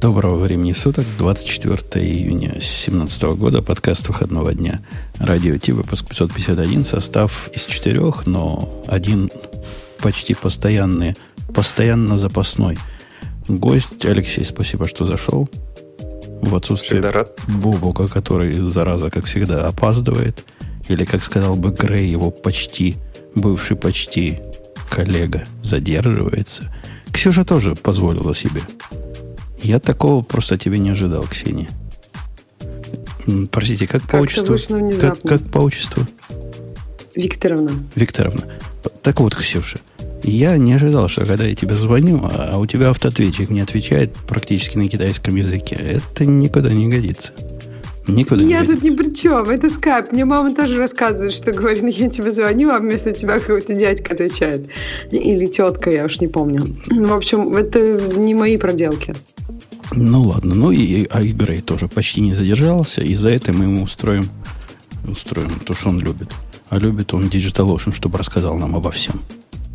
Доброго времени суток, 24 июня 2017 года, подкаст выходного дня. Радио Ти, выпуск 551, состав из четырех, но один почти постоянный, постоянно запасной. Гость Алексей, спасибо, что зашел. В отсутствие Бубука, который, зараза, как всегда, опаздывает. Или, как сказал бы Грей, его почти, бывший почти коллега задерживается. Ксюша тоже позволила себе я такого просто тебе не ожидал, Ксения. Простите, как, как по отчеству? Как, как по отчеству? Викторовна. Викторовна. Так вот, Ксюша, я не ожидал, что когда я тебе звоню, а, а у тебя автоответчик не отвечает практически на китайском языке. Это никуда не годится. Никуда я не тут ни при чем, это скайп. Мне мама тоже рассказывает, что говорит, я тебе звоню, а вместо тебя какой-то дядька отвечает. Или тетка, я уж не помню. В общем, это не мои проделки. Ну ладно, ну и Айгрей тоже почти не задержался, и за это мы ему устроим, устроим то, что он любит. А любит он DigitalOcean, чтобы рассказал нам обо всем.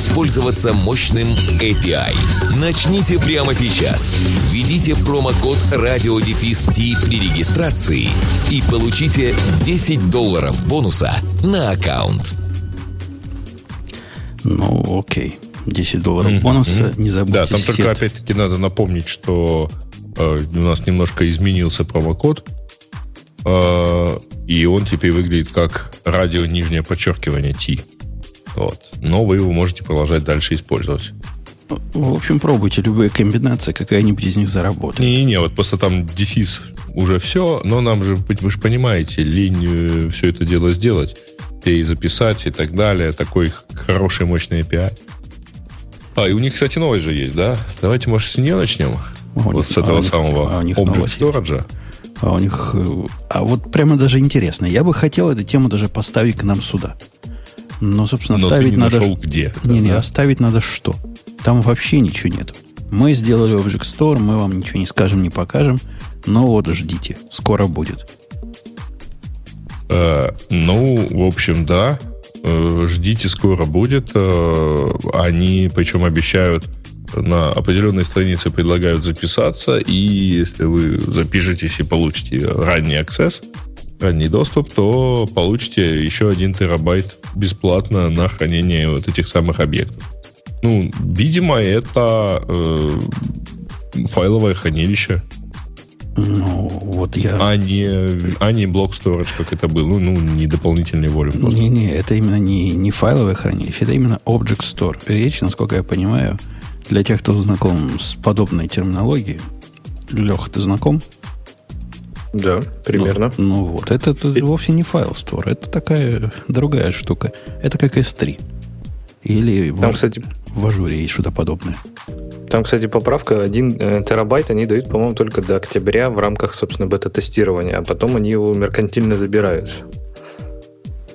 воспользоваться мощным API. Начните прямо сейчас. Введите промокод RadioDefist при регистрации и получите 10 долларов бонуса на аккаунт. Ну, окей. 10 долларов mm-hmm. бонуса. Не забудьте Да, там сет. только опять-таки надо напомнить, что э, у нас немножко изменился промокод. Э, и он теперь выглядит как радио нижнее подчеркивание T. Вот. Но вы его можете продолжать дальше использовать. В общем, пробуйте любые комбинации, какая-нибудь из них заработает. Не-не, вот просто там дефис уже все, но нам же, вы же понимаете, линию э, все это дело сделать, и записать и так далее. Такой хороший, мощный API. А, и у них, кстати, новость же есть, да? Давайте, может, с нее начнем? А вот них, с этого а самого а Object Storage. А у них... Э, а вот прямо даже интересно. Я бы хотел эту тему даже поставить к нам сюда. Но, собственно, Но ставить надо... где? Не, не, оставить надо что? Там вообще ничего нет. Мы сделали Object Store, мы вам ничего не скажем, не покажем. Но вот ждите, скоро будет. Э, ну, в общем, да. Э, ждите, скоро будет. Э, они, причем, обещают на определенной странице предлагают записаться, и если вы запишетесь и получите ранний аксесс, ранний доступ, то получите еще один терабайт бесплатно на хранение вот этих самых объектов. Ну, видимо, это э, файловое хранилище. Ну, вот я... А не, а не блок storage, как это было. Ну, не дополнительный волюм. Не-не, это именно не, не файловое хранилище, это именно Object Store. Речь, насколько я понимаю, для тех, кто знаком с подобной терминологией. Леха, ты знаком? Да, примерно. Ну, ну вот, это, это вовсе не файл store, это такая другая штука. Это как S3. Или Там, в, кстати, в ажуре есть что-то подобное. Там, кстати, поправка, 1 э, терабайт они дают, по-моему, только до октября в рамках, собственно, бета-тестирования, а потом они его меркантильно забирают.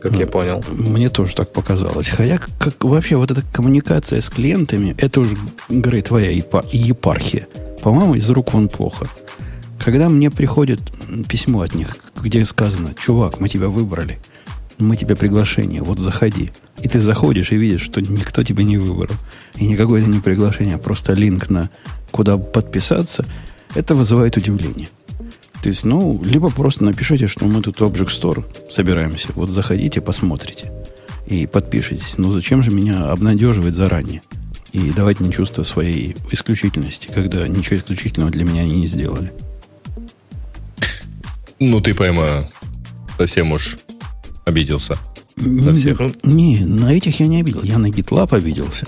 Как я понял. Мне тоже так показалось. Хотя, как вообще, вот эта коммуникация с клиентами, это уже, говорит, твоя епархия. По-моему, из рук вон плохо. Когда мне приходит письмо от них, где сказано, чувак, мы тебя выбрали, мы тебе приглашение, вот заходи. И ты заходишь и видишь, что никто тебя не выбрал. И никакое это не приглашение, а просто линк на куда подписаться, это вызывает удивление. То есть, ну, либо просто напишите, что мы тут Object Store собираемся. Вот заходите, посмотрите и подпишитесь. Но зачем же меня обнадеживать заранее? И давать мне чувство своей исключительности, когда ничего исключительного для меня они не сделали. Ну, ты пойма совсем уж обиделся. На всех. Не, на этих я не обидел. Я на GitLab обиделся.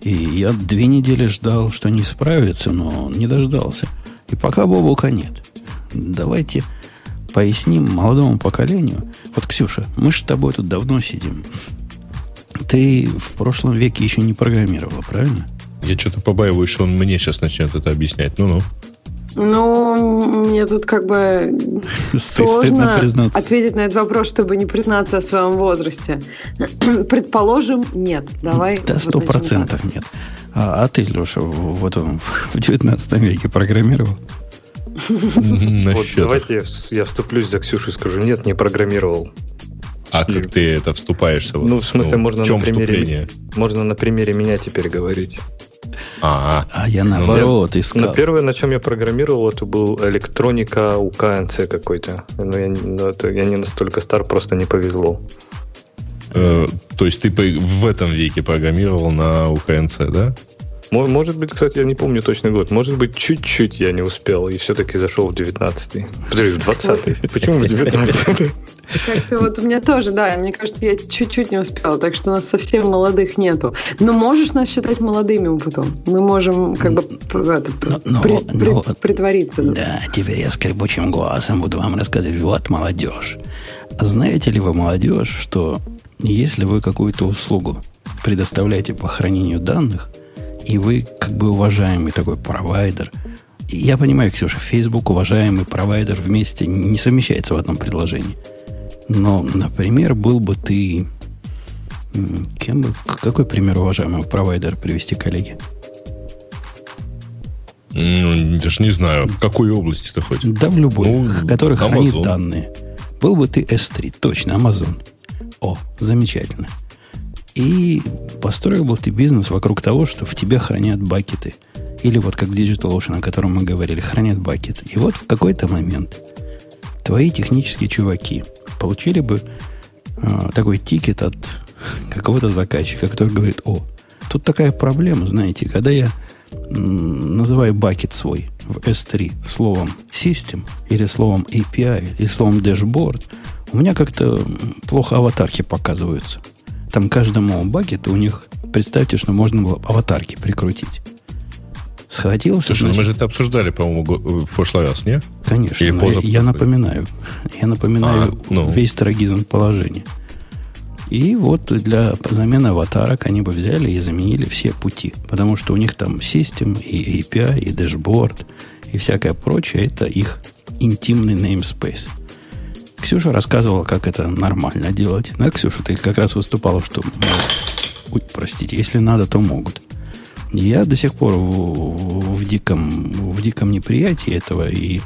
И я две недели ждал, что они справятся, но не дождался. И пока Бобука нет. Давайте поясним молодому поколению. Вот, Ксюша, мы же с тобой тут давно сидим. Ты в прошлом веке еще не программировала, правильно? Я что-то побаиваюсь, что он мне сейчас начнет это объяснять. Ну-ну. Ну, мне тут как бы сложно признаться. ответить на этот вопрос, чтобы не признаться о своем возрасте. Предположим, нет. Давай. Да, сто процентов нет. А, а ты, Леша, вот в 19 веке программировал? Вот давайте я вступлюсь за Ксюшу и скажу, нет, не программировал. А как ты это вступаешься? Ну, в смысле, можно на примере... Можно на примере меня теперь говорить. А, а я наоборот искал. Ну, первое, на чем я программировал, это был электроника у КНЦ какой-то. Но я, но это, я не настолько стар, просто не повезло. Э, то есть ты в этом веке программировал на УКНЦ, да? Может быть, кстати, я не помню точный год. Может быть, чуть-чуть я не успел и все-таки зашел в 19-й. Подожди, в 20-й. Почему в 19-й? Как-то вот у меня тоже, да, мне кажется, я чуть-чуть не успела, так что у нас совсем молодых нету. Но можешь нас считать молодыми потом. Мы можем как бы это, но, при, но, при, притвориться. Да. да, теперь я скрипучим голосом буду вам рассказывать, вот молодежь. Знаете ли вы, молодежь, что если вы какую-то услугу предоставляете по хранению данных – и вы как бы уважаемый такой провайдер. Я понимаю, Ксюша, Facebook уважаемый провайдер вместе не совмещается в одном предложении. Но, например, был бы ты... Кем бы... Какой пример уважаемого провайдера привести коллеги? Ну, даже не знаю, в какой области ты хочешь. Да в любой, ну, который Amazon. хранит данные. Был бы ты S3, точно, Amazon. О, замечательно. И построил бы ты бизнес вокруг того, что в тебя хранят бакеты. Или вот как DigitalOcean, о котором мы говорили, хранят бакеты. И вот в какой-то момент твои технические чуваки получили бы э, такой тикет от какого-то заказчика, который говорит, о, тут такая проблема, знаете, когда я называю бакет свой в S3 словом system или словом API или словом dashboard, у меня как-то плохо аватарки показываются – там каждому багету у них, представьте, что можно было аватарки прикрутить. Схватился. Слушай, значит, мы же это обсуждали, по-моему, в прошлый раз, не? Конечно. Я, я напоминаю. Я напоминаю а, ну. весь трагизм положения. И вот для замены аватарок они бы взяли и заменили все пути. Потому что у них там систем, и API, и дашборд, и всякое прочее. Это их интимный namespace. Ксюша рассказывала, как это нормально делать. Да, Ксюша, ты как раз выступала, что, ой, простите, если надо, то могут. Я до сих пор в, в, диком, в диком неприятии этого и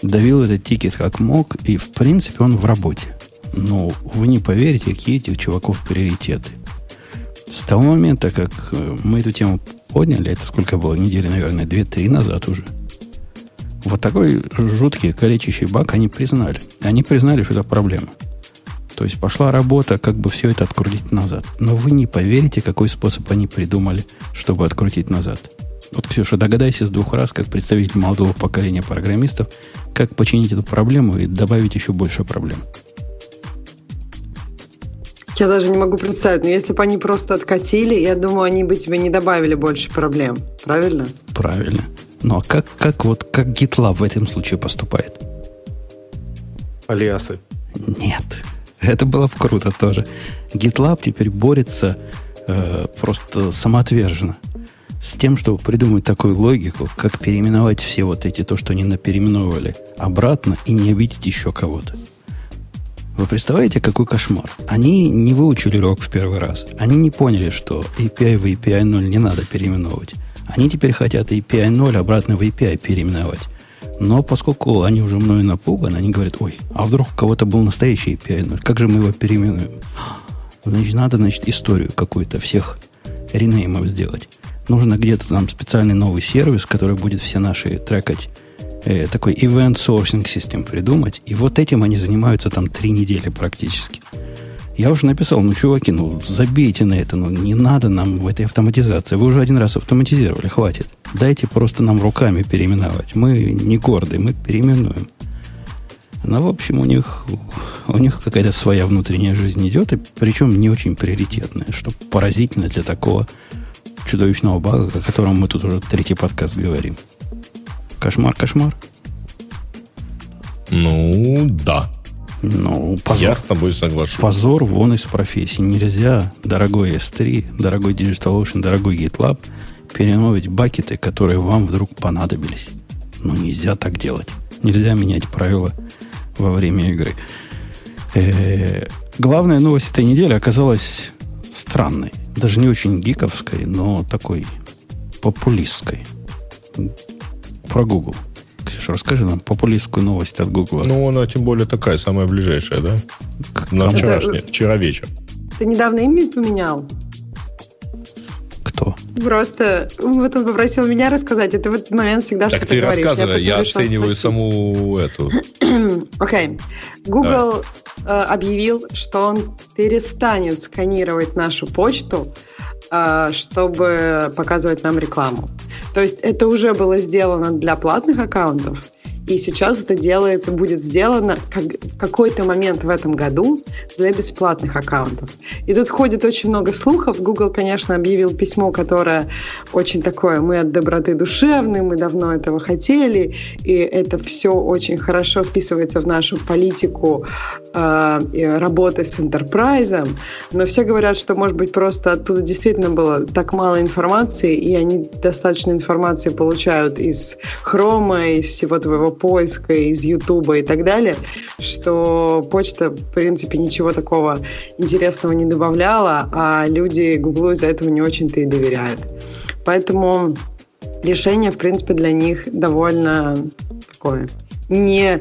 давил этот тикет как мог, и в принципе он в работе. Но вы не поверите, какие этих чуваков приоритеты. С того момента, как э, мы эту тему подняли, это сколько было, недели, наверное, две-три назад уже – вот такой жуткий калечащий баг они признали. Они признали, что это проблема. То есть пошла работа, как бы все это открутить назад. Но вы не поверите, какой способ они придумали, чтобы открутить назад. Вот, Ксюша, догадайся с двух раз, как представитель молодого поколения программистов, как починить эту проблему и добавить еще больше проблем. Я даже не могу представить, но если бы они просто откатили, я думаю, они бы тебе не добавили больше проблем. Правильно? Правильно. Ну а как, как, вот, как GitLab в этом случае поступает? Алиасы. Нет. Это было бы круто тоже. GitLab теперь борется э, просто самоотверженно с тем, чтобы придумать такую логику, как переименовать все вот эти, то, что они напереименовывали, обратно и не обидеть еще кого-то. Вы представляете, какой кошмар? Они не выучили урок в первый раз. Они не поняли, что API в API 0 не надо переименовывать. Они теперь хотят API 0 обратно в API переименовать. Но поскольку они уже мною напуганы, они говорят, ой, а вдруг у кого-то был настоящий API 0, как же мы его переименуем? Значит, надо, значит, историю какую-то всех ренеймов сделать. Нужно где-то там специальный новый сервис, который будет все наши трекать э, такой event sourcing систем придумать. И вот этим они занимаются там три недели практически. Я уже написал, ну, чуваки, ну, забейте на это, ну, не надо нам в этой автоматизации. Вы уже один раз автоматизировали, хватит. Дайте просто нам руками переименовать. Мы не гордые, мы переименуем. Ну, в общем, у них, у них какая-то своя внутренняя жизнь идет, и причем не очень приоритетная, что поразительно для такого чудовищного бага, о котором мы тут уже третий подкаст говорим. Кошмар, кошмар. Ну, да. Ну, позор. Я с тобой соглашусь. Позор вон из профессии. Нельзя, дорогой S3, дорогой DigitalOcean, дорогой GitLab, переновить бакеты, которые вам вдруг понадобились. Ну, нельзя так делать. Нельзя менять правила во время игры. Э-э- главная новость этой недели оказалась странной. Даже не очень гиковской, но такой популистской. Про Google. Ксюша, расскажи нам популистскую новость от Google. Ну, она тем более такая, самая ближайшая, да? На вчерашний, Это... вчера вечер. Ты недавно имя поменял? Кто? Просто вот он попросил меня рассказать. Это в этот момент всегда так что ты говоришь. рассказывай, я, я оцениваю саму эту. Окей. Okay. Google да. э, объявил, что он перестанет сканировать нашу почту чтобы показывать нам рекламу. То есть это уже было сделано для платных аккаунтов, и сейчас это делается, будет сделано как, в какой-то момент в этом году для бесплатных аккаунтов. И тут ходит очень много слухов. Google, конечно, объявил письмо, которое очень такое, мы от доброты душевны, мы давно этого хотели, и это все очень хорошо вписывается в нашу политику э, работы с enterprise. Но все говорят, что, может быть, просто оттуда действительно было так мало информации, и они достаточно информации получают из Хрома, из всего твоего поиска, из Ютуба и так далее, что почта, в принципе, ничего такого интересного не добавляла, а люди Гуглу из-за этого не очень-то и доверяют. Поэтому решение, в принципе, для них довольно такое не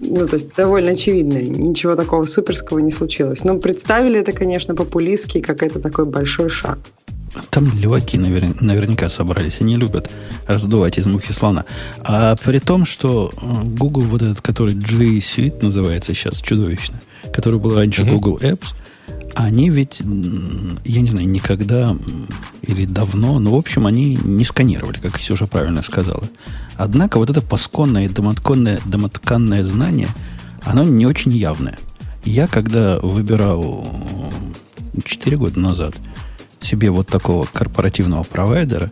ну, то есть довольно очевидное. Ничего такого суперского не случилось. Но представили это, конечно, популистски, как это такой большой шаг. Там леваки навер... наверняка собрались. Они любят раздувать из мухи слона. А при том, что э, Google, вот этот, который G Suite называется сейчас, чудовищно, который был раньше mm-hmm. Google Apps, они ведь, я не знаю, никогда или давно, но, в общем, они не сканировали, как Ксюша правильно сказала. Однако вот это пасконное домотканное, домотканное знание, оно не очень явное. Я, когда выбирал 4 года назад – себе вот такого корпоративного провайдера,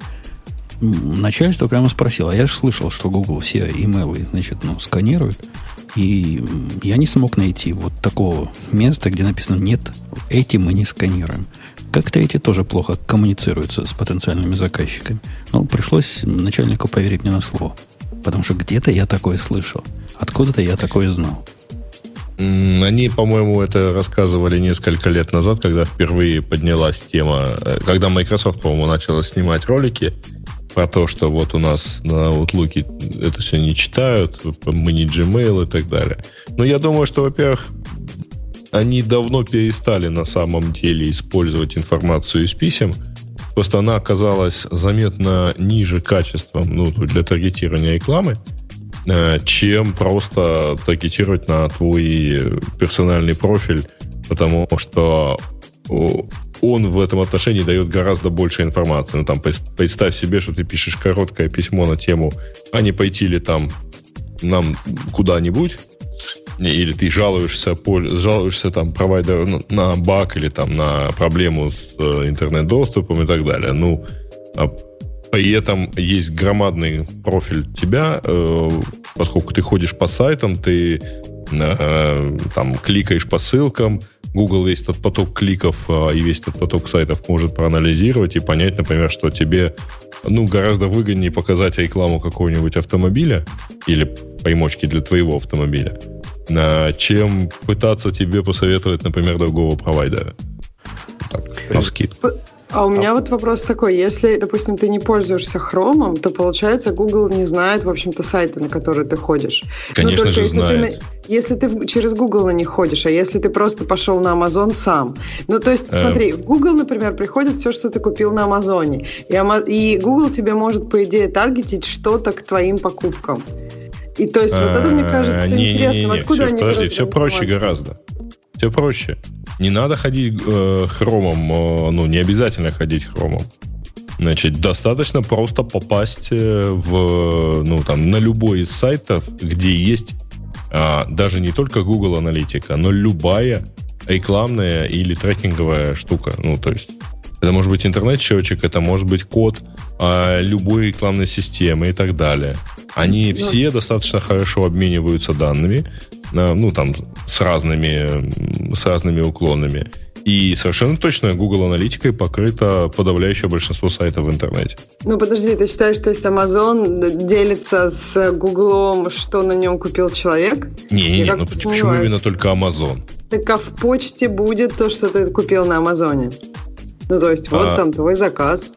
начальство прямо спросило, я же слышал, что Google все имейлы, значит, ну, сканирует, и я не смог найти вот такого места, где написано «нет, эти мы не сканируем». Как-то эти тоже плохо коммуницируются с потенциальными заказчиками. Но пришлось начальнику поверить мне на слово. Потому что где-то я такое слышал. Откуда-то я такое знал. Они, по-моему, это рассказывали несколько лет назад, когда впервые поднялась тема, э, когда Microsoft, по-моему, начала снимать ролики про то, что вот у нас на Outlook это все не читают, мы не Gmail и так далее. Но я думаю, что, во-первых, они давно перестали на самом деле использовать информацию из писем, просто она оказалась заметно ниже качеством ну, для таргетирования рекламы, чем просто таргетировать на твой персональный профиль, потому что он в этом отношении дает гораздо больше информации. Ну, там, представь себе, что ты пишешь короткое письмо на тему, а не пойти ли там нам куда-нибудь, или ты жалуешься, жалуешься там провайдеру на баг или там на проблему с э, интернет-доступом и так далее. Ну, а при этом есть громадный профиль тебя, э, поскольку ты ходишь по сайтам, ты э, там кликаешь по ссылкам, Google весь этот поток кликов э, и весь этот поток сайтов может проанализировать и понять, например, что тебе ну, гораздо выгоднее показать рекламу какого-нибудь автомобиля или примочки для твоего автомобиля, чем пытаться тебе посоветовать, например, другого провайдера. Так, на скидку. А у меня а... вот вопрос такой. Если, допустим, ты не пользуешься хромом, то, получается, Google не знает, в общем-то, сайты, на которые ты ходишь. Конечно Но только же если знает. Ты, если ты через Google на них ходишь, а если ты просто пошел на Amazon сам. Ну, то есть, эм. смотри, в Google, например, приходит все, что ты купил на Амазоне. И, и Google тебе может, по идее, таргетить что-то к твоим покупкам. И то есть, вот это, мне э, кажется, интересно. Откуда они Подожди, все проще гораздо. Все проще. Не надо ходить э, хромом, э, ну, не обязательно ходить хромом. Значит, достаточно просто попасть э, в, ну, там, на любой из сайтов, где есть а, даже не только Google Аналитика, но любая рекламная или трекинговая штука. Ну, то есть, это может быть интернет-счетчик, это может быть код а, любой рекламной системы и так далее. Они ну, все достаточно хорошо обмениваются данными, ну, там, с разными, с разными уклонами. И совершенно точно Google аналитикой покрыто подавляющее большинство сайтов в интернете. Ну, подожди, ты считаешь, что если Amazon делится с Google, что на нем купил человек? Не-не-не, ну почему именно только Amazon? Так а в почте будет то, что ты купил на Амазоне. Ну, то есть, вот а... там твой заказ.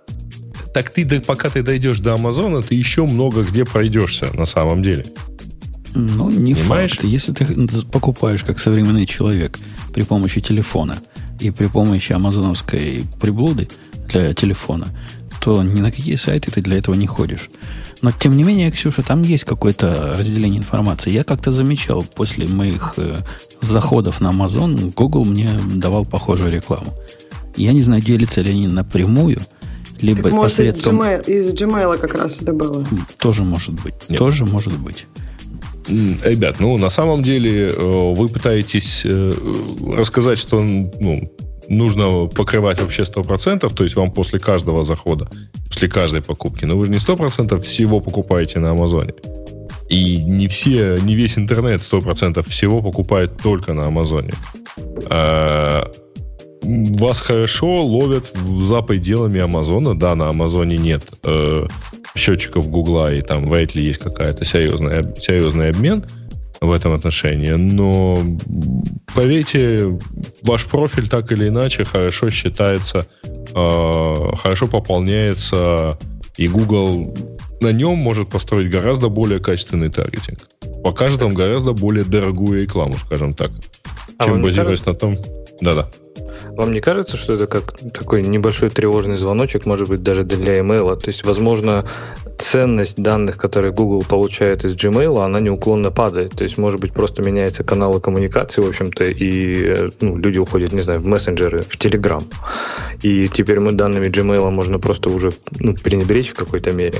Так ты, пока ты дойдешь до Амазона, ты еще много где пройдешься на самом деле. Ну, не Понимаешь? факт. Если ты покупаешь как современный человек при помощи телефона и при помощи амазоновской приблуды для телефона, то ни на какие сайты ты для этого не ходишь. Но, тем не менее, Ксюша, там есть какое-то разделение информации. Я как-то замечал после моих э, заходов на Amazon, Google мне давал похожую рекламу. Я не знаю, делятся ли они напрямую, либо так, может, посредством... Gmail, из Gmail как раз это было. Тоже может быть. Нет. Тоже может быть. Ребят, ну, на самом деле э, вы пытаетесь э, рассказать, что ну, нужно покрывать вообще 100%, то есть вам после каждого захода, после каждой покупки. Но вы же не 100% всего покупаете на Амазоне. И не все, не весь интернет 100% всего покупает только на Амазоне. А, вас хорошо ловят за пределами Амазона. Да, на Амазоне нет э, счетчиков Гугла, и там вряд ли есть какая-то серьезная, серьезный обмен в этом отношении. Но поверьте, ваш профиль так или иначе хорошо считается, э, хорошо пополняется, и Google на нем может построить гораздо более качественный таргетинг. Покажет вам гораздо более дорогую рекламу, скажем так, а чем базируясь на том... Да-да. Вам не кажется, что это как такой небольшой тревожный звоночек, может быть, даже для email? То есть, возможно, ценность данных, которые Google получает из Gmail, она неуклонно падает. То есть, может быть, просто меняются каналы коммуникации, в общем-то, и ну, люди уходят, не знаю, в мессенджеры, в Telegram. И теперь мы данными Gmail можно просто уже ну, пренебречь в какой-то мере.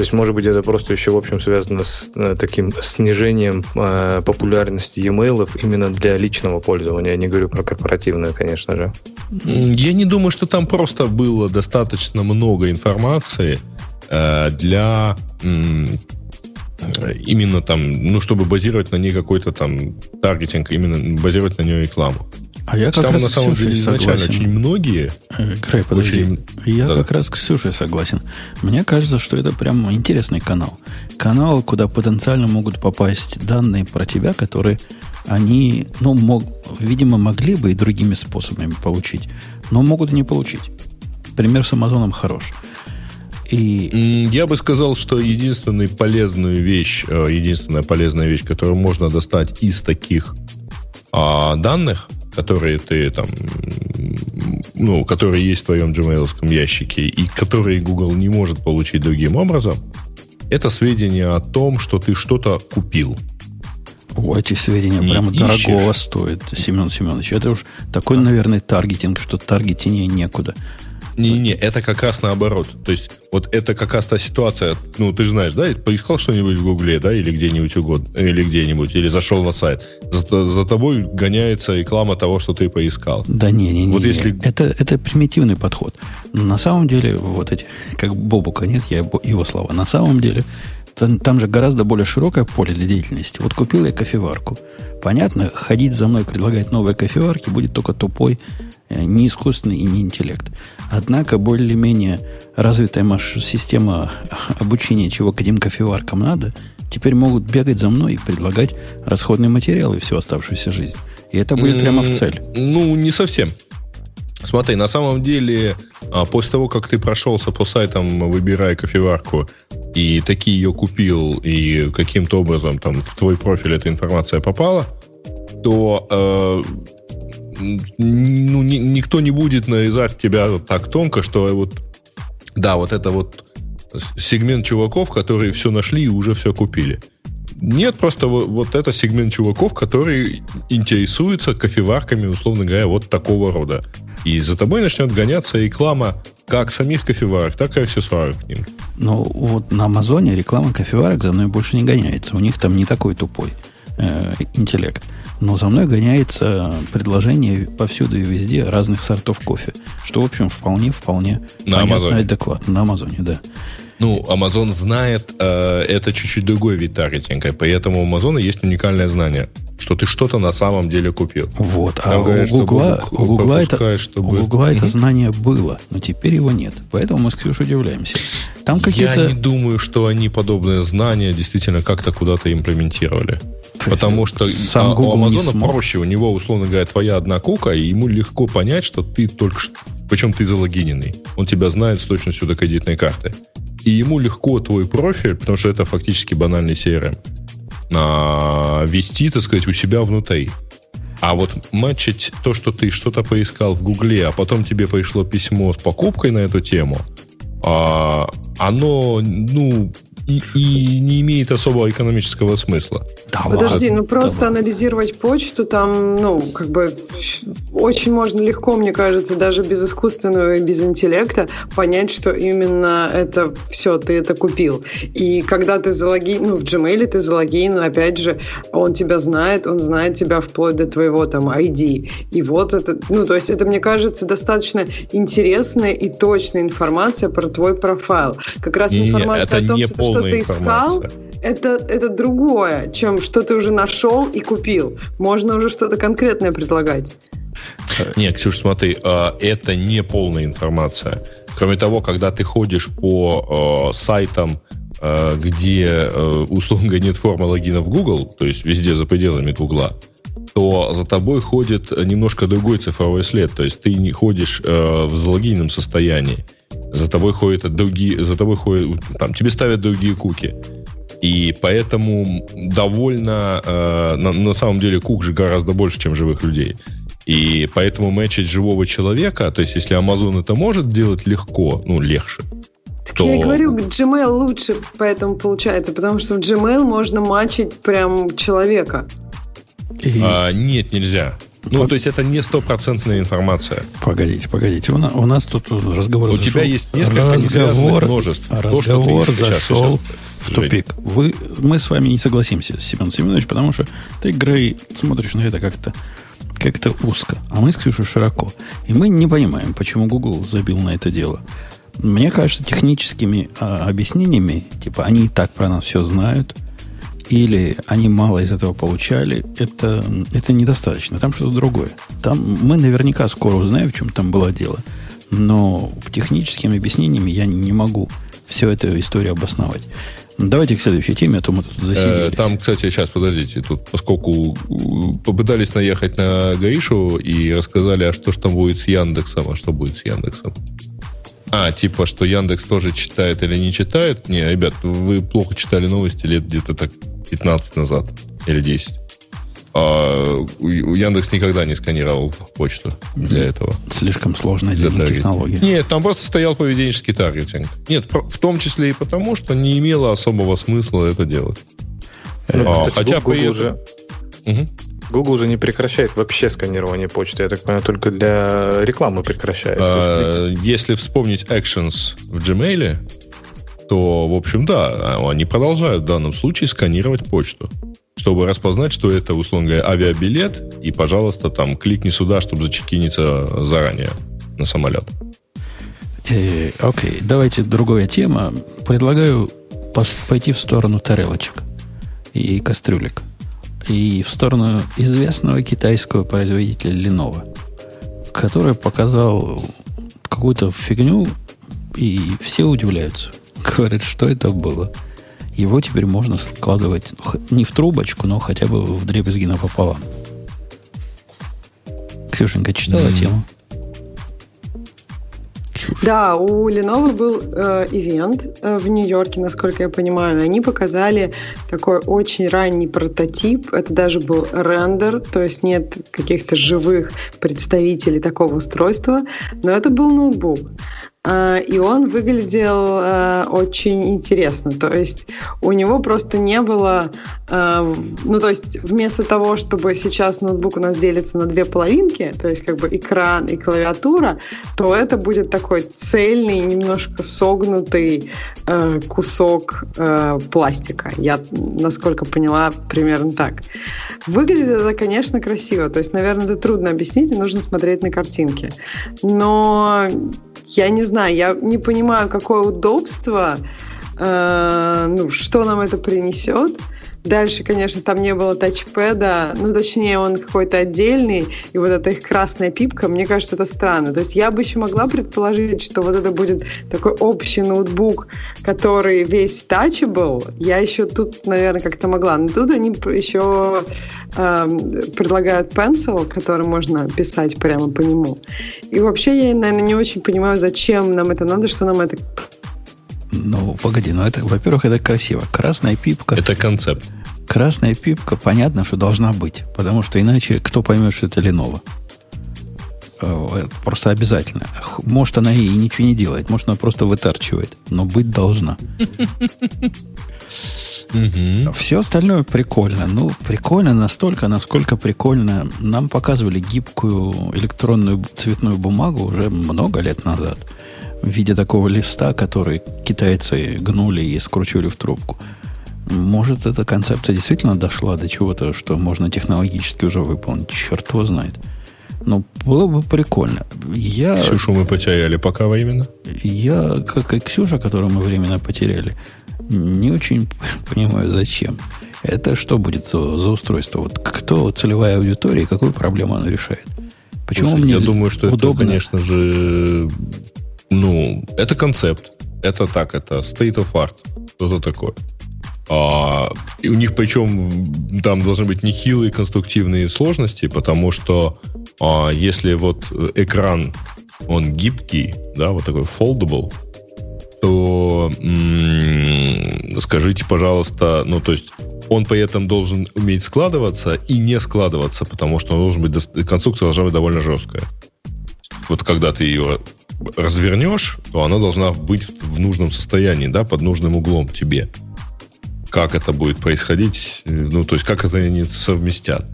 То есть, может быть, это просто еще, в общем, связано с э, таким снижением э, популярности e-mail именно для личного пользования. Я не говорю про корпоративное, конечно же. Я не думаю, что там просто было достаточно много информации э, для именно там, ну, чтобы базировать на ней какой-то там таргетинг, именно базировать на ней рекламу. А я как Там раз на самом деле изначально очень многие. Э, Крей, подожди. Очень... Я да. как раз с Ксюшей согласен. Мне кажется, что это прям интересный канал. Канал, куда потенциально могут попасть данные про тебя, которые они, ну, мог, видимо, могли бы и другими способами получить, но могут и не получить. Пример с Амазоном хорош. И... Я бы сказал, что единственная полезная вещь, э, единственная полезная вещь, которую можно достать из таких а, данных – которые ты там, ну, которые есть в твоем gmail ящике и которые Google не может получить другим образом, это сведения о том, что ты что-то купил. О, эти сведения не прямо ищешь. дорогого стоят, Семен Семенович. Это уж такой, наверное, таргетинг, что таргетинее некуда. Не-не, это как раз наоборот. То есть, вот это как раз та ситуация, ну, ты же знаешь, да, поискал что-нибудь в Гугле, да, или где-нибудь угодно, или где-нибудь, или зашел на сайт. За, за тобой гоняется реклама того, что ты поискал. Да не, не, не. Вот если... это, это примитивный подход. На самом деле, вот эти, как Бобука нет, я его слова, на самом деле, там, там же гораздо более широкое поле для деятельности. Вот купил я кофеварку. Понятно, ходить за мной, предлагать новые кофеварки будет только тупой Э, не искусственный и не интеллект. Однако более-менее развитая система обучения, чего каким кофеваркам надо, теперь могут бегать за мной и предлагать расходные материалы всю оставшуюся жизнь. И это будет прямо в цель. Ну, не совсем. Смотри, на самом деле, а, после того, как ты прошелся по сайтам, выбирая кофеварку, и таки ее купил, и каким-то образом там в твой профиль эта информация попала, то э, ну, ни, никто не будет нарезать тебя так тонко, что вот, да, вот это вот сегмент чуваков, которые все нашли и уже все купили. Нет, просто вот это сегмент чуваков, которые интересуются кофеварками, условно говоря, вот такого рода. И за тобой начнет гоняться реклама как самих кофеварок, так и аксессуаров к ним. Ну, вот на Амазоне реклама кофеварок за мной больше не гоняется. У них там не такой тупой э, интеллект. Но за мной гоняется предложение повсюду и везде разных сортов кофе. Что, в общем, вполне, вполне на Амазоне. адекватно. На Амазоне, да. Ну, Amazon знает, э, это чуть-чуть другой вид таргетинга, поэтому у Амазона есть уникальное знание. Что ты что-то на самом деле купил. Вот, а Там а говорят, у Гугла, у Гугла, это, чтобы... у Гугла это знание было, но теперь его нет. Поэтому мы с Ксюшей удивляемся. Там какие-то... Я не думаю, что они подобные знания действительно как-то куда-то имплементировали. Потому что Сам а, у Амазона проще, у него, условно говоря, твоя одна кука, и ему легко понять, что ты только что... Причем ты залогиненный. Он тебя знает с точностью до кредитной карты. И ему легко твой профиль, потому что это фактически банальный CRM, а, вести, так сказать, у себя внутри. А вот матчить то, что ты что-то поискал в Гугле, а потом тебе пришло письмо с покупкой на эту тему, а, оно, ну, и, и не имеет особого экономического смысла. Да Подожди, ладно. ну просто да анализировать почту там, ну, как бы очень можно легко, мне кажется, даже без искусственного и без интеллекта понять, что именно это все, ты это купил. И когда ты залогин, ну, в Gmail ты залогин, опять же, он тебя знает, он знает тебя вплоть до твоего там ID. И вот это, ну, то есть это, мне кажется, достаточно интересная и точная информация про твой профайл. Как раз не, информация не, о том, что, что ты искал, это, это другое, чем что ты уже нашел и купил. Можно уже что-то конкретное предлагать. Не, Ксюш, смотри, а, это не полная информация. Кроме того, когда ты ходишь по а, сайтам, а, где, условно нет формы логина в Google, то есть везде за пределами Гугла, то за тобой ходит немножко другой цифровой след. То есть ты не ходишь в залогиненном состоянии. За тобой ходят другие, за тобой ходят, там, тебе ставят другие куки. И поэтому довольно, э, на, на самом деле, кук же гораздо больше, чем живых людей. И поэтому мэчить живого человека, то есть если Amazon это может делать легко, ну, легче, так то... я и говорю, Gmail лучше поэтому получается, потому что в Gmail можно мачить прям человека. И... А, нет, нельзя. Ну, то есть это не стопроцентная информация. Погодите, погодите. У нас, у нас тут разговор У зашел. тебя есть несколько разговор, множеств. Разговор то, зашел сейчас, в тупик. Вы, мы с вами не согласимся, Семен Семенович, потому что ты, Грей, смотришь на это как-то как-то узко, а мы с Ксюшей широко. И мы не понимаем, почему Google забил на это дело. Мне кажется, техническими а, объяснениями, типа, они и так про нас все знают – или они мало из этого получали, это, это недостаточно. Там что-то другое. Там мы наверняка скоро узнаем, в чем там было дело. Но техническими объяснениями я не могу всю эту историю обосновать. Давайте к следующей теме, а то мы тут засиделись. Э, там, кстати, сейчас, подождите, тут поскольку попытались наехать на Гаишу и рассказали, а что ж там будет с Яндексом, а что будет с Яндексом. А, типа, что Яндекс тоже читает или не читает? Не, ребят, вы плохо читали новости лет где-то так 15 назад или 10. А у Яндекс никогда не сканировал почту для этого. Слишком сложная для, для них технология. Нет, там просто стоял поведенческий таргетинг. Нет, в том числе и потому, что не имело особого смысла это делать. Ну, а, кстати, хотя Google при уже... Угу. Google уже не прекращает вообще сканирование почты. Я так понимаю, только для рекламы прекращает. А, если вспомнить Actions в Gmail, то, в общем, да, они продолжают в данном случае сканировать почту чтобы распознать, что это, условно говоря, авиабилет, и, пожалуйста, там, кликни сюда, чтобы зачекиниться заранее на самолет. Э, окей, давайте другая тема. Предлагаю пойти в сторону тарелочек и кастрюлек и в сторону известного китайского производителя Lenovo, который показал какую-то фигню, и все удивляются. Говорят, что это было. Его теперь можно складывать ну, не в трубочку, но хотя бы в дребезги напополам. Ксюшенька читала mm-hmm. тему? Да, у Lenovo был э, ивент э, в Нью-Йорке, насколько я понимаю. Они показали такой очень ранний прототип. Это даже был рендер, то есть нет каких-то живых представителей такого устройства. Но это был ноутбук. А, и он выглядел а, очень интересно. То есть у него просто не было... А, ну, то есть вместо того, чтобы сейчас ноутбук у нас делится на две половинки, то есть как бы экран и клавиатура, то это будет такой цельный, немножко согнутый кусок пластика. Я, насколько поняла, примерно так. Выглядит это, конечно, красиво. То есть, наверное, это трудно объяснить, и нужно смотреть на картинки. Но я не знаю, я не понимаю, какое удобство, э, ну, что нам это принесет. Дальше, конечно, там не было тачпеда, ну, точнее, он какой-то отдельный, и вот эта их красная пипка, мне кажется, это странно. То есть я бы еще могла предположить, что вот это будет такой общий ноутбук, который весь был. Я еще тут, наверное, как-то могла. Но тут они еще э, предлагают Pencil, который можно писать прямо по нему. И вообще я, наверное, не очень понимаю, зачем нам это надо, что нам это ну, погоди, ну это, во-первых, это красиво. Красная пипка. Это концепт. Красная пипка, понятно, что должна быть. Потому что иначе кто поймет, что это Lenovo? Э, просто обязательно. Может, она и ничего не делает. Может, она просто вытарчивает. Но быть должна. Все остальное прикольно. Ну, прикольно настолько, насколько прикольно. Нам показывали гибкую электронную цветную бумагу уже много лет назад в виде такого листа, который китайцы гнули и скручивали в трубку. Может, эта концепция действительно дошла до чего-то, что можно технологически уже выполнить. Черт его знает. Ну, было бы прикольно. Я, Ксюшу мы потеряли пока временно. Я, как и Ксюша, которую мы временно потеряли, не очень понимаю, зачем. Это что будет за, за устройство? Вот кто целевая аудитория и какую проблему она решает? Почему Слушай, мне я думаю, что удобно... это, конечно же, ну, это концепт. Это так, это state of art. Что-то такое. А, и у них причем там должны быть нехилые конструктивные сложности, потому что а, если вот экран, он гибкий, да, вот такой foldable, то м- скажите, пожалуйста, ну, то есть он при этом должен уметь складываться и не складываться, потому что он должен быть, конструкция должна быть довольно жесткая. Вот когда ты ее развернешь, то она должна быть в нужном состоянии, да, под нужным углом тебе. Как это будет происходить, ну, то есть как это они совместят.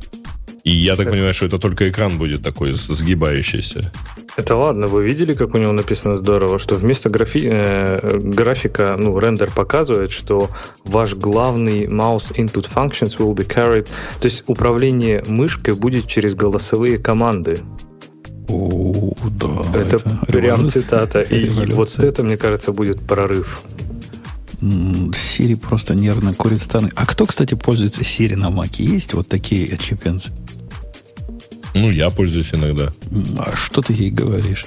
И я так понимаю, что это только экран будет такой сгибающийся. Это ладно, вы видели, как у него написано здорово, что вместо графи... э, графика, ну, рендер показывает, что ваш главный mouse input functions will be carried, то есть управление мышкой будет через голосовые команды. О, да. Это, это прям цитата. И, и вот это, мне кажется, будет прорыв. Сири просто нервно курит стороны. А кто, кстати, пользуется Сири на Маке? Есть вот такие отчепенцы? Ну, я пользуюсь иногда. А что ты ей говоришь?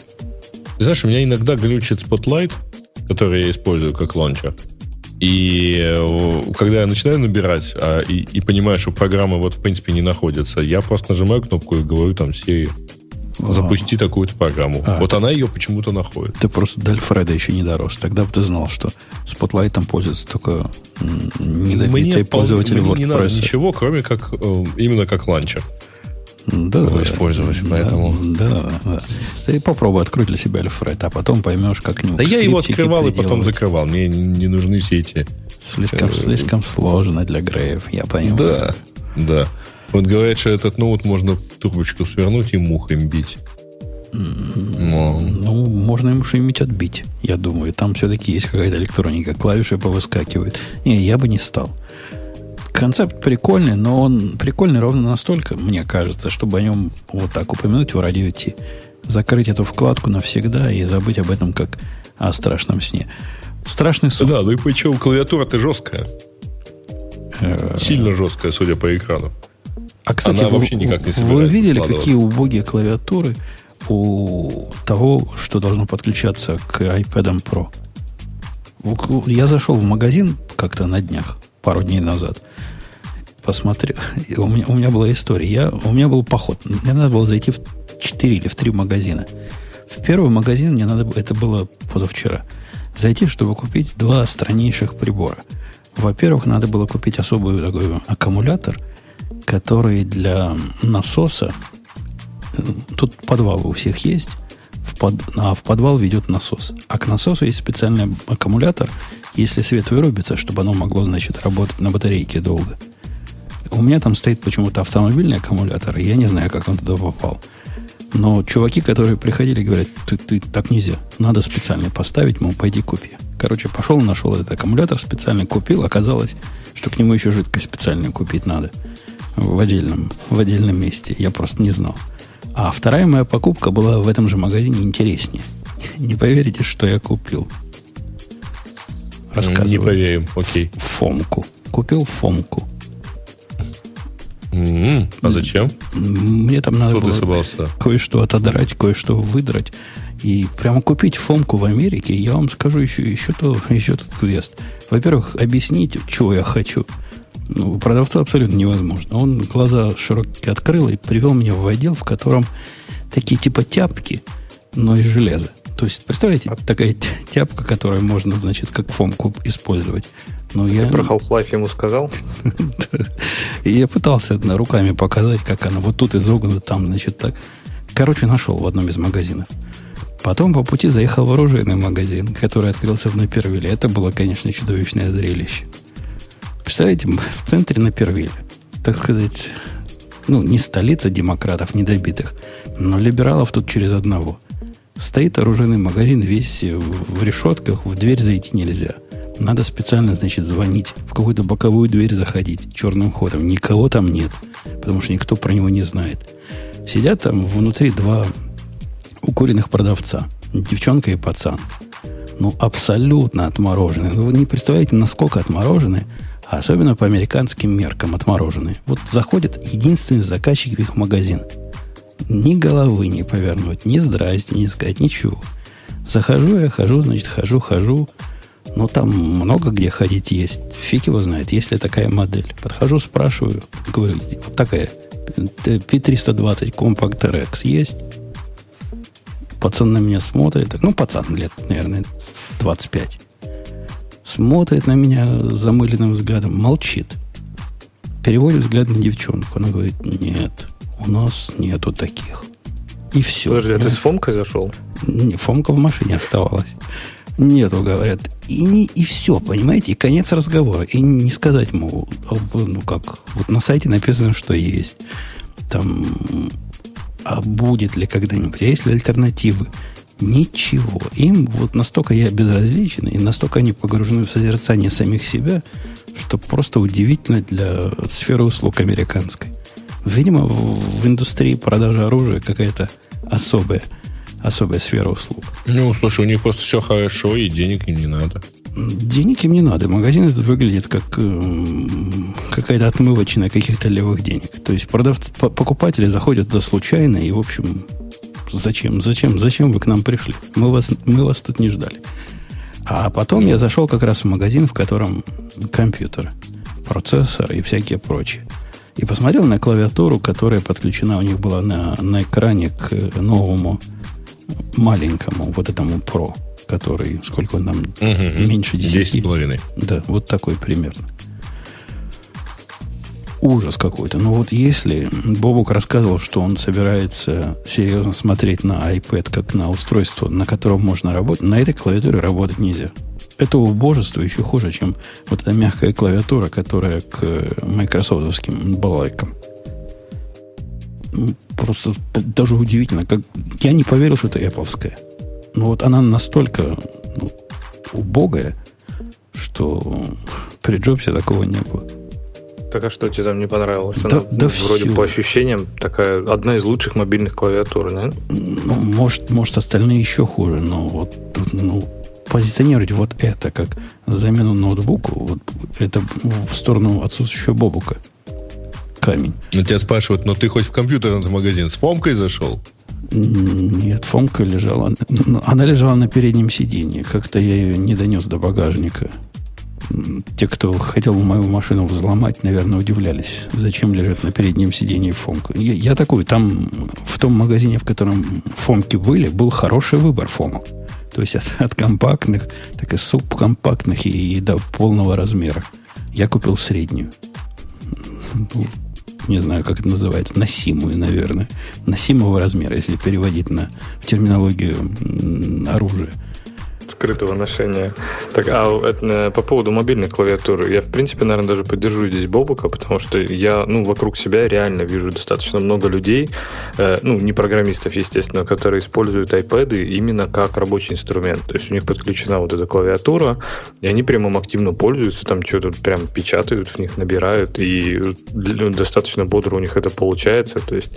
Знаешь, у меня иногда глючит Spotlight, который я использую как лончер. И э, когда я начинаю набирать а, и, и понимаю, что программа вот в принципе не находится, я просто нажимаю кнопку и говорю там Siri, запусти а. такую-то программу. А, вот она ее почему-то находит. Ты просто до Альфреда еще не дорос. Тогда бы ты знал, что Spotlight ом пользуются только недобитые пользователи мне WordPress. не надо ничего, кроме как э, именно как launcher. Да, его использовать, да, поэтому... Да, да. Ты попробуй открыть для себя Альфред, а потом поймешь, как нему Да я его открывал и потом закрывал. Мне не нужны все эти... Слишком, слишком сложно для Греев, я понимаю. Да, да. Вот говорят, что этот ноут можно в трубочку свернуть и мухами бить. Но. Ну, можно ему что-нибудь отбить, я думаю. Там все-таки есть какая-то электроника, клавиши повыскакивают. Не, я бы не стал. Концепт прикольный, но он прикольный ровно настолько, мне кажется, чтобы о нем вот так упомянуть в радио Ти. Закрыть эту вкладку навсегда и забыть об этом как о страшном сне. Страшный сон. Да, ну и причем клавиатура-то жесткая. Э, Сильно жесткая, судя по экрану. А, кстати, Она вы, вообще никак не Вы видели, какие убогие клавиатуры у того, что должно подключаться к iPad Pro? Я зашел в магазин как-то на днях, пару дней назад. Посмотрел. У меня, у меня была история. Я, у меня был поход. Мне надо было зайти в 4 или в 3 магазина. В первый магазин мне надо было, это было позавчера, зайти, чтобы купить два страннейших прибора. Во-первых, надо было купить особый такой аккумулятор – который для насоса, тут подвалы у всех есть, в под, а в подвал ведет насос. А к насосу есть специальный аккумулятор, если свет вырубится, чтобы оно могло, значит, работать на батарейке долго. У меня там стоит почему-то автомобильный аккумулятор, и я не знаю, как он туда попал. Но чуваки, которые приходили, говорят, ты, ты так нельзя. Надо специально поставить, мол, пойди купи. Короче, пошел, нашел этот аккумулятор специально, купил. Оказалось, что к нему еще жидкость специальную купить надо в отдельном, в отдельном месте. Я просто не знал. А вторая моя покупка была в этом же магазине интереснее. Не поверите, что я купил. Рассказываю. Не поверим, окей. Фомку. Купил фомку. Mm-hmm. А зачем? Мне там надо Кто было кое-что отодрать, кое-что выдрать. И прямо купить фомку в Америке, я вам скажу еще, еще, то, еще тот квест. Во-первых, объяснить, чего я хочу. Ну, продавцу абсолютно невозможно. Он глаза широкие открыл и привел меня в отдел, в котором такие типа тяпки, но из железа. То есть, представляете, такая тяпка, которую можно, значит, как фомку использовать. Но а я... Ты про Half-Life ему сказал? И я пытался руками показать, как она вот тут изогнута, там, значит, так. Короче, нашел в одном из магазинов. Потом по пути заехал в оружейный магазин, который открылся в Напервиле. Это было, конечно, чудовищное зрелище. Представляете, в центре Напервиля, так сказать, ну, не столица демократов недобитых, но либералов тут через одного. Стоит оружейный магазин весь в решетках, в дверь зайти нельзя. Надо специально, значит, звонить, в какую-то боковую дверь заходить черным ходом. Никого там нет, потому что никто про него не знает. Сидят там внутри два укуренных продавца. Девчонка и пацан. Ну, абсолютно отмороженные. Ну, вы не представляете, насколько отмороженные, особенно по американским меркам отмороженные. Вот заходит единственный заказчик в их магазин. Ни головы не повернуть, ни здрасте, не сказать, ничего. Захожу я, хожу, значит, хожу, хожу. Ну, там много где ходить есть. Фиг его знает, есть ли такая модель. Подхожу, спрашиваю, говорю, вот такая P320 Compact RX есть? Пацан на меня смотрит. Ну, пацан лет, наверное, 25. Смотрит на меня замыленным взглядом, молчит. Переводит взгляд на девчонку. Она говорит, нет, у нас нету таких. И все. Подожди, а ты с Фомкой зашел? Не, Фомка в машине оставалась. Нету, говорят. И, не, и все, понимаете? И конец разговора. И не сказать, мол, ну как, вот на сайте написано, что есть. Там а будет ли когда-нибудь, а есть ли альтернативы? Ничего. Им вот настолько я безразличен, и настолько они погружены в созерцание самих себя, что просто удивительно для сферы услуг американской. Видимо, в, в индустрии продажи оружия какая-то особая, особая сфера услуг. Ну, слушай, у них просто все хорошо, и денег им не надо. Денег им не надо. Магазин этот выглядит как э, какая-то отмывочная каких-то левых денег. То есть продавцы, покупатели заходят туда случайно и, в общем, зачем, зачем, зачем вы к нам пришли? Мы вас, мы вас тут не ждали. А потом я зашел как раз в магазин, в котором компьютер, процессор и всякие прочие. И посмотрел на клавиатуру, которая подключена у них была на, на экране к новому маленькому, вот этому Pro который, сколько он там, угу, меньше 10. 10,5. Да, вот такой примерно. Ужас какой-то. Но вот если Бобук рассказывал, что он собирается серьезно смотреть на iPad как на устройство, на котором можно работать, на этой клавиатуре работать нельзя. Это убожество еще хуже, чем вот эта мягкая клавиатура, которая к майкрософтовским балайкам. Просто даже удивительно. Как... Я не поверил, что это Apple. Ну вот она настолько ну, убогая, что при Джобсе такого не было. Так а что тебе там не понравилось? Да, Она да ну, вроде все. по ощущениям такая одна из лучших мобильных клавиатур, да? Ну, может, может, остальные еще хуже, но вот ну, позиционировать вот это как замену ноутбуку, вот это в сторону отсутствующего бобука камень. Ну, тебя спрашивают, но ты хоть в компьютерный магазин с Фомкой зашел? Нет, Фомка лежала... Она лежала на переднем сиденье. Как-то я ее не донес до багажника. Те, кто хотел мою машину взломать, наверное, удивлялись, зачем лежит на переднем сиденье Фомка. Я, я такой, там в том магазине, в котором Фомки были, был хороший выбор Фомок. То есть от, от компактных, так и субкомпактных и, и до полного размера. Я купил среднюю не знаю, как это называется, носимую, наверное, носимого размера, если переводить на в терминологию оружия скрытого ношения. Так, а это, э, по поводу мобильной клавиатуры, я, в принципе, наверное, даже поддержу здесь Бобука, потому что я, ну, вокруг себя реально вижу достаточно много людей, э, ну, не программистов, естественно, которые используют iPad именно как рабочий инструмент. То есть у них подключена вот эта клавиатура, и они прямо активно пользуются, там что-то прям печатают в них, набирают, и достаточно бодро у них это получается. То есть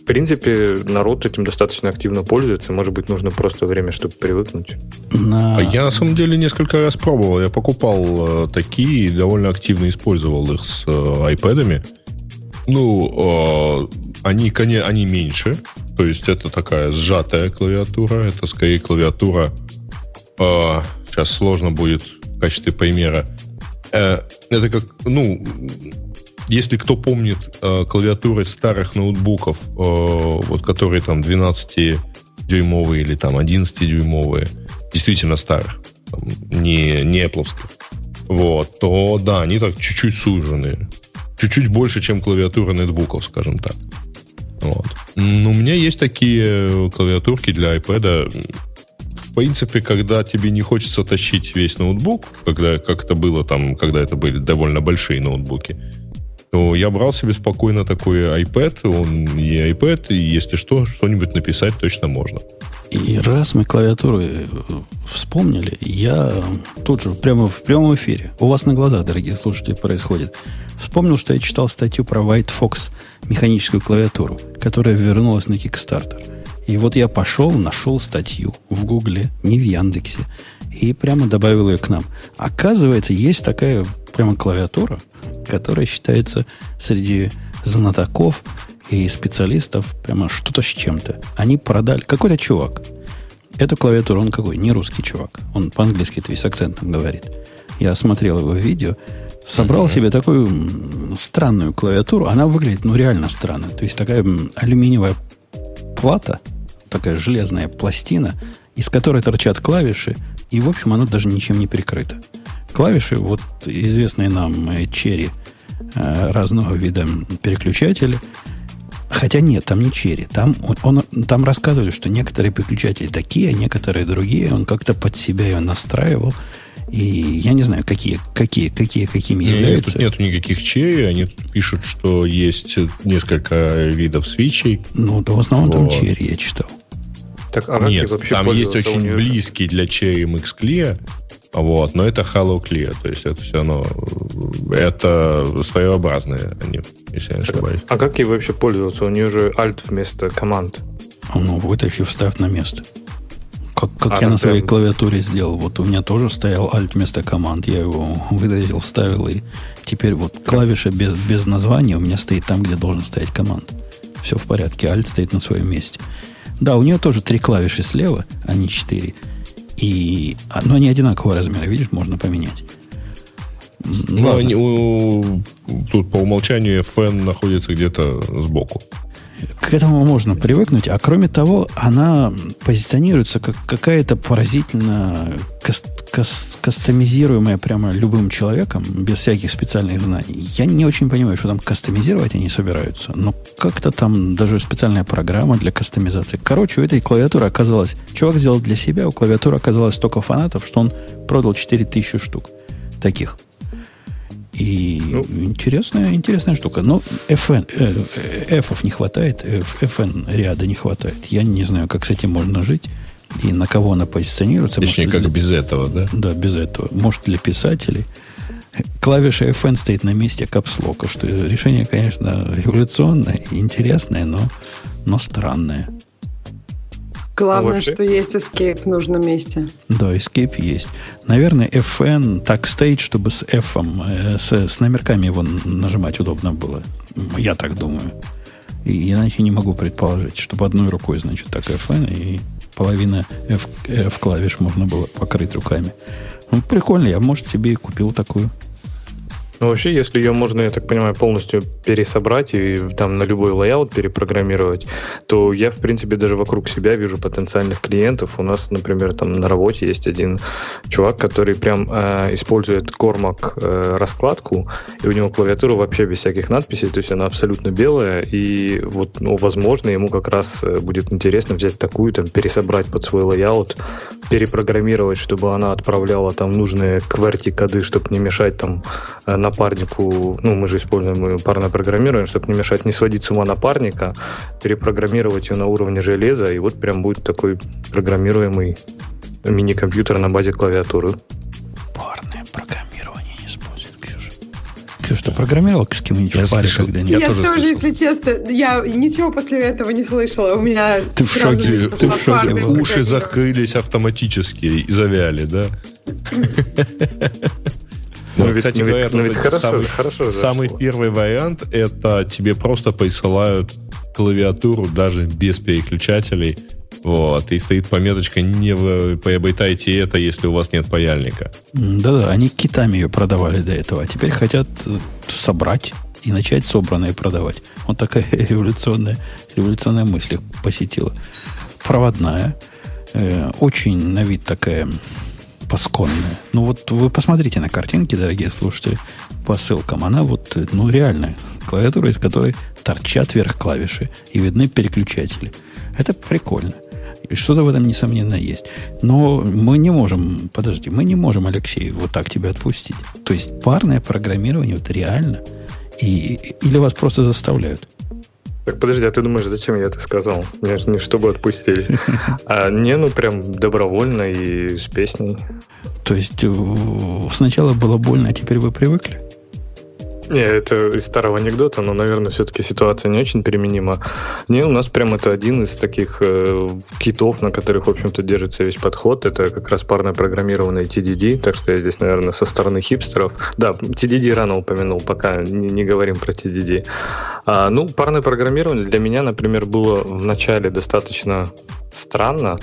в принципе, народ этим достаточно активно пользуется. Может быть, нужно просто время, чтобы привыкнуть. На... А я на самом деле несколько раз пробовал. Я покупал э, такие и довольно активно использовал их с э, iPad'ами. Ну, э, они, конечно, они меньше. То есть это такая сжатая клавиатура. Это скорее клавиатура. Э, сейчас сложно будет в качестве примера. Э, это как, ну, если кто помнит э, клавиатуры старых ноутбуков, э, вот которые там 12-дюймовые или там 11-дюймовые, действительно старых, там, не, не Apple, вот, то да, они так чуть-чуть суженные чуть-чуть больше, чем клавиатура нетбуков, скажем так. Вот. Но у меня есть такие клавиатурки для iPad. В принципе, когда тебе не хочется тащить весь ноутбук, когда, как это было там, когда это были довольно большие ноутбуки, то я брал себе спокойно такой iPad, он и iPad, и если что, что-нибудь написать точно можно. И раз мы клавиатуры вспомнили, я тут же прямо в прямом эфире, у вас на глазах, дорогие слушатели, происходит, Вспомнил, что я читал статью про White Fox, механическую клавиатуру, которая вернулась на Kickstarter. И вот я пошел, нашел статью в Гугле, не в Яндексе, и прямо добавил ее к нам. Оказывается, есть такая прямо клавиатура, которая считается среди знатоков и специалистов прямо что-то с чем-то. Они продали... Какой-то чувак. Эту клавиатуру, он какой? Не русский чувак. Он по-английски то есть с акцентом говорит. Я смотрел его видео, собрал mm-hmm. себе такую странную клавиатуру. Она выглядит, ну, реально странно. То есть такая алюминиевая плата, такая железная пластина, из которой торчат клавиши, и, в общем, оно даже ничем не прикрыто. Клавиши, вот известные нам э, черри э, разного вида переключатели, Хотя нет, там не черри. Там, он, там рассказывали, что некоторые переключатели такие, а некоторые другие. Он как-то под себя ее настраивал. И я не знаю, какие, какие, какие, какими Нет, являются. Тут нет никаких черри, они пишут, что есть несколько видов свечей. Ну, да в основном вот. там черри я читал. Так, а Нет, вообще там есть очень нее... близкий для Cherry MX Clear, вот, но это Hello Clear, то есть это все равно, это своеобразные они, если я не ошибаюсь. А как ей вообще пользоваться? У нее же Alt вместо команд. Ну, вытащи, вставь на место. Как, как а я на своей клавиатуре сделал. Вот у меня тоже стоял Alt вместо команд. Я его выдавил, вставил, и теперь вот клавиша без, без названия у меня стоит там, где должен стоять команд. Все в порядке. Alt стоит на своем месте. Да, у нее тоже три клавиши слева, а не четыре. И, но они одинакового размера, видишь, можно поменять. Ну, они, у, тут по умолчанию FN находится где-то сбоку к этому можно привыкнуть. А кроме того, она позиционируется как какая-то поразительно каст каст кастомизируемая прямо любым человеком, без всяких специальных знаний. Я не очень понимаю, что там кастомизировать они собираются, но как-то там даже специальная программа для кастомизации. Короче, у этой клавиатуры оказалось... Чувак сделал для себя, у клавиатуры оказалось столько фанатов, что он продал 4000 штук таких. И ну, интересная, интересная штука. Но FN, э, F не хватает, FN ряда не хватает. Я не знаю, как с этим можно жить и на кого она позиционируется. Точнее, Может, как для, без этого, да? Да, без этого. Может, для писателей. Клавиша FN стоит на месте капслока, что решение, конечно, революционное, интересное, но, но странное. Главное, Вообще? что есть escape в нужном месте. Да, escape есть. Наверное, FN так стоит, чтобы с F, э, с, с номерками его нажимать удобно было. Я так думаю. И иначе не могу предположить, чтобы одной рукой, значит, так FN и половина F, F клавиш можно было покрыть руками. Ну, прикольно, я, может, себе и купил такую. Ну, вообще, если ее можно, я так понимаю, полностью пересобрать и там на любой layout перепрограммировать, то я, в принципе, даже вокруг себя вижу потенциальных клиентов. У нас, например, там на работе есть один чувак, который прям э, использует Colemak э, раскладку, и у него клавиатура вообще без всяких надписей, то есть она абсолютно белая, и вот, ну, возможно, ему как раз э, будет интересно взять такую, там, пересобрать под свой layout, перепрограммировать, чтобы она отправляла там нужные QWERTY-коды, чтобы не мешать там э, на напарнику, ну, мы же используем парное программирование, чтобы не мешать, не сводить с ума напарника, перепрограммировать ее на уровне железа, и вот прям будет такой программируемый мини-компьютер на базе клавиатуры. Парное программирование не использует, Ксюша. Ксюша, ты программировал с кем-нибудь в паре когда-нибудь? Я, я тоже, тоже если честно, я ничего после этого не слышала. У меня ты в шоке, ты в шоке. Уши закрылись автоматически и завяли, да? Ну, ну, кстати говоря, ведь, ну, ведь хорошо, самый, хорошо самый первый вариант это тебе просто присылают клавиатуру даже без переключателей. Вот, и стоит пометочка не приобретайте это, если у вас нет паяльника. Да-да, они китами ее продавали до этого, а теперь хотят э, собрать и начать собранное продавать. Вот такая революционная, революционная мысль их посетила. Проводная, э, очень на вид такая пасконная. Ну вот вы посмотрите на картинки, дорогие слушатели, по ссылкам. Она вот, ну реально, клавиатура, из которой торчат вверх клавиши и видны переключатели. Это прикольно. И что-то в этом, несомненно, есть. Но мы не можем, подожди, мы не можем, Алексей, вот так тебя отпустить. То есть парное программирование вот реально – и, или вас просто заставляют? Так подожди, а ты думаешь, зачем я это сказал? Не, не чтобы отпустили. А не, ну прям добровольно и с песней. То есть э, сначала было больно, а теперь вы привыкли? Не, это из старого анекдота, но, наверное, все-таки ситуация не очень применима. Не, у нас прям это один из таких э, китов, на которых, в общем-то, держится весь подход. Это как раз парное программированное TDD, так что я здесь, наверное, со стороны хипстеров. Да, TDD рано упомянул, пока не, не говорим про TDD. А, ну, парное программирование для меня, например, было в начале достаточно странно,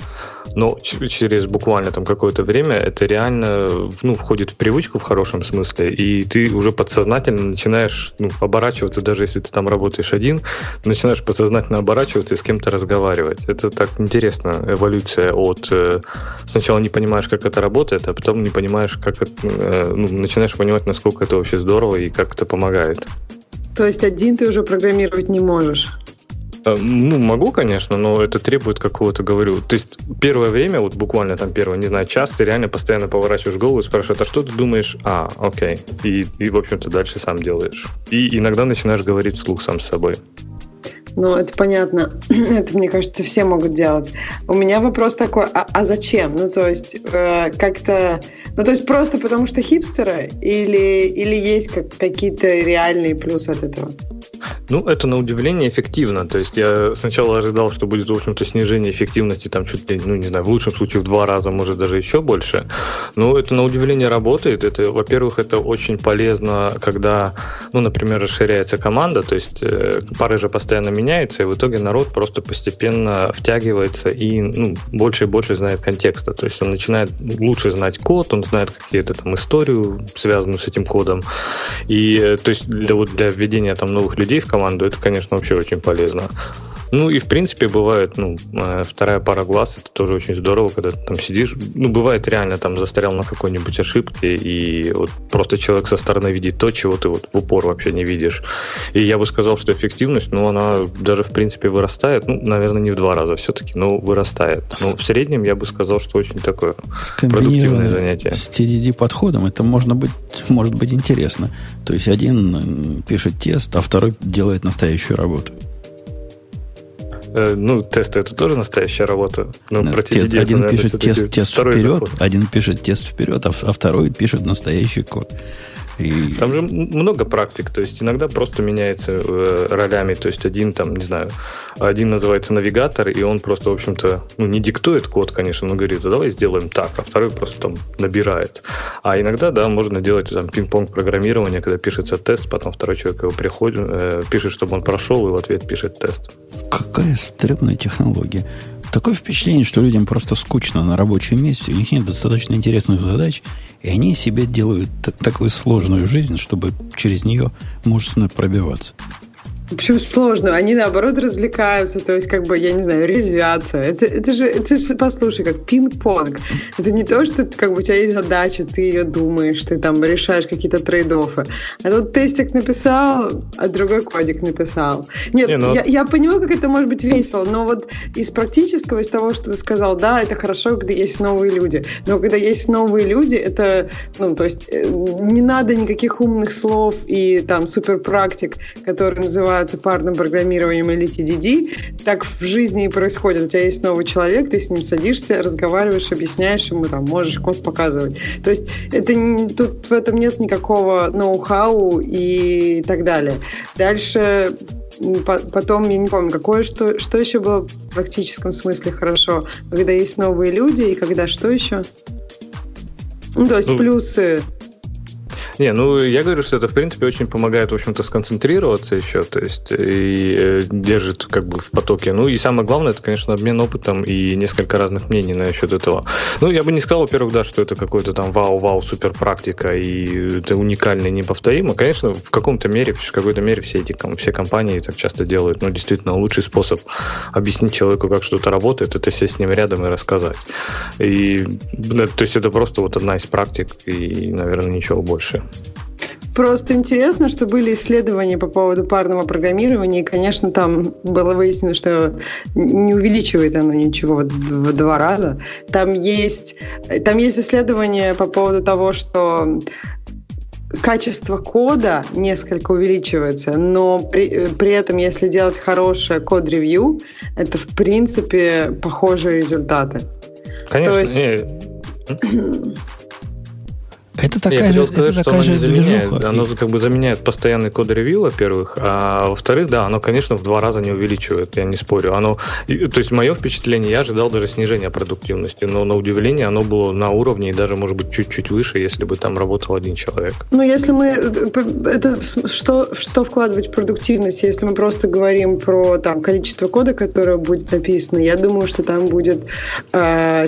но через буквально там какое-то время это реально ну, входит в привычку в хорошем смысле, и ты уже подсознательно начинаешь ну, оборачиваться, даже если ты там работаешь один, начинаешь подсознательно оборачиваться и с кем-то разговаривать. Это так интересно, эволюция от э, сначала не понимаешь, как это работает, а потом не понимаешь, как это, э, ну, начинаешь понимать, насколько это вообще здорово и как это помогает. То есть один ты уже программировать не можешь? Э, ну, могу, конечно, но это требует какого-то, говорю. То есть первое время, вот буквально там первое, не знаю, час, ты реально постоянно поворачиваешь голову и спрашиваешь, а что ты думаешь? А, окей. И, и в общем-то, дальше сам делаешь. И иногда начинаешь говорить вслух сам с собой. Ну, это понятно. это, мне кажется, все могут делать. У меня вопрос такой, а, а зачем? Ну, то есть, э, как-то... Ну, то есть, просто потому что хипстеры? Или, или есть как, какие-то реальные плюсы от этого? Ну, это на удивление эффективно. То есть я сначала ожидал, что будет, в общем-то, снижение эффективности там чуть ли, ну, не знаю, в лучшем случае в два раза, может, даже еще больше. Но это на удивление работает. Это, во-первых, это очень полезно, когда, ну, например, расширяется команда, то есть э, пары же постоянно меняются, и в итоге народ просто постепенно втягивается и ну, больше и больше знает контекста. То есть он начинает лучше знать код, он знает какие-то там историю, связанную с этим кодом. И э, то есть для, вот, для введения там новых людей людей в команду, это, конечно, вообще очень полезно. Ну и, в принципе, бывает, ну, э, вторая пара глаз, это тоже очень здорово, когда ты там сидишь. Ну, бывает реально там застрял на какой-нибудь ошибке, и вот просто человек со стороны видит то, чего ты вот в упор вообще не видишь. И я бы сказал, что эффективность, ну, она даже, в принципе, вырастает, ну, наверное, не в два раза все-таки, но вырастает. Но в среднем я бы сказал, что очень такое продуктивное занятие. С TDD-подходом это можно быть, может быть интересно. То есть один пишет тест, а второй делает настоящую работу. Э, ну, тесты это тоже настоящая работа. Ну, про тест, один наверное, пишет тест, тест вперед, заход. один пишет тест вперед, а, а второй пишет настоящий код. И... Там же много практик, то есть иногда просто меняется э, ролями, то есть один там, не знаю, один называется навигатор, и он просто, в общем-то, ну, не диктует код, конечно, но говорит, а давай сделаем так, а второй просто там набирает. А иногда, да, можно делать там пинг-понг программирование, когда пишется тест, потом второй человек его приходит, э, пишет, чтобы он прошел, и в ответ пишет тест. Какая стрёмная технология. Такое впечатление, что людям просто скучно на рабочем месте, у них нет достаточно интересных задач, и они себе делают такую сложную жизнь, чтобы через нее мужественно пробиваться. Почему сложно? Они наоборот развлекаются, то есть, как бы, я не знаю, резвятся. Это, это, же, это же, послушай, как пинг-понг. Это не то, что как бы у тебя есть задача, ты ее думаешь, ты там решаешь какие-то trade-off ы. А тут тестик написал, а другой кодик написал. Нет, не, ну... я, я понимаю, как это может быть весело, но вот из практического, из того, что ты сказал, да, это хорошо, когда есть новые люди. Но когда есть новые люди, это, ну, то есть, э, не надо никаких умных слов и там суперпрактик, которые называют называются парным программированием или TDD, так в жизни и происходит. У тебя есть новый человек, ты с ним садишься, разговариваешь, объясняешь ему, там, можешь код показывать. То есть это, тут в этом нет никакого ноу-хау и так далее. Дальше потом, я не помню, какое, что, что еще было в практическом смысле хорошо, когда есть новые люди и когда что еще? Ну, то есть ну, плюсы Не, ну я говорю, что это в принципе очень помогает, в общем-то, сконцентрироваться еще, то есть и э, держит как бы в потоке. Ну и самое главное, это, конечно, обмен опытом и несколько разных мнений насчет этого. Ну, я бы не сказал, во-первых, да, что это какой-то там вау-вау супер практика и это уникально и неповторимо. Конечно, в каком-то мере, в какой-то мере все эти все компании так часто делают. Но действительно, лучший способ объяснить человеку, как что-то работает, это сесть с ним рядом и рассказать. И, то есть это просто вот одна из практик и, наверное, ничего больше. Просто интересно, что были исследования по поводу парного программирования, и, конечно, там было выяснено, что не увеличивает оно ничего в два раза. Там есть, там есть исследования по поводу того, что качество кода несколько увеличивается, но при, при этом, если делать хорошее код-ревью, это, в принципе, похожие результаты. Конечно, То есть... не... Это такая я же, сказать, это что же заменяет, движуха. Оно как бы заменяет постоянный код ревью, во-первых, а во-вторых, да, оно, конечно, в два раза не увеличивает, я не спорю. Оно, то есть мое впечатление, я ожидал даже снижения продуктивности, но на удивление оно было на уровне и даже, может быть, чуть-чуть выше, если бы там работал один человек. Ну, если мы, это что, что вкладывать в продуктивность, если мы просто говорим про там количество кода, которое будет написано, я думаю, что там будет э,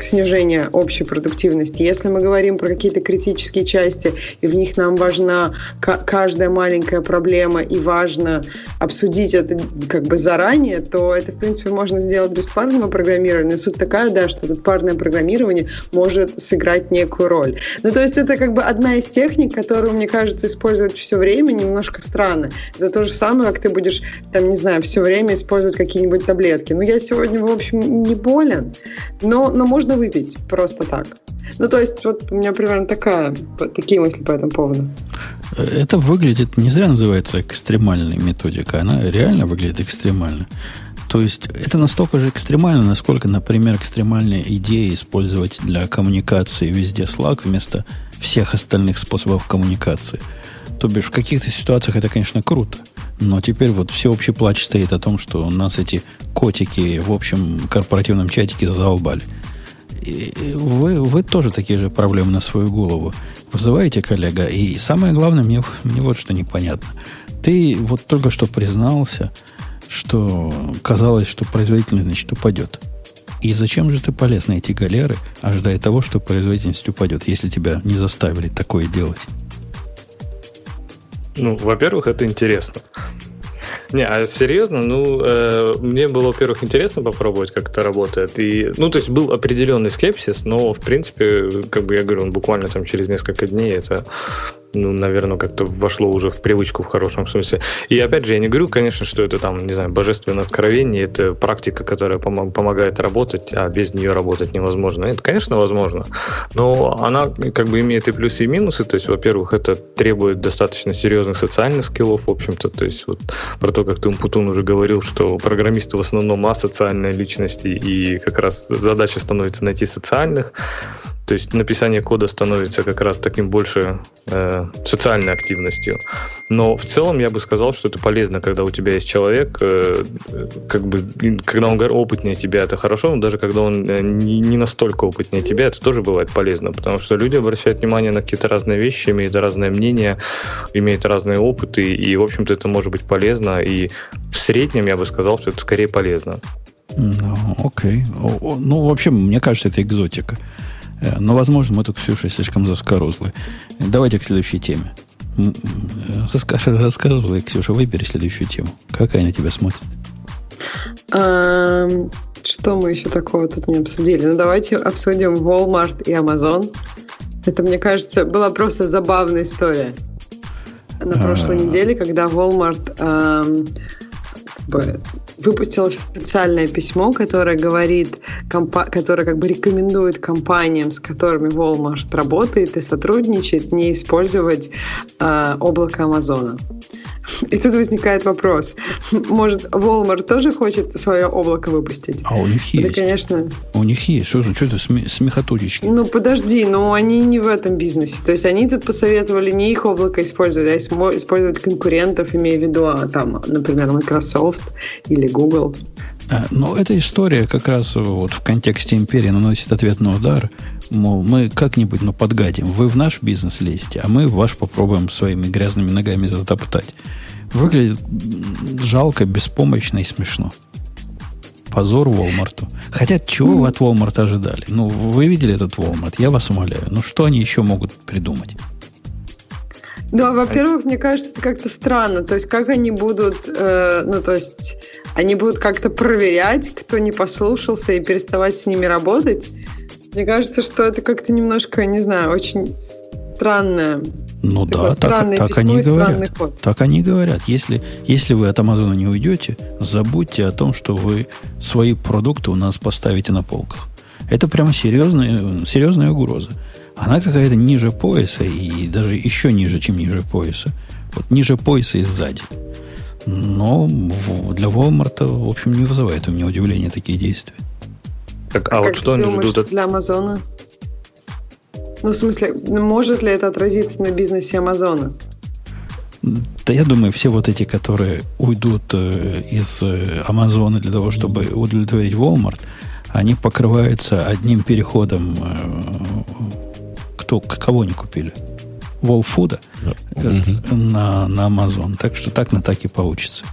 снижение общей продуктивности. Если мы говорим про какие-то критические части, и в них нам важна каждая маленькая проблема, и важно обсудить это как бы заранее, то это, в принципе, можно сделать без парного программирования. Суть такая, да, что тут парное программирование может сыграть некую роль. Ну, то есть это как бы одна из техник, которую, мне кажется, использовать все время немножко странно. Это то же самое, как ты будешь, там, не знаю, все время использовать какие-нибудь таблетки. Ну, я сегодня, в общем, не болен, но, но можно выпить просто так. Ну, то есть, вот у меня примерно такая, такие мысли по этому поводу. Это выглядит, не зря называется экстремальной методикой, она реально выглядит экстремально. То есть это настолько же экстремально, насколько, например, экстремальная идея использовать для коммуникации везде Slack вместо всех остальных способов коммуникации. То бишь в каких-то ситуациях это, конечно, круто. Но теперь вот всеобщий плач стоит о том, что у нас эти котики в общем корпоративном чатике задолбали вы, вы тоже такие же проблемы на свою голову вызываете, коллега. И самое главное, мне, мне вот что непонятно. Ты вот только что признался, что казалось, что производительность, значит, упадет. И зачем же ты полез на эти галеры, ожидая того, что производительность упадет, если тебя не заставили такое делать? Ну, во-первых, это интересно. Не, а серьезно, ну, э, мне было, во-первых, интересно попробовать, как это работает. И, ну, то есть был определенный скепсис, но, в принципе, как бы я говорю, он буквально там через несколько дней это ну, наверное, как-то вошло уже в привычку в хорошем смысле. И опять же, я не говорю, конечно, что это там, не знаю, божественное откровение, это практика, которая пом- помогает работать, а без нее работать невозможно. Это, конечно, возможно, но она как бы имеет и плюсы, и минусы. То есть, во-первых, это требует достаточно серьезных социальных скиллов, в общем-то. То есть, вот про то, как ты, Путун, уже говорил, что программисты в основном асоциальные личности, и как раз задача становится найти социальных. То есть написание кода становится как раз таким больше э, социальной активностью. Но в целом я бы сказал, что это полезно, когда у тебя есть человек, э, как бы, когда он опытнее тебя, это хорошо, но даже когда он э, не, не настолько опытнее тебя, это тоже бывает полезно, потому что люди обращают внимание на какие-то разные вещи, имеют разное мнение, имеют разные опыты, и, в общем-то, это может быть полезно, и в среднем я бы сказал, что это скорее полезно. Ну, окей. Ну, вообще, мне кажется, это экзотика. Э, но, возможно, мы тут, Ксюша, слишком заскорузлы. Давайте к следующей теме. Э, заскорузлые, Ксюша, выбери следующую тему. Какая на тебя смотрит? А, что мы еще такого тут не обсудили? Ну, давайте обсудим Walmart и Amazon. Это, мне кажется, была просто забавная история. На прошлой а. неделе, когда Walmart выпустил официальное письмо, которое говорит, компа- которое как бы рекомендует компаниям, с которыми Walmart работает и сотрудничает, не использовать э, облако Амазона. И тут возникает вопрос. Может, Walmart тоже хочет свое облако выпустить? А у них есть. Да, конечно. У них есть. Что, что это сме- смехотулечки? Ну, подожди, но они не в этом бизнесе. То есть они тут посоветовали не их облако использовать, а использовать конкурентов, имея в виду, а, там, например, Microsoft или Google. А, но эта история как раз вот в контексте империи наносит ответный удар Мол, мы как-нибудь, ну, подгадим. Вы в наш бизнес лезете, а мы в ваш попробуем своими грязными ногами затоптать. Выглядит жалко, беспомощно и смешно. Позор Walmart. Хотя, чего вы от Walmart ожидали? Ну, вы видели этот Walmart, я вас умоляю. Ну, что они еще могут придумать? Ну, во-первых, мне кажется, это как-то странно. То есть, как они будут, э, ну, то есть, они будут как-то проверять, кто не послушался и переставать с ними работать. Мне кажется, что это как-то немножко, не знаю, очень странное. Ну да, так, так они говорят. Ход. Так они говорят. Если, если вы от Амазона не уйдете, забудьте о том, что вы свои продукты у нас поставите на полках. Это прямо серьезная, серьезная угроза. Она какая-то ниже пояса и даже еще ниже, чем ниже пояса. Вот ниже пояса и сзади. Но для Walmart, в общем, не вызывает у меня удивления такие действия. Так, а, а вот что они думаешь, ждут от... для Амазона? Ну, в смысле, может ли это отразиться на бизнесе Амазона? Да я думаю, все вот эти, которые уйдут э, из э, Амазона для того, чтобы удовлетворить Walmart, они покрываются одним переходом. Э, кто, кого не купили? Волфуда mm-hmm. на, на Amazon. Так что так на так и получится.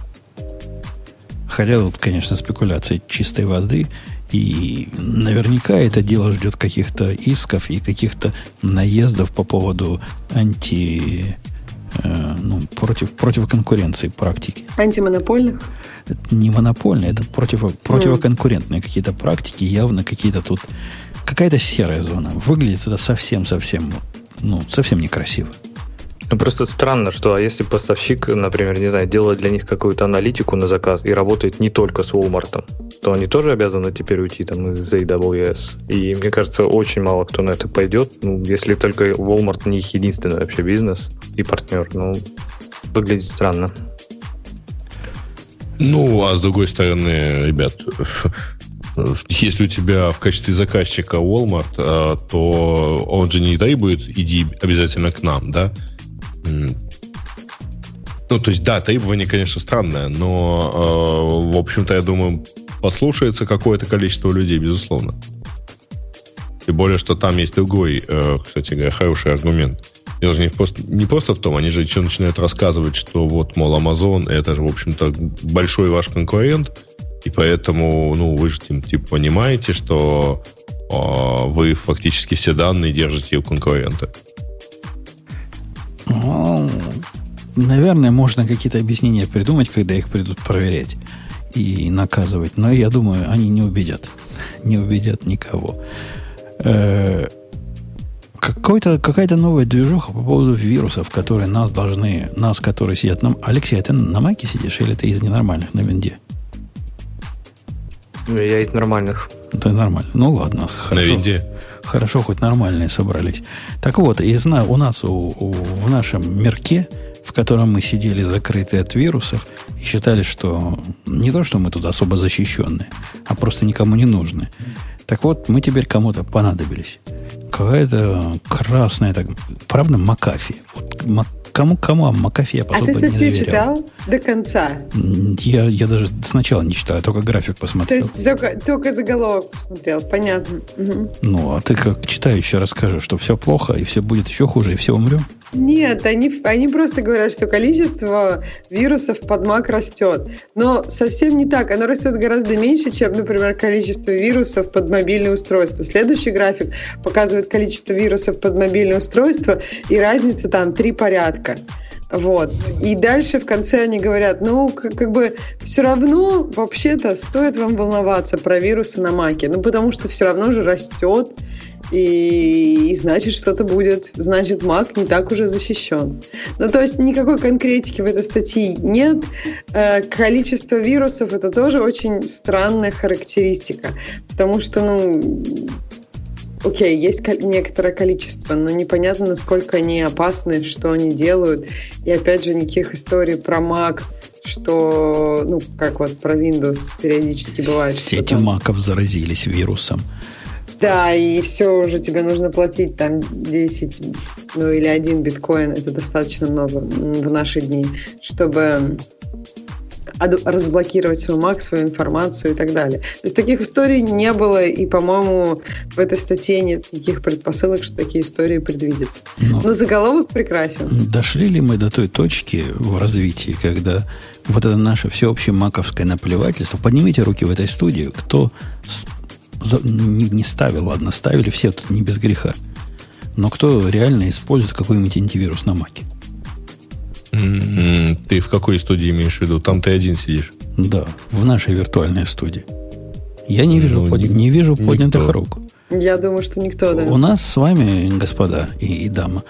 Хотя тут, конечно, спекуляции чистой воды. И наверняка это дело ждет каких-то исков и каких-то наездов по поводу анти... Э, ну, против, против конкуренции практики. Антимонопольных? Это не монопольные, это против, противоконкурентные mm. какие-то практики, явно какие-то тут... Какая-то серая зона. Выглядит это совсем-совсем, ну, совсем некрасиво. Ну, просто странно, что а если поставщик, например, не знаю, делает для них какую-то аналитику на заказ и работает не только с Walmart, то они тоже обязаны теперь уйти там из AWS. И мне кажется, очень мало кто на это пойдет, ну, если только Walmart не их единственный вообще бизнес и партнер. Ну, выглядит странно. Ну, а с другой стороны, ребят, если у тебя в качестве заказчика Walmart, а, то он же не требует, иди обязательно к нам, да? Ну, то есть, да, требование, конечно, странное, но, э, в общем-то, я думаю, послушается какое-то количество людей, безусловно. Тем более, что там есть другой, э, кстати говоря, хороший аргумент. Дело же не просто, не просто в том, они же еще начинают рассказывать, что вот, мол, Amazon это же, в общем-то, большой ваш конкурент, и поэтому, ну, вы же, типа, понимаете, что э, вы фактически все данные держите у конкурента. Ну, наверное, можно какие-то объяснения придумать, когда их придут проверять и наказывать. Но я думаю, они не убедят. Не убедят никого. Э, какой-то, какая-то новая движуха по поводу вирусов, которые нас должны, нас, которые сидят на... Алексей, а ты на маке сидишь или ты из ненормальных на винде? Я из нормальных. Ты нормально. Ну ладно. На винде. Хорошо, хоть нормальные собрались. Так вот, и знаю, у нас у, у, в нашем мирке, в котором мы сидели закрыты от вирусов, и считали, что не то, что мы тут особо защищенные, а просто никому не нужны. Так вот, мы теперь кому-то понадобились. Какая-то красная, так, правда, Макафи. Вот, Кому, кому, а Макафе я особо а ты статью читал до конца? Я, я даже сначала не читал, я только график посмотрел. То есть только, только заголовок посмотрел, понятно. Угу. Ну, а ты как читающий расскажешь, что все плохо, и все будет еще хуже, и все умрем? Нет, они, они просто говорят, что количество вирусов под Mac растет. Но совсем не так. Оно растет гораздо меньше, чем, например, количество вирусов под мобильное устройство. Следующий график показывает количество вирусов под мобильное устройство, и разница там три порядка. Вот. И дальше в конце они говорят, ну, как, как бы все равно вообще-то стоит вам волноваться про вирусы на маке, ну, потому что все равно же растет, и, и значит что-то будет. Значит, Mac не так уже защищен. Ну, то есть никакой конкретики в этой статье нет. Э, количество вирусов это тоже очень странная характеристика, потому что, ну, окей, есть некоторое количество, но непонятно, насколько они опасны, что они делают. И опять же, никаких историй про Mac, что, ну, как вот про Windows периодически бывает. Сети маков заразились вирусом. Да, и все уже тебе нужно платить там 10, ну или один биткоин, это достаточно много в наши дни, чтобы разблокировать свой Mac, свою информацию и так далее. То есть таких историй не было, и, по-моему, в этой статье нет никаких предпосылок, что такие истории предвидятся. Но, Но заголовок прекрасен. Дошли ли мы до той точки в развитии, когда вот это наше всеобщее маковское наплевательство, поднимите руки в этой студии, кто не, не ставил, ладно, ставили все тут не без греха. Но кто реально использует какой-нибудь антивирус на Маке? Ты в какой студии имеешь в виду? Там ты один сидишь. Да, в нашей виртуальной студии. Я не вижу, ну, под, не вижу поднятых рук. Я думаю, что никто, да. У нас с вами, господа и, и дама,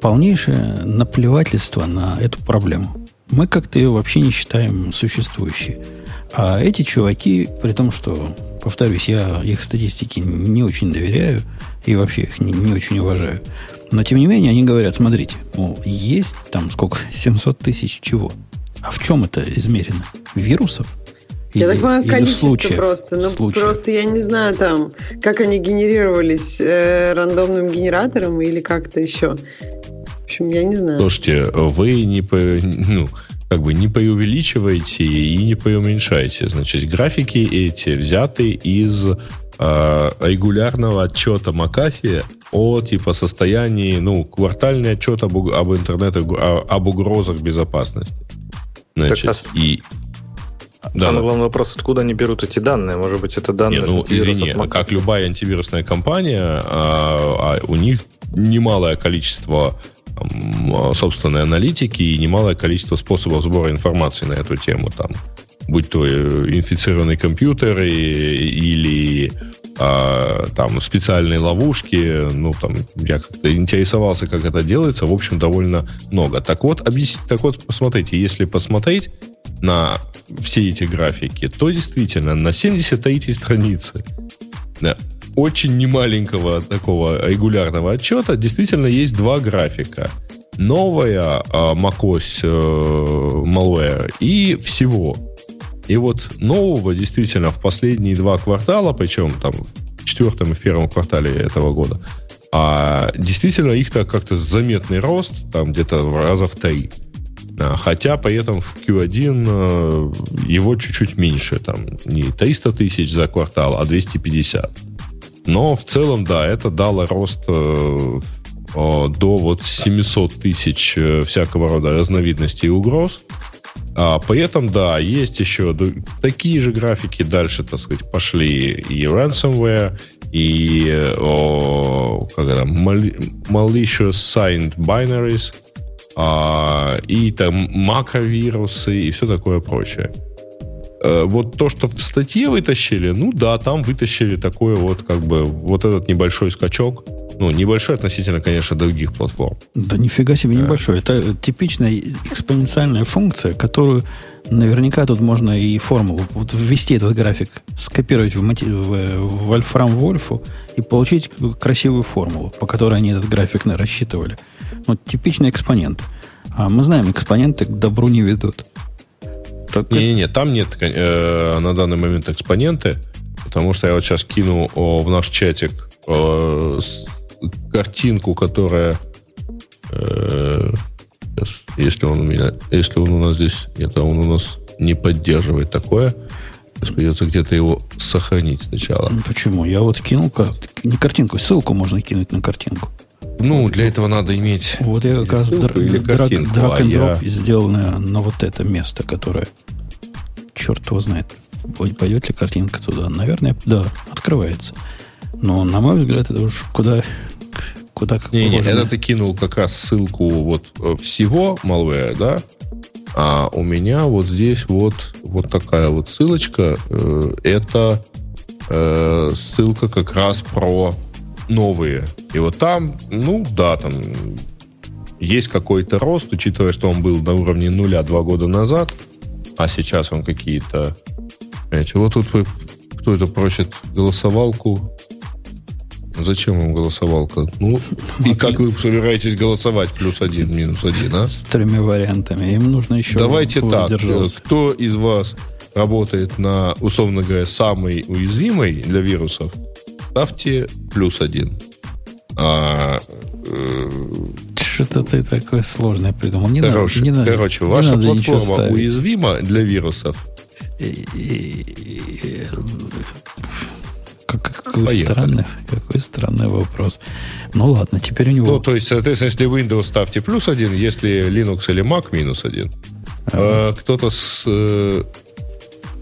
полнейшее наплевательство на эту проблему. Мы как-то ее вообще не считаем существующей. А эти чуваки, при том, что, повторюсь, я их статистике не очень доверяю и вообще их не, не очень уважаю, но, тем не менее, они говорят, смотрите, мол, есть там сколько, 700 тысяч чего? А в чем это измерено? Вирусов? Я так понимаю, количество случаев, просто. Ну, случаев. просто я не знаю там, как они генерировались э, рандомным генератором или как-то еще. В общем, я не знаю. Слушайте, вы не по, ну, как бы не преувеличиваете и не преуменьшаете. Значит, графики эти взяты из э, регулярного отчета Макафи о типа состоянии, ну, квартальный отчет об, об интернете, об угрозах безопасности. Значит, так, а... и да, Самый главный вопрос, откуда они берут эти данные? Может быть, это данные... Нет, ну, извини, от как любая антивирусная компания, а, а у них немалое количество собственной аналитики и немалое количество способов сбора информации на эту тему. Там, будь то э, инфицированный компьютер или а, там специальные ловушки, ну там я как-то интересовался, как это делается, в общем довольно много. Так вот, объяс... так вот, посмотрите, если посмотреть на все эти графики, то действительно на 73 странице да, очень немаленького такого регулярного отчета действительно есть два графика. Новая а, macOS э, malware и всего. И вот нового действительно в последние два квартала, причем там в четвертом и первом квартале этого года, а действительно их-то как-то заметный рост, там где-то раза в три. Хотя при этом в Q1 э, его чуть-чуть меньше, там не 300 тысяч за квартал, а 250. Но в целом, да, это дало рост э, до вот 700 тысяч э, всякого рода разновидностей угроз. А при этом, да, есть еще такие же графики дальше, так сказать, пошли и ransomware, и о, как это, malicious signed binaries, а, и там макровирусы и все такое прочее. Э, вот то, что в статье вытащили, ну да, там вытащили такой вот, как бы, вот этот небольшой скачок. Ну, небольшой относительно, конечно, других платформ. Да нифига себе небольшой. Это типичная экспоненциальная функция, которую наверняка тут можно и формулу, вот ввести этот график, скопировать в, мати- в, в Wolfram Wolf и получить красивую формулу, по которой они этот график рассчитывали. Вот типичный экспонент. А мы знаем, экспоненты к добру не ведут. Не-не-не, там нет э, на данный момент экспоненты, потому что я вот сейчас кину о, в наш чатик о, с, картинку, которая... Э, если он у меня... Если он у нас здесь... Нет, а он у нас не поддерживает такое. Сейчас придется где-то его сохранить сначала. Ну, почему? Я вот кинул не картинку, ссылку можно кинуть на картинку. Ну, для этого надо иметь. Вот я как раз драг а я... сделал на, на вот это место, которое черт его знает, пойдет ли картинка туда. Наверное, да, открывается. Но, на мой взгляд, это уж куда, куда как Не, не, это ты кинул как раз ссылку вот э, всего malware, да? А у меня вот здесь вот, вот такая вот ссылочка. Э, это э, ссылка как раз про новые. И вот там, ну да, там есть какой-то рост, учитывая, что он был на уровне нуля два года назад, а сейчас он какие-то... Вот тут кто это просит голосовалку. Зачем вам голосовалка? Ну, и как вы собираетесь голосовать? Плюс один, минус один, а? С тремя вариантами. Им нужно еще Давайте так. Кто из вас работает на, условно говоря, самой уязвимой для вирусов, ставьте плюс один. А, э, Что-то ты такое сложное придумал. Не короче, надо, не надо, короче, ваша надо платформа уязвима для вирусов? Какой странный, какой странный вопрос. Ну ладно, теперь у него... Ну, то есть, соответственно, если Windows ставьте плюс один, если Linux или Mac минус один. А, кто-то с э,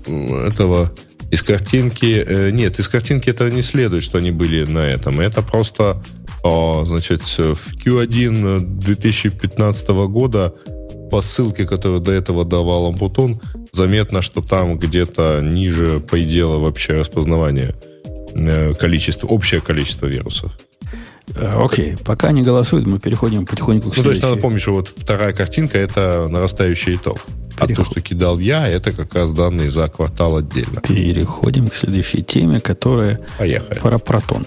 этого из картинки... Э, нет, из картинки это не следует, что они были на этом. Это просто, о, значит, в Q1 2015 года по ссылке, которую до этого давал Ампутун, заметно, что там где-то ниже предела вообще распознавания э, количество, общее количество вирусов. Э, окей, okay. пока не голосуют, мы переходим потихоньку к следующей. Ну, то есть надо помнить, что вот вторая картинка – это нарастающий итог. Переход... А то, что кидал я, это как раз данные за квартал отдельно. Переходим к следующей теме, которая Поехали. про протон.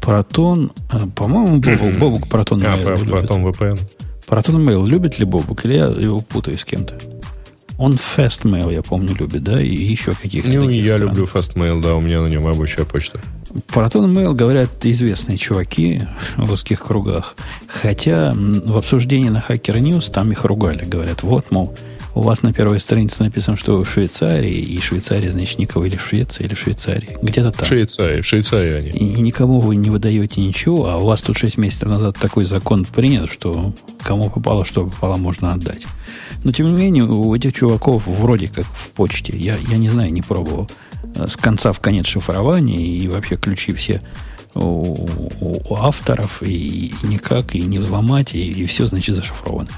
Протон, э, по-моему, Бобук, Бобук Протон А, про, Протон VPN. Протон Mail любит ли Бобук, или я его путаю с кем-то? Он Fastmail, я помню, любит, да, и еще каких-то Ну, я стран. люблю Fastmail, да, у меня на нем рабочая почта. Proton Mail, говорят, известные чуваки в узких кругах. Хотя в обсуждении на Hacker News там их ругали. Говорят, вот, мол, у вас на первой странице написано, что вы в Швейцарии, и Швейцария, значит, никого или в Швеции, или в Швейцарии. Где-то там. В Швейцарии, в Швейцарии они. И никому вы не выдаете ничего, а у вас тут 6 месяцев назад такой закон принят, что кому попало, что попало, можно отдать. Но, тем не менее, у этих чуваков вроде как в почте, я, я не знаю, не пробовал, с конца в конец шифрования и вообще ключи все у, у, у авторов, и, и никак, и не взломать, и, и все, значит, зашифровано.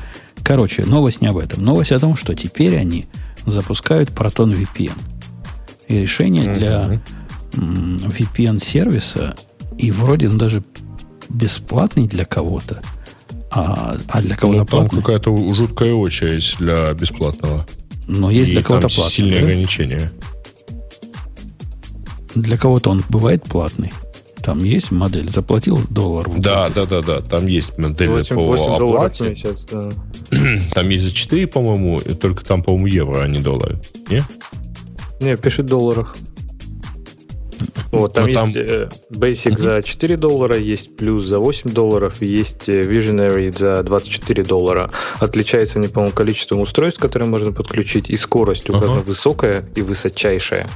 Короче, новость не об этом. Новость о том, что теперь они запускают Proton VPN. И решение для VPN-сервиса, и вроде он даже бесплатный для кого-то, а, а для кого-то ну, платный. Там какая-то жуткая очередь для бесплатного. Но есть и для кого-то платный. сильные да? ограничения. Для кого-то он бывает платный. Там есть модель, заплатил доллар. Да, да, да, да. Там есть модель 8, по 8 оплате. Месяц, да. Там есть за 4, по-моему, только там, по-моему, евро, а не доллары. Не? Не, пишет в долларах. Вот, там Но есть там... Э, Basic uh-huh. за 4 доллара, есть плюс за 8 долларов, есть э, Visionary за 24 доллара. Отличается они, по-моему, количеством устройств, которые можно подключить, и скорость указана uh-huh. высокая и высочайшая.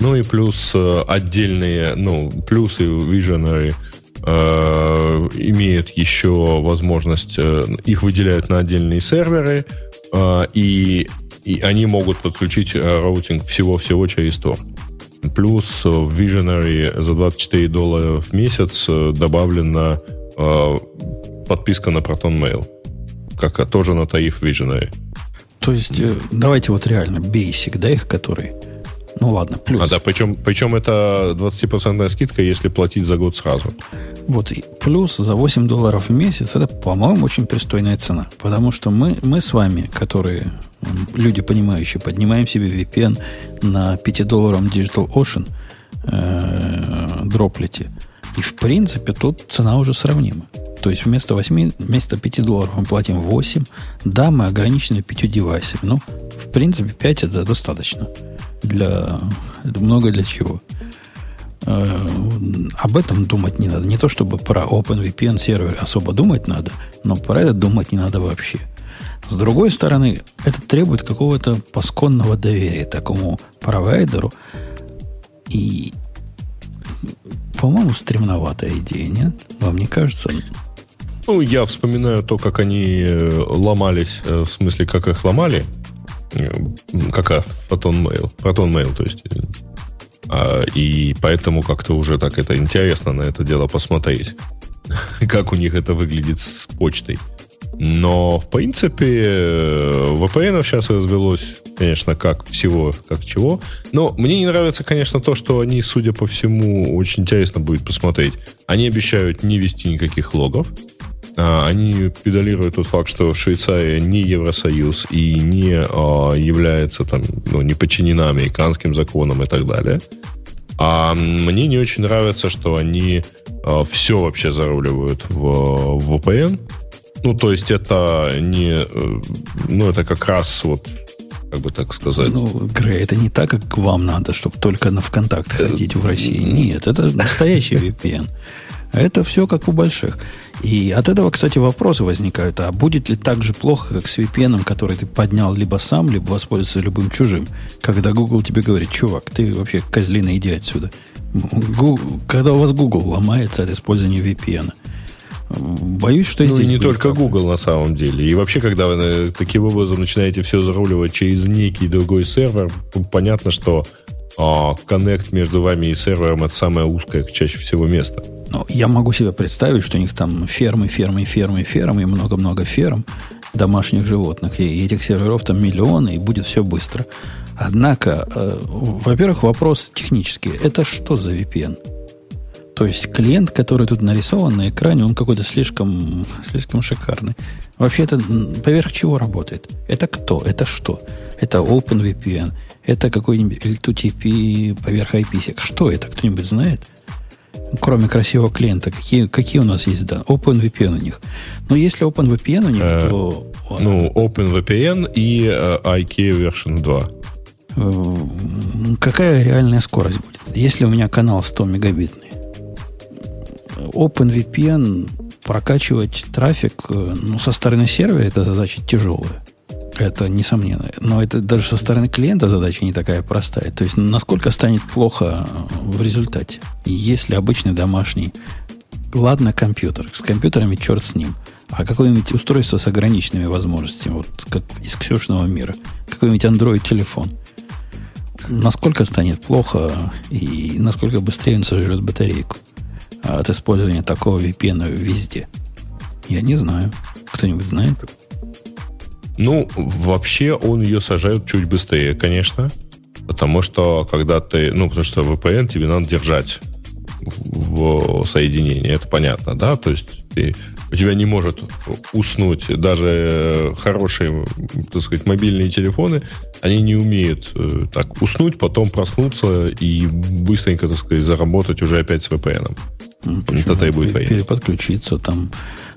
Ну и плюс э, отдельные, ну, плюсы Visionary э, имеют еще возможность, э, их выделяют на отдельные серверы, э, и, и они могут подключить э, routing всего-всего через Tor. Плюс в Visionary за 24 доллара в месяц добавлена э, подписка на Proton Mail, как тоже на тариф Visionary. То есть, давайте вот реально, basic, да, их который – ну ладно, плюс. А да, причем, причем это 20% скидка, если платить за год сразу. Вот, плюс за 8 долларов в месяц, это, по-моему, очень пристойная цена. Потому что мы, мы с вами, которые люди понимающие, поднимаем себе VPN на 5 долларов Digital Ocean э, дроплете. И, в принципе, тут цена уже сравнима. То есть вместо 8, вместо 5 долларов мы платим 8. Да, мы ограничены 5 девайсами. Ну, в принципе, 5 это достаточно для много для чего. Э, об этом думать не надо. Не то, чтобы про OpenVPN сервер особо думать надо, но про это думать не надо вообще. С другой стороны, это требует какого-то пасконного доверия такому провайдеру. И, по-моему, стремноватая идея, нет? Вам не кажется? Ну, я вспоминаю то, как они э, ломались, э, в смысле, как их ломали, как а, Proton Mail. Proton Mail, то есть. А, и поэтому как-то уже так это интересно на это дело посмотреть. как у них это выглядит с почтой. Но, в принципе, VPN сейчас развелось, конечно, как всего, как чего. Но мне не нравится, конечно, то, что они, судя по всему, очень интересно будет посмотреть. Они обещают не вести никаких логов. А, они педалируют тот факт, что Швейцария не Евросоюз и не а, является там, ну, не подчинена американским законам и так далее. А мне не очень нравится, что они а, все вообще заруливают в, в VPN. Ну, то есть это не... Э, ну, это как раз вот как бы так сказать. Ну, Грей, это не так, как вам надо, чтобы только на ВКонтакт ходить в России. Нет, это настоящий VPN. Это все как у больших. И от этого, кстати, вопросы возникают. А будет ли так же плохо, как с VPN, который ты поднял либо сам, либо воспользуешься любым чужим? Когда Google тебе говорит, чувак, ты вообще козлина, иди отсюда. Google, когда у вас Google ломается от использования VPN. Боюсь, что ну, здесь и не только проблем. Google на самом деле. И вообще, когда вы э, таким образом начинаете все заруливать через некий другой сервер, понятно, что а, коннект между вами и сервером это самое узкое чаще всего место. Ну, я могу себе представить, что у них там фермы, фермы, фермы, фермы и много-много ферм домашних животных. И этих серверов там миллионы, и будет все быстро. Однако, э, во-первых, вопрос технический. Это что за VPN? То есть клиент, который тут нарисован на экране, он какой-то слишком, слишком шикарный. Вообще это поверх чего работает? Это кто? Это что? Это OpenVPN? Это какой-нибудь L2TP поверх IPsec? Что это? Кто-нибудь знает? Кроме красивого клиента, какие, какие у нас есть да, OpenVPN у них? Но если OpenVPN у них, э, то... Ну, OpenVPN и э, IK version 2. Э, какая реальная скорость будет? Если у меня канал 100 мегабитный, OpenVPN прокачивать трафик э, ну, со стороны сервера это задача тяжелая. Это несомненно. Но это даже со стороны клиента задача не такая простая. То есть, насколько станет плохо э, в результате, если обычный домашний, ладно, компьютер, с компьютерами черт с ним, а какое-нибудь устройство с ограниченными возможностями, вот как из Ксюшного мира, какой-нибудь Android-телефон, насколько станет плохо и насколько быстрее он сожрет батарейку от использования такого VPN везде? Я не знаю. Кто-нибудь знает? Ну, вообще он ее сажает чуть быстрее, конечно. Потому что когда ты... Ну, потому что VPN тебе надо держать в соединении. Это понятно, да? То есть ты, у тебя не может уснуть даже хорошие, так сказать, мобильные телефоны. Они не умеют э, так уснуть, потом проснуться и быстренько, так сказать, заработать уже опять с VPN. Ну, это требует времени. Переподключиться там.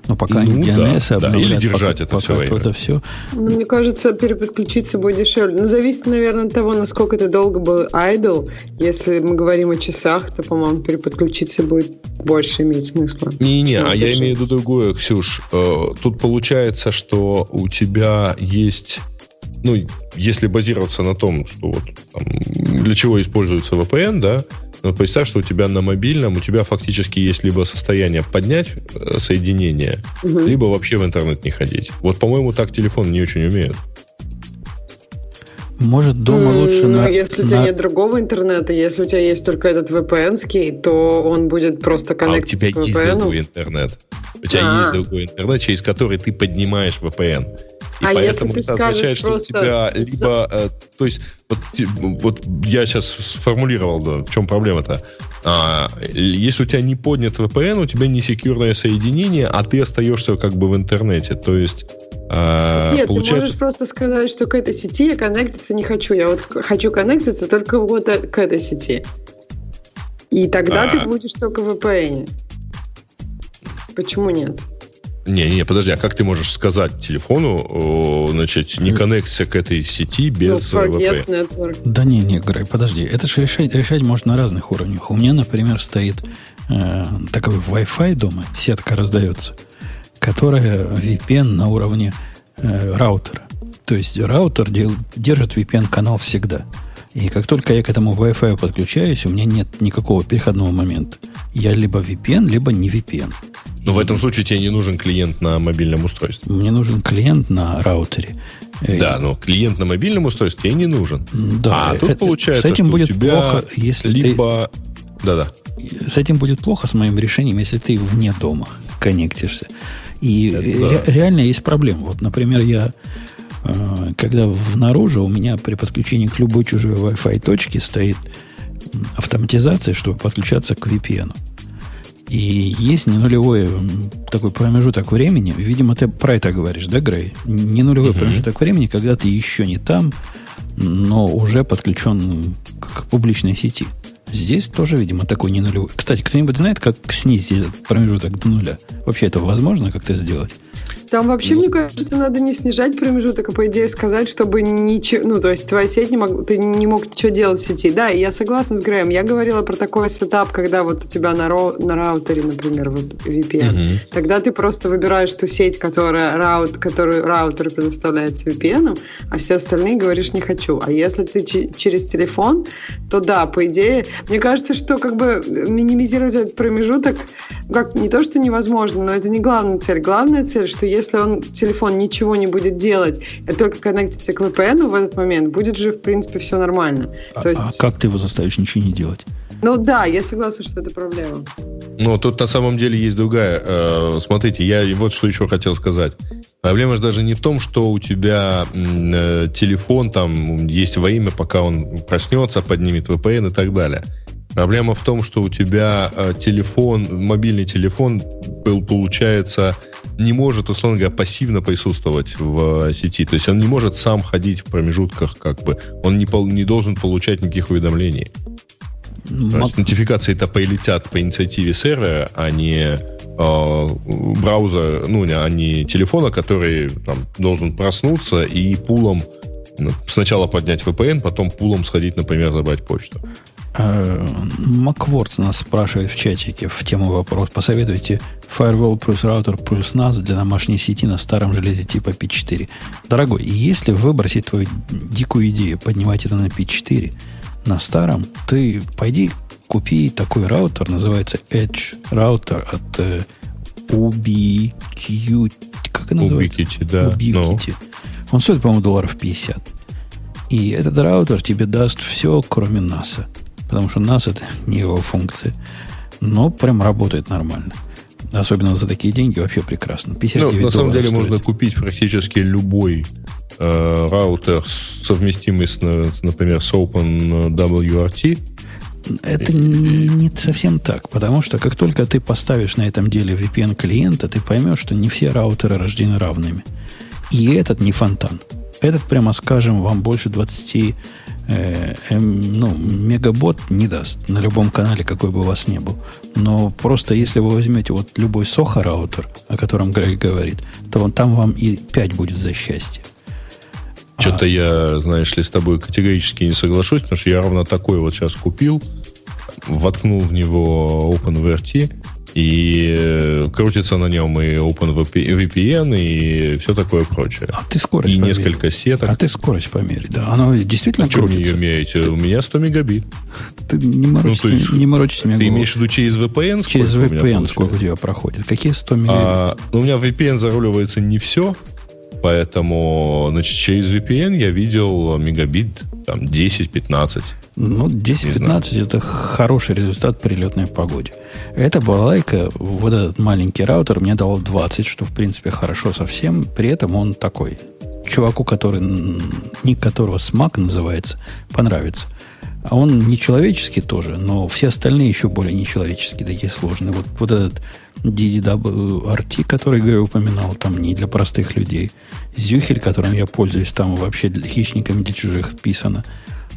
Но пока ну, DNS да, обновлять, да. Или держать пока, это пока все время. Это все. Ну, мне кажется, переподключиться будет дешевле. Но ну, зависит, наверное, от того, насколько ты долго был idle. Если мы говорим о часах, то, по-моему, переподключиться будет больше иметь смысла. Не-не, а я имею в виду другое, Ксюш. Э, тут получается, что у тебя есть ну, если базироваться на том, что вот там, для чего используется VPN, да, но представь, что у тебя на мобильном, у тебя фактически есть либо состояние поднять э, соединение, угу. либо вообще в интернет не ходить. Вот, по-моему, так телефон не очень умеют. Может, дома лучше ну, на... если у тебя на... нет другого интернета, если у тебя есть только этот VPN-ский, то он будет просто коннектиться а у тебя есть другой интернет. У тебя А-а-а. есть другой интернет, через который ты поднимаешь VPN. И а поэтому это означает, что у тебя либо... Э, то есть, вот, вот я сейчас сформулировал, да, в чем проблема-то. А, если у тебя не поднят VPN, у тебя не секьюрное соединение, а ты остаешься как бы в интернете. То есть... А, Нет, получается... ты можешь просто сказать, что к этой сети я коннектиться не хочу. Я вот хочу коннектиться только вот к этой сети. И тогда а... ты будешь только в VPN. Почему нет? Не, не, подожди, а как ты можешь сказать телефону, значит, не коннектиться к этой сети без no, VPN? Да не, не, Грей, подожди. Это же решать, решать можно на разных уровнях. У меня, например, стоит э, такой Wi-Fi дома, сетка раздается, которая VPN на уровне э, раутера. То есть раутер дел, держит VPN-канал всегда. И как только я к этому Wi-Fi подключаюсь, у меня нет никакого переходного момента. Я либо VPN, либо не VPN. Но и... в этом случае тебе не нужен клиент на мобильном устройстве. Мне нужен клиент на раутере. Да, но клиент на мобильном устройстве тебе не нужен. Да, а тут это, получается, с этим что будет у тебя плохо, если либо... Ты... Да-да. С этим будет плохо с моим решением, если ты вне дома коннектишься. И да. ре- реально есть проблема. Вот, например, я э, когда внаружи у меня при подключении к любой чужой Wi-Fi точке стоит автоматизация, чтобы подключаться к VPN. И есть не нулевой такой промежуток времени. Видимо, ты про это говоришь, да, Грей? Не нулевой uh-huh. промежуток времени, когда ты еще не там, но уже подключен к публичной сети. Здесь тоже, видимо, такой не нулевой. Кстати, кто-нибудь знает, как снизить этот промежуток до нуля? Вообще это возможно как-то сделать? Там вообще, ну. мне кажется, надо не снижать промежуток, а по идее сказать, чтобы ничего... Ну, то есть твоя сеть не мог... Ты не мог ничего делать в сети. Да, я согласна с Грэем. Я говорила про такой setup, когда вот у тебя на, ро... на раутере, например, VPN. Угу. Тогда ты просто выбираешь ту сеть, которая раут... которую раутер предоставляет с VPN, а все остальные говоришь «не хочу». А если ты через телефон, то да, по идее... Мне кажется, что как бы минимизировать этот промежуток как не то, что невозможно, но это не главная цель. Главная цель, что если он, телефон ничего не будет делать, и только коннектится к VPN в этот момент, будет же, в принципе, все нормально. А, то есть... а как ты его заставишь ничего не делать? Ну да, я согласна, что это проблема. Но тут на самом деле есть другая. Э, смотрите, я вот что еще хотел сказать. Проблема же даже не в том, что у тебя э, телефон там есть во имя, пока он проснется, поднимет VPN и так далее. Проблема в том, что у тебя э, телефон, мобильный телефон, получается, не может, условно говоря, пассивно присутствовать в э, сети. То есть он не может сам ходить в промежутках, как бы. Он не, не должен получать никаких уведомлений. Мак... То есть нотификации-то полетят по инициативе сервера, а не э, браузер, ну, а не телефона, который там, должен проснуться и пулом ну, сначала поднять VPN, потом пулом сходить, например, забрать почту. Э, Макворц нас спрашивает в чатике в тему вопрос. Посоветуйте Firewall плюс раутер плюс NAS для домашней сети на старом железе типа P4. Дорогой, если выбросить твою дикую идею поднимать это на P4 на старом, ты пойди купи такой раутер, называется Edge раутер от э, Ubiquiti. Как это называется? Ubiquiti, да. No. Ну. Он стоит, по-моему, долларов 50. И этот раутер тебе даст все, кроме НАСа потому что нас это не его функция. Но прям работает нормально. Особенно за такие деньги вообще прекрасно. 59 ну, на самом деле стоит. можно купить практически любой э, раутер, совместимый с, например, с OpenWRT. Это не, не совсем так, потому что как только ты поставишь на этом деле VPN клиента, ты поймешь, что не все раутеры рождены равными. И этот не фонтан. Этот, прямо скажем, вам больше 20 э, э, ну, мегабот не даст на любом канале, какой бы у вас ни был. Но просто если вы возьмете вот любой Soho раутер, о котором Грег говорит, то он, там вам и 5 будет за счастье. Что-то а... я, знаешь ли, с тобой категорически не соглашусь, потому что я ровно такой вот сейчас купил, воткнул в него OpenVRT, и э, крутится на нем и OpenVPN, и все такое прочее. А ты скорость И померь. несколько сеток. А ты скорость померь, да. Оно действительно а крутится. Что вы имеете? Ты... У меня 100 мегабит. Ты не морочишься, ну, есть, не морочишься Ты имеешь в виду через VPN? Через VPN сколько у тебя проходит? Какие 100 мегабит? А, ну, у меня VPN заруливается не все, Поэтому, значит, через VPN я видел мегабит там 10-15. Ну, 10-15 это хороший результат при летной погоде. Эта балайка, вот этот маленький раутер мне дал 20, что в принципе хорошо совсем. При этом он такой. Чуваку, который, ник которого смак называется, понравится. А он не человеческий тоже, но все остальные еще более нечеловеческие, такие сложные. Вот, вот этот DDWRT, который Грей упоминал, там не для простых людей. Зюхель, которым я пользуюсь, там вообще для хищниками, для чужих писано.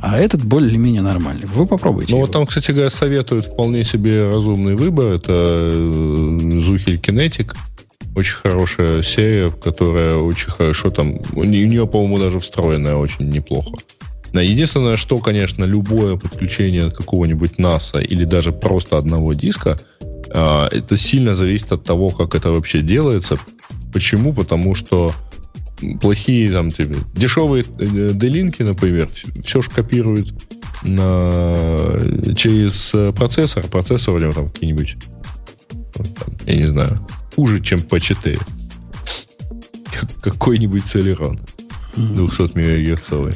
А этот более-менее нормальный. Вы попробуйте. Ну, его. вот там, кстати говоря, советуют вполне себе разумный выбор. Это э, Зухель Кинетик. Очень хорошая серия, которая очень хорошо там... У нее, по-моему, даже встроенная очень неплохо. Единственное, что, конечно, любое подключение какого-нибудь НАСА или даже просто одного диска, это сильно зависит от того, как это вообще делается. Почему? Потому что плохие, там, типа, дешевые э, делинки, например, все же копируют на, через процессор. Процессор у него там какие-нибудь, я не знаю, хуже, чем P4. Какой-нибудь Celeron. 200 мегагерцовый.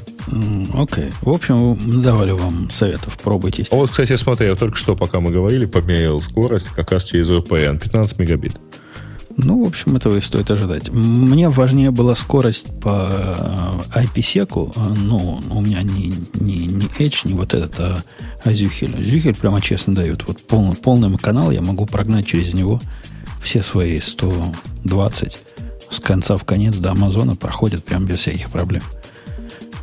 Окей. Okay. В общем, давали вам советов. Пробуйте. А вот, кстати, смотри, я только что, пока мы говорили, померил скорость как раз через VPN. 15 мегабит. Ну, в общем, этого и стоит ожидать. Мне важнее была скорость по IPsec. Ну, у меня не, не, не Edge, не вот этот, а, а Zühel. Zühel прямо честно дает. Вот полный, полный канал я могу прогнать через него все свои 120 с конца в конец до Амазона проходят прям без всяких проблем.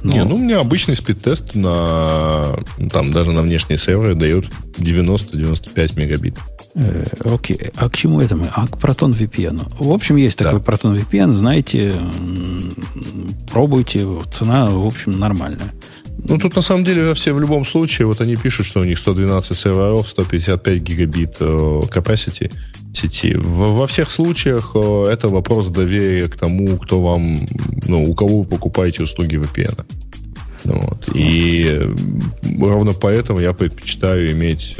Но... Не, ну у меня обычный спид-тест на там даже на внешние серверы дает 90-95 мегабит. Э, окей, а к чему это мы? А к Proton VPN. В общем, есть такой да. Proton VPN, знаете, пробуйте, цена, в общем, нормальная. Ну, тут на самом деле все в любом случае, вот они пишут, что у них 112 серверов, 155 гигабит э, capacity сети. Во всех случаях э, это вопрос доверия к тому, кто вам, ну, у кого вы покупаете услуги VPN. Вот. И э, ровно поэтому я предпочитаю иметь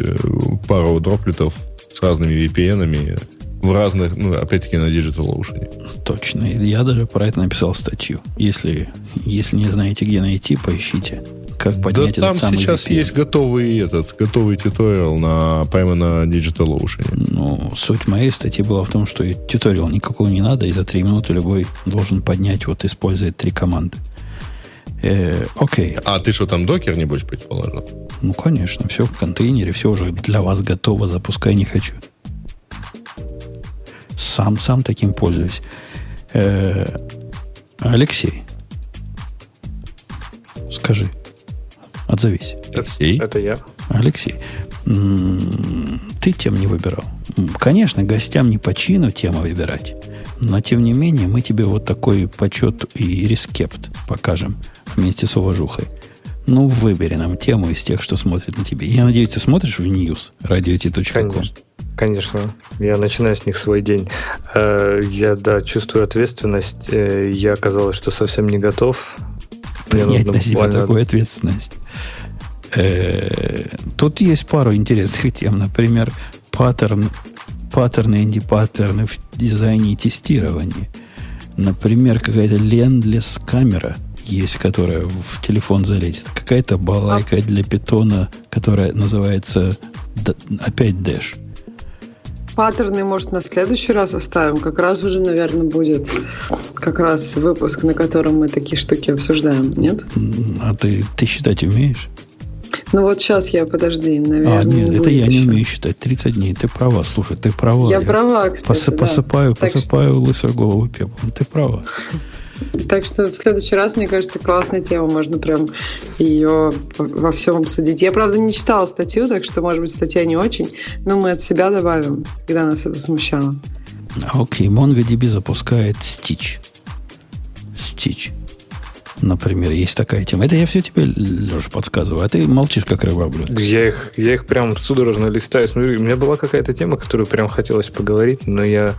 пару дроплетов с разными VPN-ами в разных, ну, опять-таки, на Digital Ocean. Точно. Я даже про это написал статью. Если, если не знаете, где найти, поищите. Как поднять да этот там сейчас VPN. есть готовый этот, готовый туториал на, прямо на Digital Ocean. Ну, суть моей статьи была в том, что туториал никакого не надо, и за три минуты любой должен поднять, вот используя три команды. Э, окей. А ты что, там докер, небось, предположил? Ну, конечно, все в контейнере, все уже для вас готово, запускай не хочу. Сам, сам таким пользуюсь. Э, Алексей, скажи, отзовись. Алексей? Это я. Алексей, ты тем не выбирал. Конечно, гостям не по чину тему выбирать, но тем не менее мы тебе вот такой почет и рескепт покажем вместе с уважухой. Ну, выбери нам тему из тех, что смотрят на тебе. Я надеюсь, ты смотришь в news radio.com. Конечно. Конечно, я начинаю с них свой день. Э, я, да, чувствую ответственность. Э, я оказалось, что совсем не готов. Принять на себя буквально... такую ответственность. Э, тут есть пару интересных тем. Например, паттерн, паттерны, инди-паттерны в дизайне и тестировании. Например, какая-то лендлес камера есть, которая в телефон залезет. Какая-то балайка для питона, которая называется опять Dash паттерны, может, на следующий раз оставим. Как раз уже, наверное, будет как раз выпуск, на котором мы такие штуки обсуждаем, нет? А ты, ты считать умеешь? Ну вот сейчас я, подожди, наверное. А, нет, не это я еще. не умею считать. 30 дней. Ты права, слушай, ты права. Я, я права, кстати, посып, да. Посыпаю, так посыпаю что... лысую голову пеплом. Ты права. Так что в следующий раз, мне кажется, классная тема. Можно прям ее во всем обсудить. Я, правда, не читала статью, так что, может быть, статья не очень, но мы от себя добавим, когда нас это смущало. Окей, okay. MongoDB запускает Stitch. Stitch. Например, есть такая тема. Это я все тебе, Леша, подсказываю, а ты молчишь, как рыба блюд. Я их, я их прям судорожно листаю. Смотрю, у меня была какая-то тема, которую прям хотелось поговорить, но я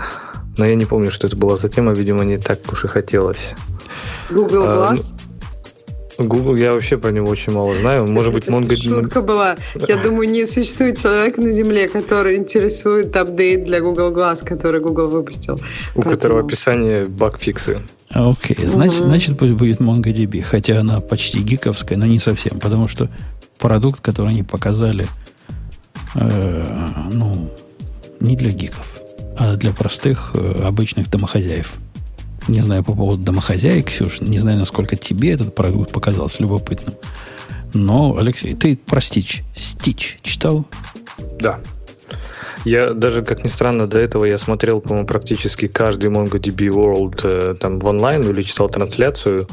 но я не помню, что это была за тема, видимо, не так уж и хотелось. Google а, Glass? А, Google, я вообще про него очень мало знаю. Может быть, Mongo... Шутка была. Я думаю, не существует человека на Земле, который интересует апдейт для Google Glass, который Google выпустил. У Поэтому... которого описание баг-фиксы. Окей, okay. значит, угу. значит будет MongoDB, хотя она почти гиковская, но не совсем, потому что продукт, который они показали, э, ну, не для гиков а для простых э, обычных домохозяев. Не знаю по поводу домохозяек, Ксюш, не знаю, насколько тебе этот продукт показался любопытным. Но, Алексей, ты про Stitch, Stitch читал? Да. Я даже, как ни странно, до этого я смотрел, по-моему, практически каждый MongoDB World э, там в онлайн или читал трансляцию.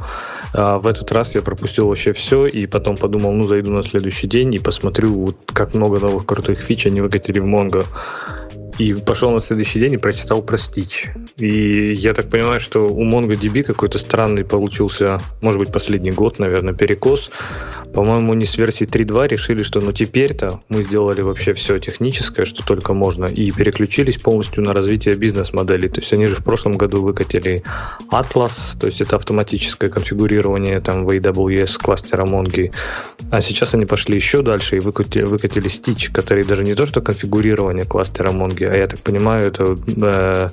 А в этот раз я пропустил вообще все и потом подумал, ну, зайду на следующий день и посмотрю, вот как много новых крутых фич они выкатили в Mongo. И пошел на следующий день и прочитал про Stitch. И я так понимаю, что у MongoDB какой-то странный получился, может быть, последний год, наверное, перекос. По-моему, не с версии 3.2 решили, что ну теперь-то мы сделали вообще все техническое, что только можно, и переключились полностью на развитие бизнес-моделей. То есть они же в прошлом году выкатили Atlas, то есть это автоматическое конфигурирование там в AWS кластера Mongo. А сейчас они пошли еще дальше и выкатили, выкатили Stitch, который даже не то, что конфигурирование кластера Mongo, а я так понимаю, это э,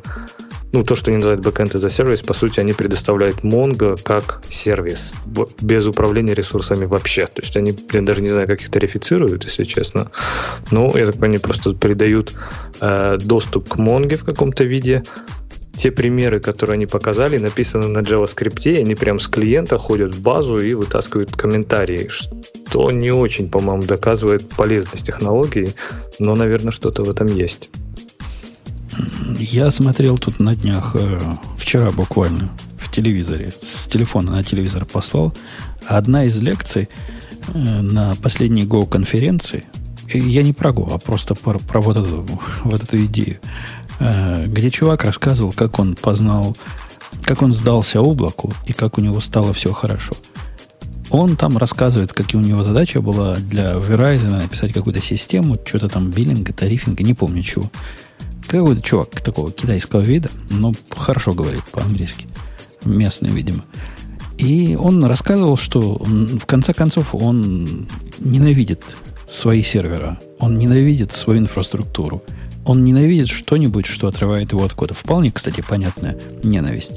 ну, то, что они называют backend as a service, по сути, они предоставляют Mongo как сервис, без управления ресурсами вообще. То есть они, я даже не знаю, как их тарифицируют, если честно. Но, я так понимаю, они просто придают э, доступ к Mongo в каком-то виде, те примеры, которые они показали, написаны на JavaScript, они прям с клиента ходят в базу и вытаскивают комментарии, что не очень, по-моему, доказывает полезность технологии, но, наверное, что-то в этом есть. Я смотрел тут на днях, э, вчера буквально, в телевизоре, с телефона на телевизор послал. Одна из лекций э, на последней Go-конференции, Я не про Go, а просто про, про вот, эту, вот эту идею. Э, где чувак рассказывал, как он познал, как он сдался облаку и как у него стало все хорошо. Он там рассказывает, какие у него задача была для Verizon написать какую-то систему, что-то там биллинга, тарифинга, не помню чего. Какой-то чувак такого китайского вида, но хорошо говорит по-английски. Местный, видимо. И он рассказывал, что в конце концов он ненавидит свои сервера, он ненавидит свою инфраструктуру, он ненавидит что-нибудь, что отрывает его от кода. Вполне, кстати, понятная ненависть.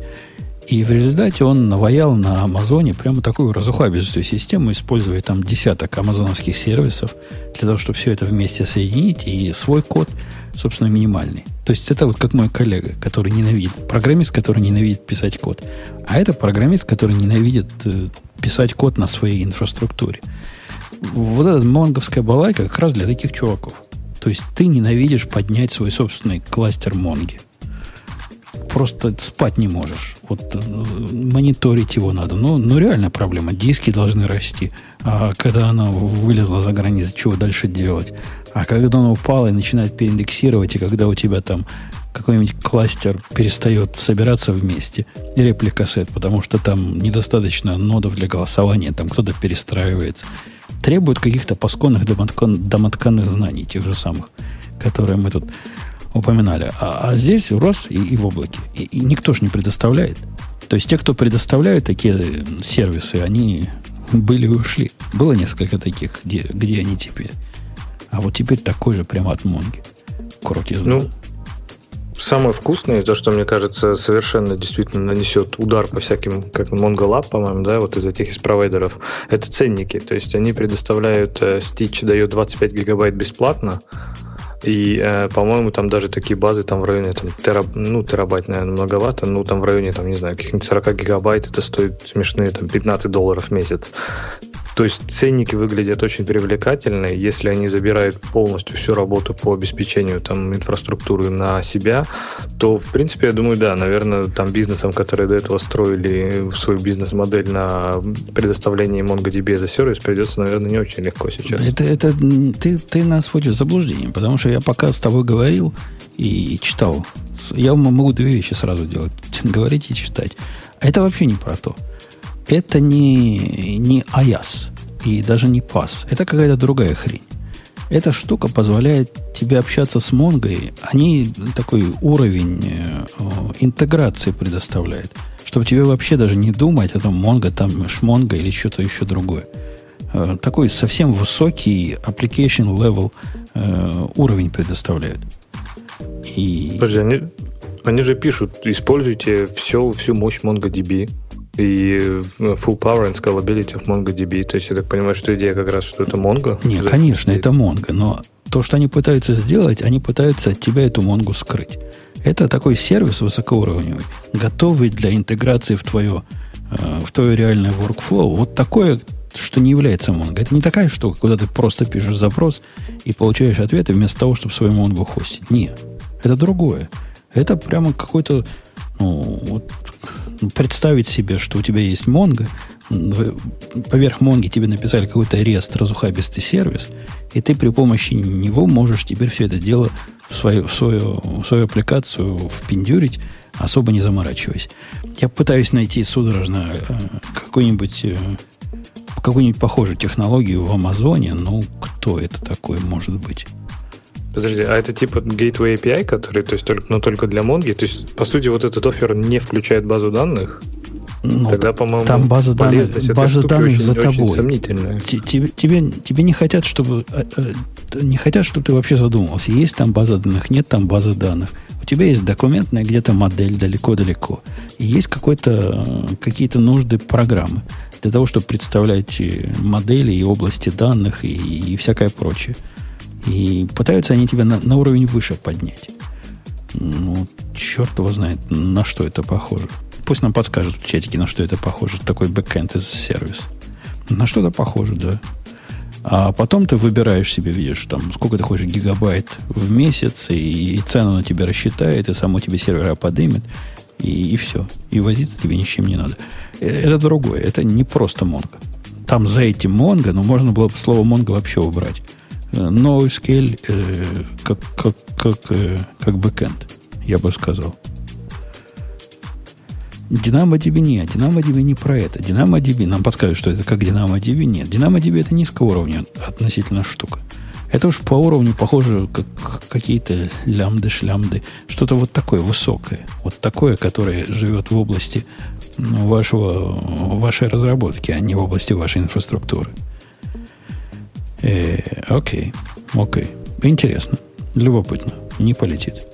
И в результате он наваял на Амазоне прямо такую разухабистую систему, используя там десяток амазоновских сервисов для того, чтобы все это вместе соединить, и свой код, собственно, минимальный. То есть это вот как мой коллега, который ненавидит, программист, который ненавидит писать код. А это программист, который ненавидит э, писать код на своей инфраструктуре. Вот эта монговская балайка как раз для таких чуваков. То есть ты ненавидишь поднять свой собственный кластер Монги – просто спать не можешь. Вот э, мониторить его надо. Ну, ну, реально проблема. Диски должны расти. А когда она вылезла за границу, чего дальше делать? А когда она упала и начинает переиндексировать, и когда у тебя там какой-нибудь кластер перестает собираться вместе, реплика-сет, потому что там недостаточно нодов для голосования, там кто-то перестраивается, требует каких-то пасконных домотканных знаний, тех же самых, которые мы тут упоминали. А, а здесь рос и, и в облаке. И, и никто же не предоставляет. То есть те, кто предоставляют такие сервисы, они были и ушли. Было несколько таких, где, где они теперь. А вот теперь такой же прямо от Монги. Крутизна. Ну, самое вкусное, то, что, мне кажется, совершенно действительно нанесет удар по всяким, как Mongo Lab, по-моему, да, вот из этих из провайдеров, это ценники. То есть они предоставляют, э, Stitch дает 25 гигабайт бесплатно, и, э, по-моему, там даже такие базы там в районе там, тераб, ну, терабайт, наверное, многовато, ну, там в районе, там, не знаю, каких-нибудь 40 гигабайт, это стоит смешные там 15 долларов в месяц. То есть ценники выглядят очень привлекательно, если они забирают полностью всю работу по обеспечению там, инфраструктуры на себя, то, в принципе, я думаю, да, наверное, там бизнесам, которые до этого строили свою бизнес-модель на предоставлении MongoDB за сервис, придется, наверное, не очень легко сейчас. Это, это ты, ты нас вводишь в заблуждение, потому что я пока с тобой говорил и читал, я могу две вещи сразу делать, говорить и читать. А это вообще не про то это не, не AYAS и даже не PAS. Это какая-то другая хрень. Эта штука позволяет тебе общаться с Монгой. Они такой уровень э, интеграции предоставляют, чтобы тебе вообще даже не думать о том, Монго там шмонга или что-то еще другое. Э, такой совсем высокий application level э, уровень предоставляют. И... Подожди, они, они же пишут, используйте все, всю мощь MongoDB и full power and scalability of MongoDB. То есть я так понимаю, что идея как раз, что это Mongo? Нет, конечно, это Mongo, но то, что они пытаются сделать, они пытаются от тебя эту Mongo скрыть. Это такой сервис высокоуровневый, готовый для интеграции в твое, э, в твое реальное workflow. Вот такое, что не является Mongo. Это не такая штука, куда ты просто пишешь запрос и получаешь ответы вместо того, чтобы свою Mongo хостить. Нет, это другое. Это прямо какой-то ну, вот представить себе, что у тебя есть Mongo, поверх Монги тебе написали какой-то рест, разухабистый сервис, и ты при помощи него можешь теперь все это дело в свою, в свою, в свою аппликацию впендюрить, особо не заморачиваясь. Я пытаюсь найти судорожно э, какую-нибудь э, какую-нибудь похожую технологию в Амазоне, ну, кто это такой может быть? Подожди, а это типа Gateway API, который, то есть, только, но только для Mongo? То есть, по сути, вот этот офер не включает базу данных? Ну, Тогда, по-моему, там база данных, база данных очень, за тобой. сомнительная. Тебе, тебе, тебе не хотят, чтобы э, э, не хотят, чтобы ты вообще задумался. Есть там база данных, нет там базы данных. У тебя есть документная где-то модель далеко-далеко. И есть какой-то, э, какие-то нужды программы для того, чтобы представлять модели и области данных и, и всякое прочее. И пытаются они тебя на, на уровень выше поднять. Ну, черт его знает, на что это похоже. Пусть нам подскажут в чатике, на что это похоже. Такой бэкэнд из сервис. На что-то похоже, да. А потом ты выбираешь себе, видишь, там, сколько ты хочешь гигабайт в месяц, и, и цену на тебя рассчитает, и само тебе сервера подымет, и, и все. И возиться тебе ничем не надо. Э, это другое. Это не просто Монго. Там за этим Монго, но можно было бы слово Монго вообще убрать NoSQL э, как, как, как, э, как бэкэнд, я бы сказал. DynamoDB нет. DynamoDB не про это. DynamoDB нам подскажет, что это как DynamoDB. Нет. DynamoDB это низкого уровня относительно штука. Это уж по уровню похоже, как какие-то лямды, шлямды. Что-то вот такое высокое. Вот такое, которое живет в области вашего, вашей разработки, а не в области вашей инфраструктуры. Э, окей, окей. Интересно. Любопытно. Не полетит.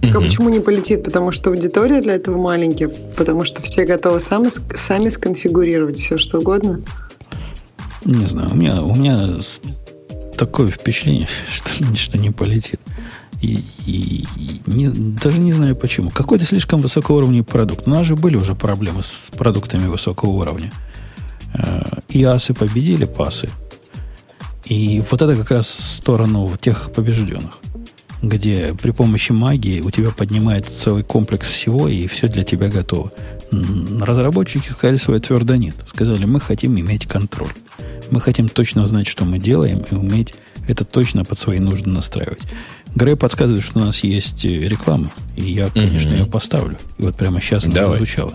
Так а почему не полетит? Потому что аудитория для этого маленькая, потому что все готовы сами, сами сконфигурировать все, что угодно. Не знаю, у меня, у меня такое впечатление, что, что не полетит. И, и, и не, даже не знаю почему. Какой-то слишком высокоуровневый продукт. У нас же были уже проблемы с продуктами высокого уровня. Э, и асы победили пасы. И вот это как раз в сторону тех побежденных где при помощи магии у тебя поднимается целый комплекс всего, и все для тебя готово. Разработчики сказали свое твердо нет. Сказали, мы хотим иметь контроль. Мы хотим точно знать, что мы делаем, и уметь это точно под свои нужды настраивать. Грей подсказывает, что у нас есть реклама, и я, конечно, ее поставлю. И вот прямо сейчас она Давай. звучала.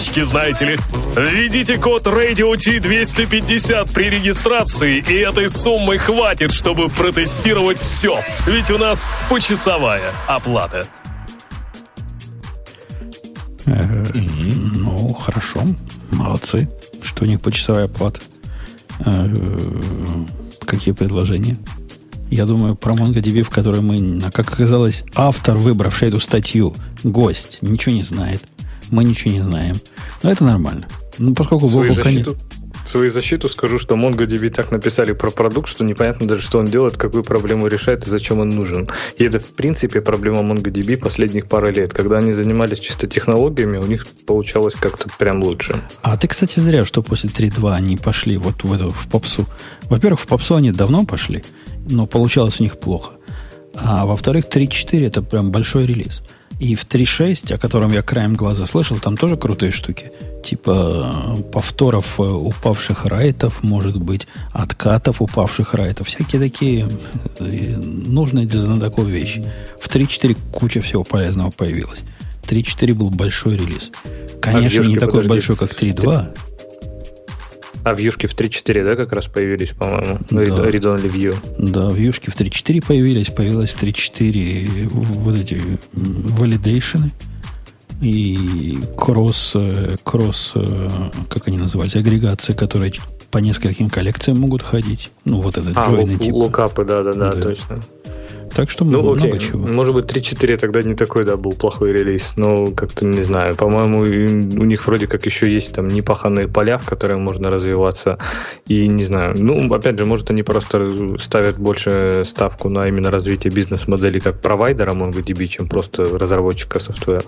карточки, знаете ли. Введите код Radio T250 при регистрации, и этой суммы хватит, чтобы протестировать все. Ведь у нас почасовая оплата. Ну, хорошо. Молодцы. Что у них почасовая оплата? Какие предложения? Я думаю, про MongoDB, в которой мы, как оказалось, автор, выбравший эту статью, гость, ничего не знает мы ничего не знаем. Но это нормально. Ну, поскольку свою защиту, в свою защиту скажу, что MongoDB так написали про продукт, что непонятно даже, что он делает, какую проблему решает и зачем он нужен. И это, в принципе, проблема MongoDB последних пары лет. Когда они занимались чисто технологиями, у них получалось как-то прям лучше. А ты, кстати, зря, что после 3.2 они пошли вот в эту в попсу. Во-первых, в попсу они давно пошли, но получалось у них плохо. А во-вторых, 3.4 это прям большой релиз. И в 3.6, о котором я краем глаза слышал, там тоже крутые штуки. Типа э, повторов э, упавших райтов, может быть, откатов упавших райтов. Всякие такие э, нужные для знатоков вещи. В 3.4 куча всего полезного появилась. 3.4 был большой релиз. Конечно, а не такой подожди. большой, как 3.2. А вьюшки в 3.4, да, как раз появились, по-моему? Да. Read Only View. Да, вьюшки в 3.4 появились. Появилась в 3.4 вот эти валидейшены и кросс, э, кросс, э, как они называются, агрегации, которые по нескольким коллекциям могут ходить. Ну, вот этот а, join типа. лукапы, да-да-да, точно. Так что ну, много окей. чего. Может быть, 3.4 тогда не такой, да, был плохой релиз. Но как-то не знаю. По-моему, у них вроде как еще есть там непаханные поля, в которые можно развиваться. И не знаю. Ну, опять же, может, они просто ставят больше ставку на именно развитие бизнес-модели как провайдера MongoDB, чем просто разработчика софтвера.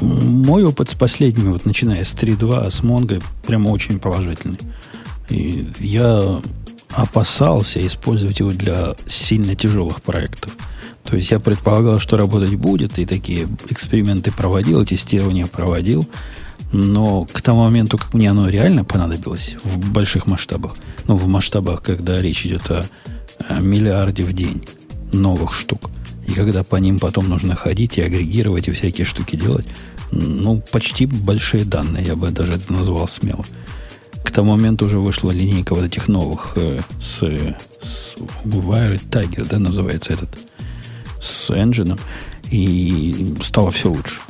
Мой опыт с последними, вот начиная с 3.2, с Mongo, прямо очень положительный. И я опасался использовать его для сильно тяжелых проектов. То есть я предполагал, что работать будет, и такие эксперименты проводил, тестирование проводил. Но к тому моменту, как мне оно реально понадобилось в больших масштабах, ну, в масштабах, когда речь идет о, о миллиарде в день новых штук, и когда по ним потом нужно ходить и агрегировать, и всякие штуки делать, ну, почти большие данные, я бы даже это назвал смело. К тому моменту уже вышла линейка вот этих новых э, с, с Wired Tiger, да, называется этот, с engine, и стало все лучше.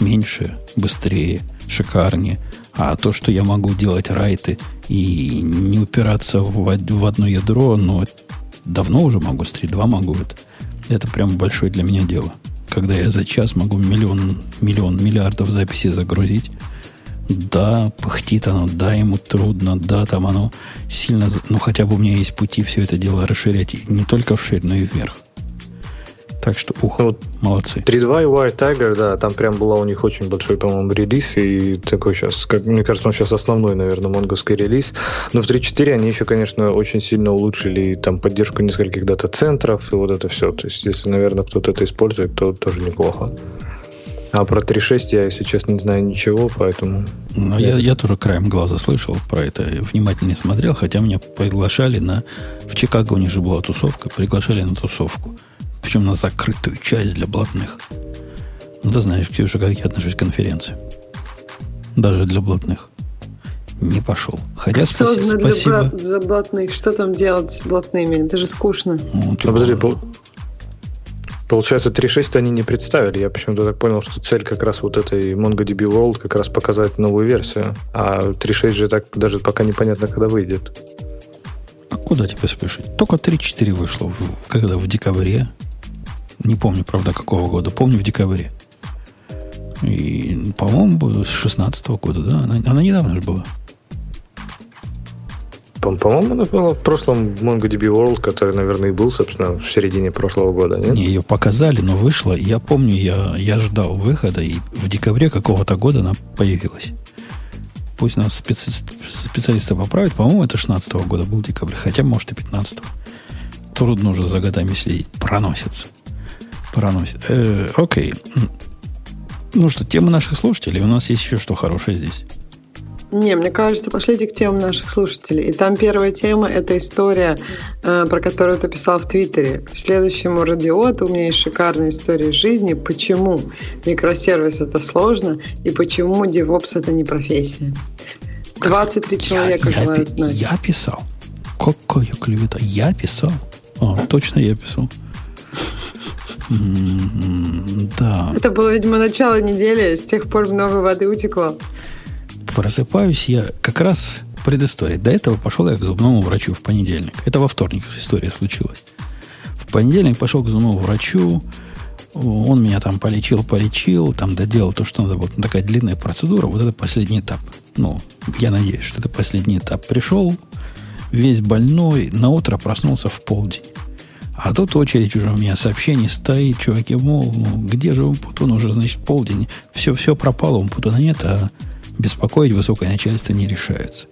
Меньше, быстрее, шикарнее. А то, что я могу делать райты и не упираться в, в одно ядро, ну, давно уже могу, с 3.2 могу это. Это прям большое для меня дело. Когда я за час могу миллион, миллион, миллиардов записей загрузить, Да, пыхтит оно, да, ему трудно, да, там оно сильно... Ну, хотя бы у меня есть пути все это дело расширять не только вширь, но и вверх. Так что, ух, вот молодцы. 3.2 и White Tiger, да, там прям была у них очень большой, по-моему, релиз, и такой сейчас, как, мне кажется, он сейчас основной, наверное, монговский релиз. Но в 3.4 они еще, конечно, очень сильно улучшили там поддержку нескольких дата-центров и вот это все. То есть, если, наверное, кто-то это использует, то тоже неплохо. А про 3.6 я, если честно, не знаю ничего, поэтому... Ну, я, я тоже краем глаза слышал про это, внимательно не смотрел, хотя меня приглашали на... В Чикаго у них же была тусовка, приглашали на тусовку. Причем на закрытую часть для блатных. Ну, ты знаешь, Ксюша, как я отношусь к конференции. Даже для блатных. Не пошел. Хотя спаси, для спасибо. Брат, за блатных. Что там делать с блатными? Это же скучно. Ну, а подожди, пол... Получается, 3.6 они не представили. Я почему-то так понял, что цель как раз вот этой MongoDB World как раз показать новую версию. А 3.6 же так даже пока непонятно, когда выйдет. А куда тебе спешить? Только 3.4 вышло. Когда? В декабре. Не помню, правда, какого года. Помню, в декабре. И, по-моему, с 16 года, да? Она, она недавно же была. По-моему, она была в прошлом MongoDB World, который, наверное, и был, собственно, в середине прошлого года, нет? Не, ее показали, но вышла. Я помню, я, я ждал выхода, и в декабре какого-то года она появилась. Пусть нас специ, специалисты поправят. По-моему, это 16 -го года был декабрь. Хотя, может, и 15 -го. Трудно уже за годами следить. Проносится проносит. Э, окей. Ну что, тема наших слушателей. У нас есть еще что хорошее здесь. Не, мне кажется, пошлите к темам наших слушателей. И там первая тема – это история, э, про которую ты писал в Твиттере. К следующему радиоту у меня есть шикарная история жизни. Почему микросервис – это сложно, и почему DevOps – это не профессия. 23 человека я, желают знать. Я писал. Какая клевета. Я писал. О, точно я писал да. Это было, видимо, начало недели, с тех пор много воды утекло. Просыпаюсь я как раз предыстория. До этого пошел я к зубному врачу в понедельник. Это во вторник история случилась. В понедельник пошел к зубному врачу, он меня там полечил, полечил, там доделал то, что надо. Вот такая длинная процедура. Вот это последний этап. Ну, я надеюсь, что это последний этап. Пришел, весь больной, на утро проснулся в полдень. А тут очередь уже у меня сообщений стоит, чуваки, мол, ну, где же Умпутун уже, значит, полдень. Все, все пропало, Умпутуна нет, а беспокоить высокое начальство не решаются.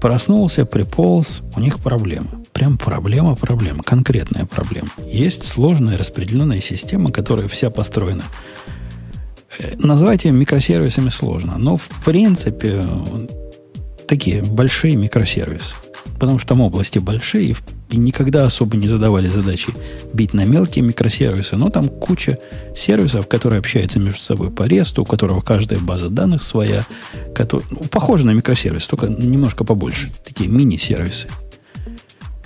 Проснулся, приполз, у них проблема. Прям проблема, проблема, конкретная проблема. Есть сложная распределенная система, которая вся построена. Э, назвать ее микросервисами сложно, но в принципе такие большие микросервисы. Потому что там области большие, и никогда особо не задавали задачи бить на мелкие микросервисы, но там куча сервисов, которые общаются между собой по ресту, у которого каждая база данных своя, который, ну, похоже на микросервис, только немножко побольше, такие мини-сервисы.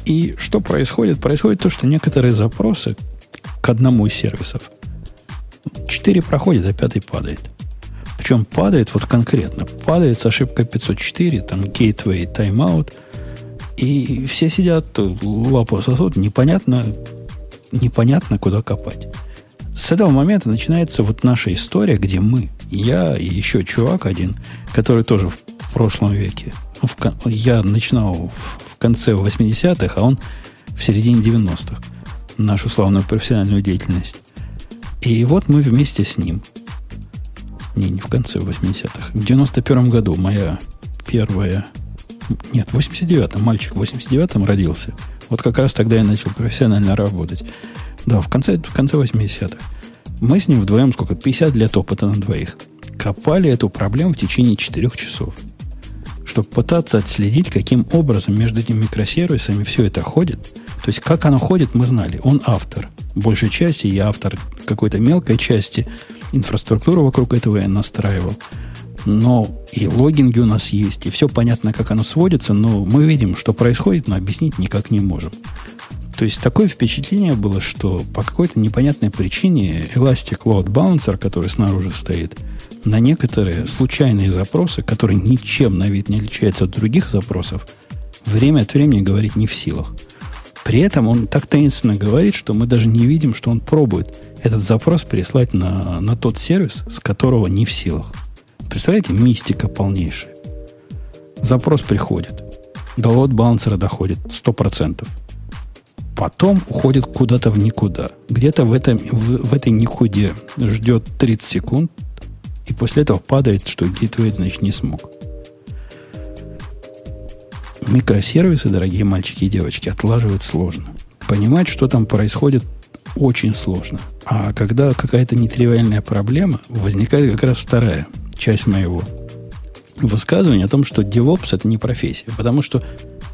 И что происходит? Происходит то, что некоторые запросы к одному из сервисов 4 проходит, а пятый падает. Причем падает вот конкретно. Падает с ошибкой 504, там gateway timeout – и все сидят, лапу сосут, непонятно, непонятно, куда копать. С этого момента начинается вот наша история, где мы, я и еще чувак один, который тоже в прошлом веке, ну, в, я начинал в, конце 80-х, а он в середине 90-х нашу славную профессиональную деятельность. И вот мы вместе с ним. Не, не в конце 80-х. В 91 году моя первая нет, в 89-м. Мальчик в 89-м родился. Вот как раз тогда я начал профессионально работать. Да, в конце, в конце 80-х. Мы с ним вдвоем, сколько, 50 лет опыта на двоих. Копали эту проблему в течение 4 часов. Чтобы пытаться отследить, каким образом между этими микросервисами все это ходит. То есть, как оно ходит, мы знали. Он автор. Большей части я автор какой-то мелкой части. Инфраструктуру вокруг этого я настраивал но и логинги у нас есть, и все понятно, как оно сводится, но мы видим, что происходит, но объяснить никак не можем. То есть такое впечатление было, что по какой-то непонятной причине Elastic Load Balancer, который снаружи стоит, на некоторые случайные запросы, которые ничем на вид не отличаются от других запросов, время от времени говорит не в силах. При этом он так таинственно говорит, что мы даже не видим, что он пробует этот запрос переслать на, на тот сервис, с которого не в силах. Представляете, мистика полнейшая. Запрос приходит. До лот балансера доходит 100%. Потом уходит куда-то в никуда. Где-то в, этом, в, в этой никуде ждет 30 секунд, и после этого падает, что гейтвей, значит, не смог. Микросервисы, дорогие мальчики и девочки, отлаживать сложно. Понимать, что там происходит, очень сложно. А когда какая-то нетривиальная проблема, возникает как раз вторая часть моего высказывания о том, что DevOps это не профессия. Потому что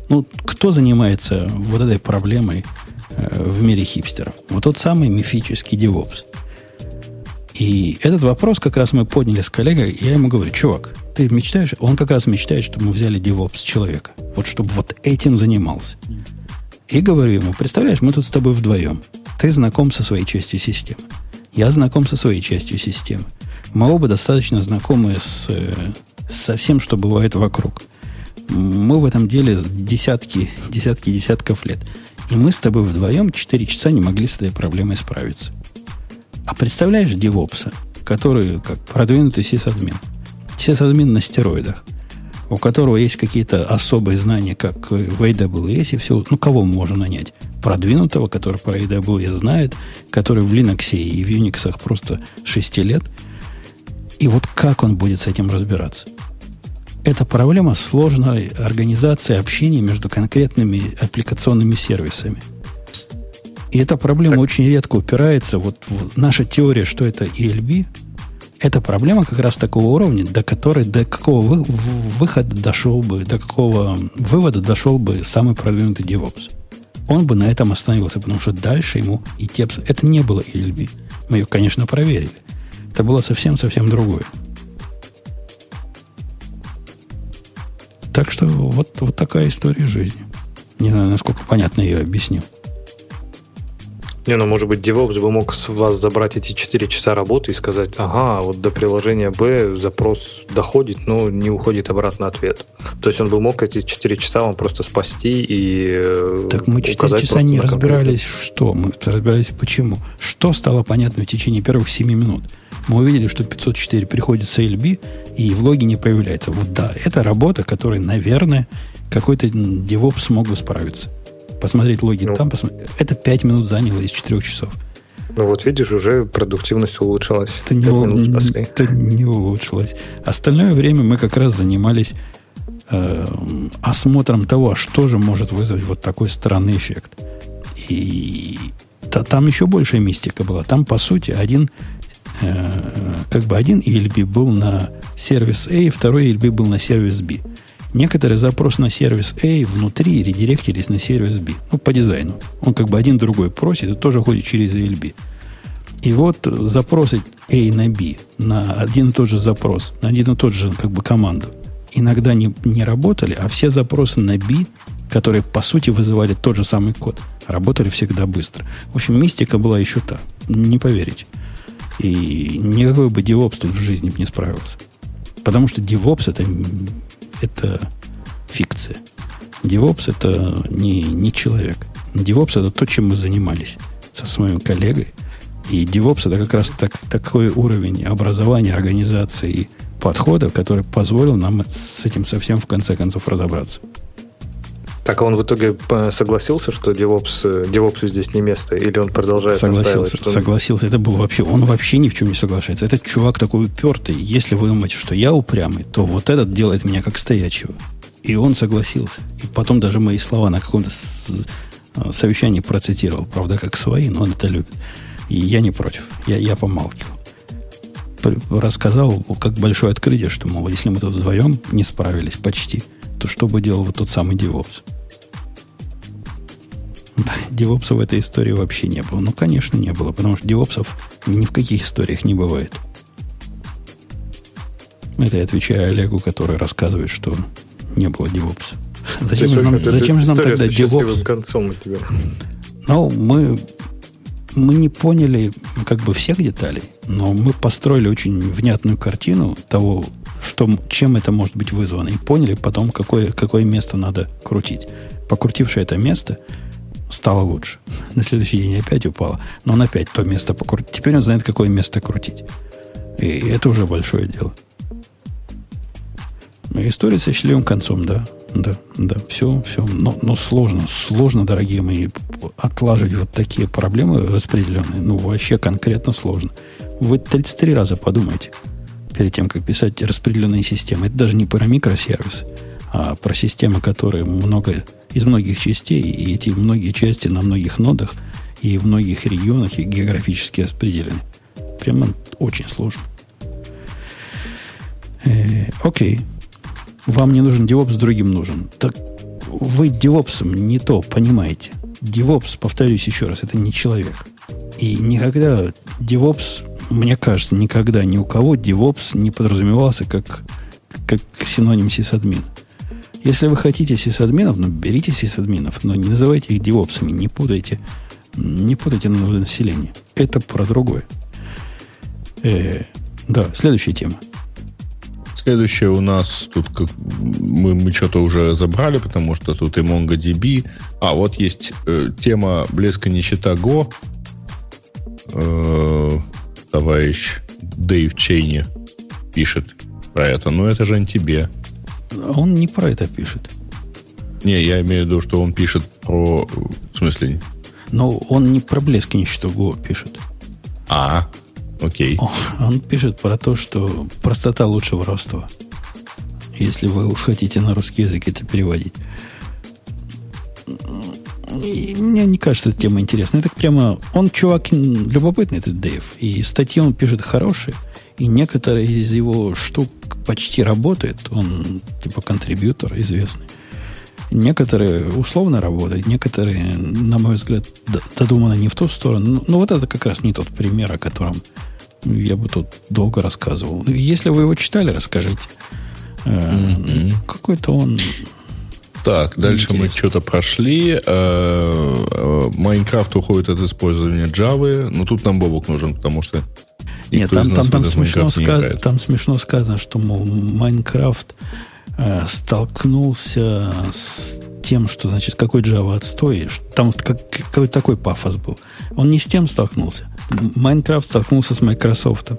ну, кто занимается вот этой проблемой э, в мире хипстеров? Вот тот самый мифический DevOps. И этот вопрос как раз мы подняли с коллегой. Я ему говорю, чувак, ты мечтаешь? Он как раз мечтает, чтобы мы взяли DevOps человека. Вот чтобы вот этим занимался. И говорю ему, представляешь, мы тут с тобой вдвоем. Ты знаком со своей частью системы. Я знаком со своей частью системы. Мы оба достаточно знакомы с, э, со всем, что бывает вокруг. Мы в этом деле десятки, десятки, десятков лет. И мы с тобой вдвоем 4 часа не могли с этой проблемой справиться. А представляешь девопса, который как продвинутый сисадмин. Сисадмин на стероидах, у которого есть какие-то особые знания, как в AWS и все. Ну, кого мы можем нанять? Продвинутого, который про AWS знает, который в Linux и в Unix просто 6 лет. И вот как он будет с этим разбираться? Это проблема сложной организации общения между конкретными аппликационными сервисами – и эта проблема так. очень редко упирается. Вот в наша теория, что это ELB, это проблема как раз такого уровня, до которой, до какого вы, выхода дошел бы, до какого вывода дошел бы самый продвинутый DevOps. Он бы на этом остановился, потому что дальше ему идти... Это не было ELB. Мы ее, конечно, проверили. Это было совсем-совсем другое. Так что вот, вот такая история жизни. Не знаю, насколько понятно я ее объясню. Не, ну, может быть, DevOps бы мог с вас забрать эти 4 часа работы и сказать, ага, вот до приложения B запрос доходит, но не уходит обратно ответ. То есть он бы мог эти 4 часа вам просто спасти и э, Так мы 4 часа не разбирались, что? Мы разбирались почему. Что стало понятно в течение первых 7 минут? Мы увидели, что 504 приходит с ALB, и в логе не появляется. Вот да, это работа, которой, наверное, какой-то DevOps смог бы справиться посмотреть логи ну, там, посмотреть. Это 5 минут заняло из 4 часов. Ну вот видишь, уже продуктивность улучшилась. Это не, у... это не улучшилось. Остальное время мы как раз занимались э, осмотром того, что же может вызвать вот такой странный эффект. И та, там еще большая мистика была. Там, по сути, один как бы один ELB был на сервис A, второй ELB был на сервис B. Некоторые запросы на сервис A внутри редиректились на сервис B. Ну, по дизайну. Он как бы один другой просит и тоже ходит через ALB. И вот запросы A на B на один и тот же запрос, на один и тот же как бы команду иногда не, не работали, а все запросы на B, которые по сути вызывали тот же самый код, работали всегда быстро. В общем, мистика была еще та. Не поверите. И никакой бы DevOps тут в жизни бы не справился. Потому что DevOps это это фикция. DevOps это не, не человек. DevOps это то, чем мы занимались со своим коллегой. И DevOps это как раз так, такой уровень образования, организации и подхода, который позволил нам с этим совсем в конце концов разобраться. Так а он в итоге э, согласился, что DevOps, DevOps здесь не место, или он продолжает согласился, что... согласился. Это был вообще, он вообще ни в чем не соглашается. Этот чувак такой упертый. Если вы думаете, что я упрямый, то вот этот делает меня как стоячего. И он согласился. И потом даже мои слова на каком-то э, совещании процитировал. Правда, как свои, но он это любит. И я не против. Я, я помалкивал. Рассказал, как большое открытие, что, мол, если мы тут вдвоем не справились почти – то что бы делал вот тот самый DevOps? Да, девопса в этой истории вообще не было. Ну, конечно, не было, потому что девопсов ни в каких историях не бывает. Это я отвечаю Олегу, который рассказывает, что не было девопса. Зачем, же нам, зачем же нам тогда девопс? концом у тебя. Ну, мы, мы не поняли как бы всех деталей, но мы построили очень внятную картину того, что, чем это может быть вызвано, и поняли потом, какое, какое место надо крутить. Покрутившее это место, стало лучше. На следующий день опять упало, но он опять то место покрутил. Теперь он знает, какое место крутить. И это уже большое дело. История со счастливым концом, да. Да, да, все, все. Но, но сложно, сложно, дорогие мои, отлаживать вот такие проблемы распределенные. Ну, вообще конкретно сложно. Вы 33 раза подумайте перед тем, как писать распределенные системы. Это даже не про микросервисы, а про системы, которые много, из многих частей, и эти многие части на многих нодах и в многих регионах и географически распределены. Прямо очень сложно. Э, окей. Вам не нужен DevOps, другим нужен. Так вы DevOps не то понимаете. DevOps, повторюсь еще раз, это не человек. И никогда DevOps, мне кажется, никогда ни у кого DevOps не подразумевался как, как синоним сисадмин. Если вы хотите сисадминов, ну, берите сисадминов, но не называйте их девопсами, не путайте, не путайте на население. Это про другое. Э, да, следующая тема. Следующее у нас тут как, мы, мы что-то уже забрали, потому что тут и MongoDB. А, вот есть э, тема блеска нищета Go. Э, товарищ Дэйв Чейни пишет про это. Но это же не тебе. Он не про это пишет. Не, я имею в виду, что он пишет про... В смысле? Но он не про блеск нищету Go пишет. А, Окей. Он пишет про то, что простота лучше воровства. Если вы уж хотите на русский язык это переводить. И мне не кажется эта тема интересной. Это прямо... Он чувак любопытный, этот Дэйв. И статьи он пишет хорошие. И некоторые из его штук почти работают. Он типа контрибьютор известный. Некоторые условно работают, некоторые, на мой взгляд, додуманы не в ту сторону. Но, но вот это как раз не тот пример, о котором я бы тут долго рассказывал. Если вы его читали, расскажите. Mm-hmm. Какой-то он... Так, дальше мы что-то прошли. Э, э, Майнкрафт уходит от использования Java. Но тут нам Бобок нужен, потому что нет, там, там, там, смешно сказ... там смешно сказано, что, мол, Майнкрафт э, столкнулся с тем, что, значит, какой Java отстой. Там как, какой-то такой пафос был. Он не с тем столкнулся. Майнкрафт столкнулся с Microsoft.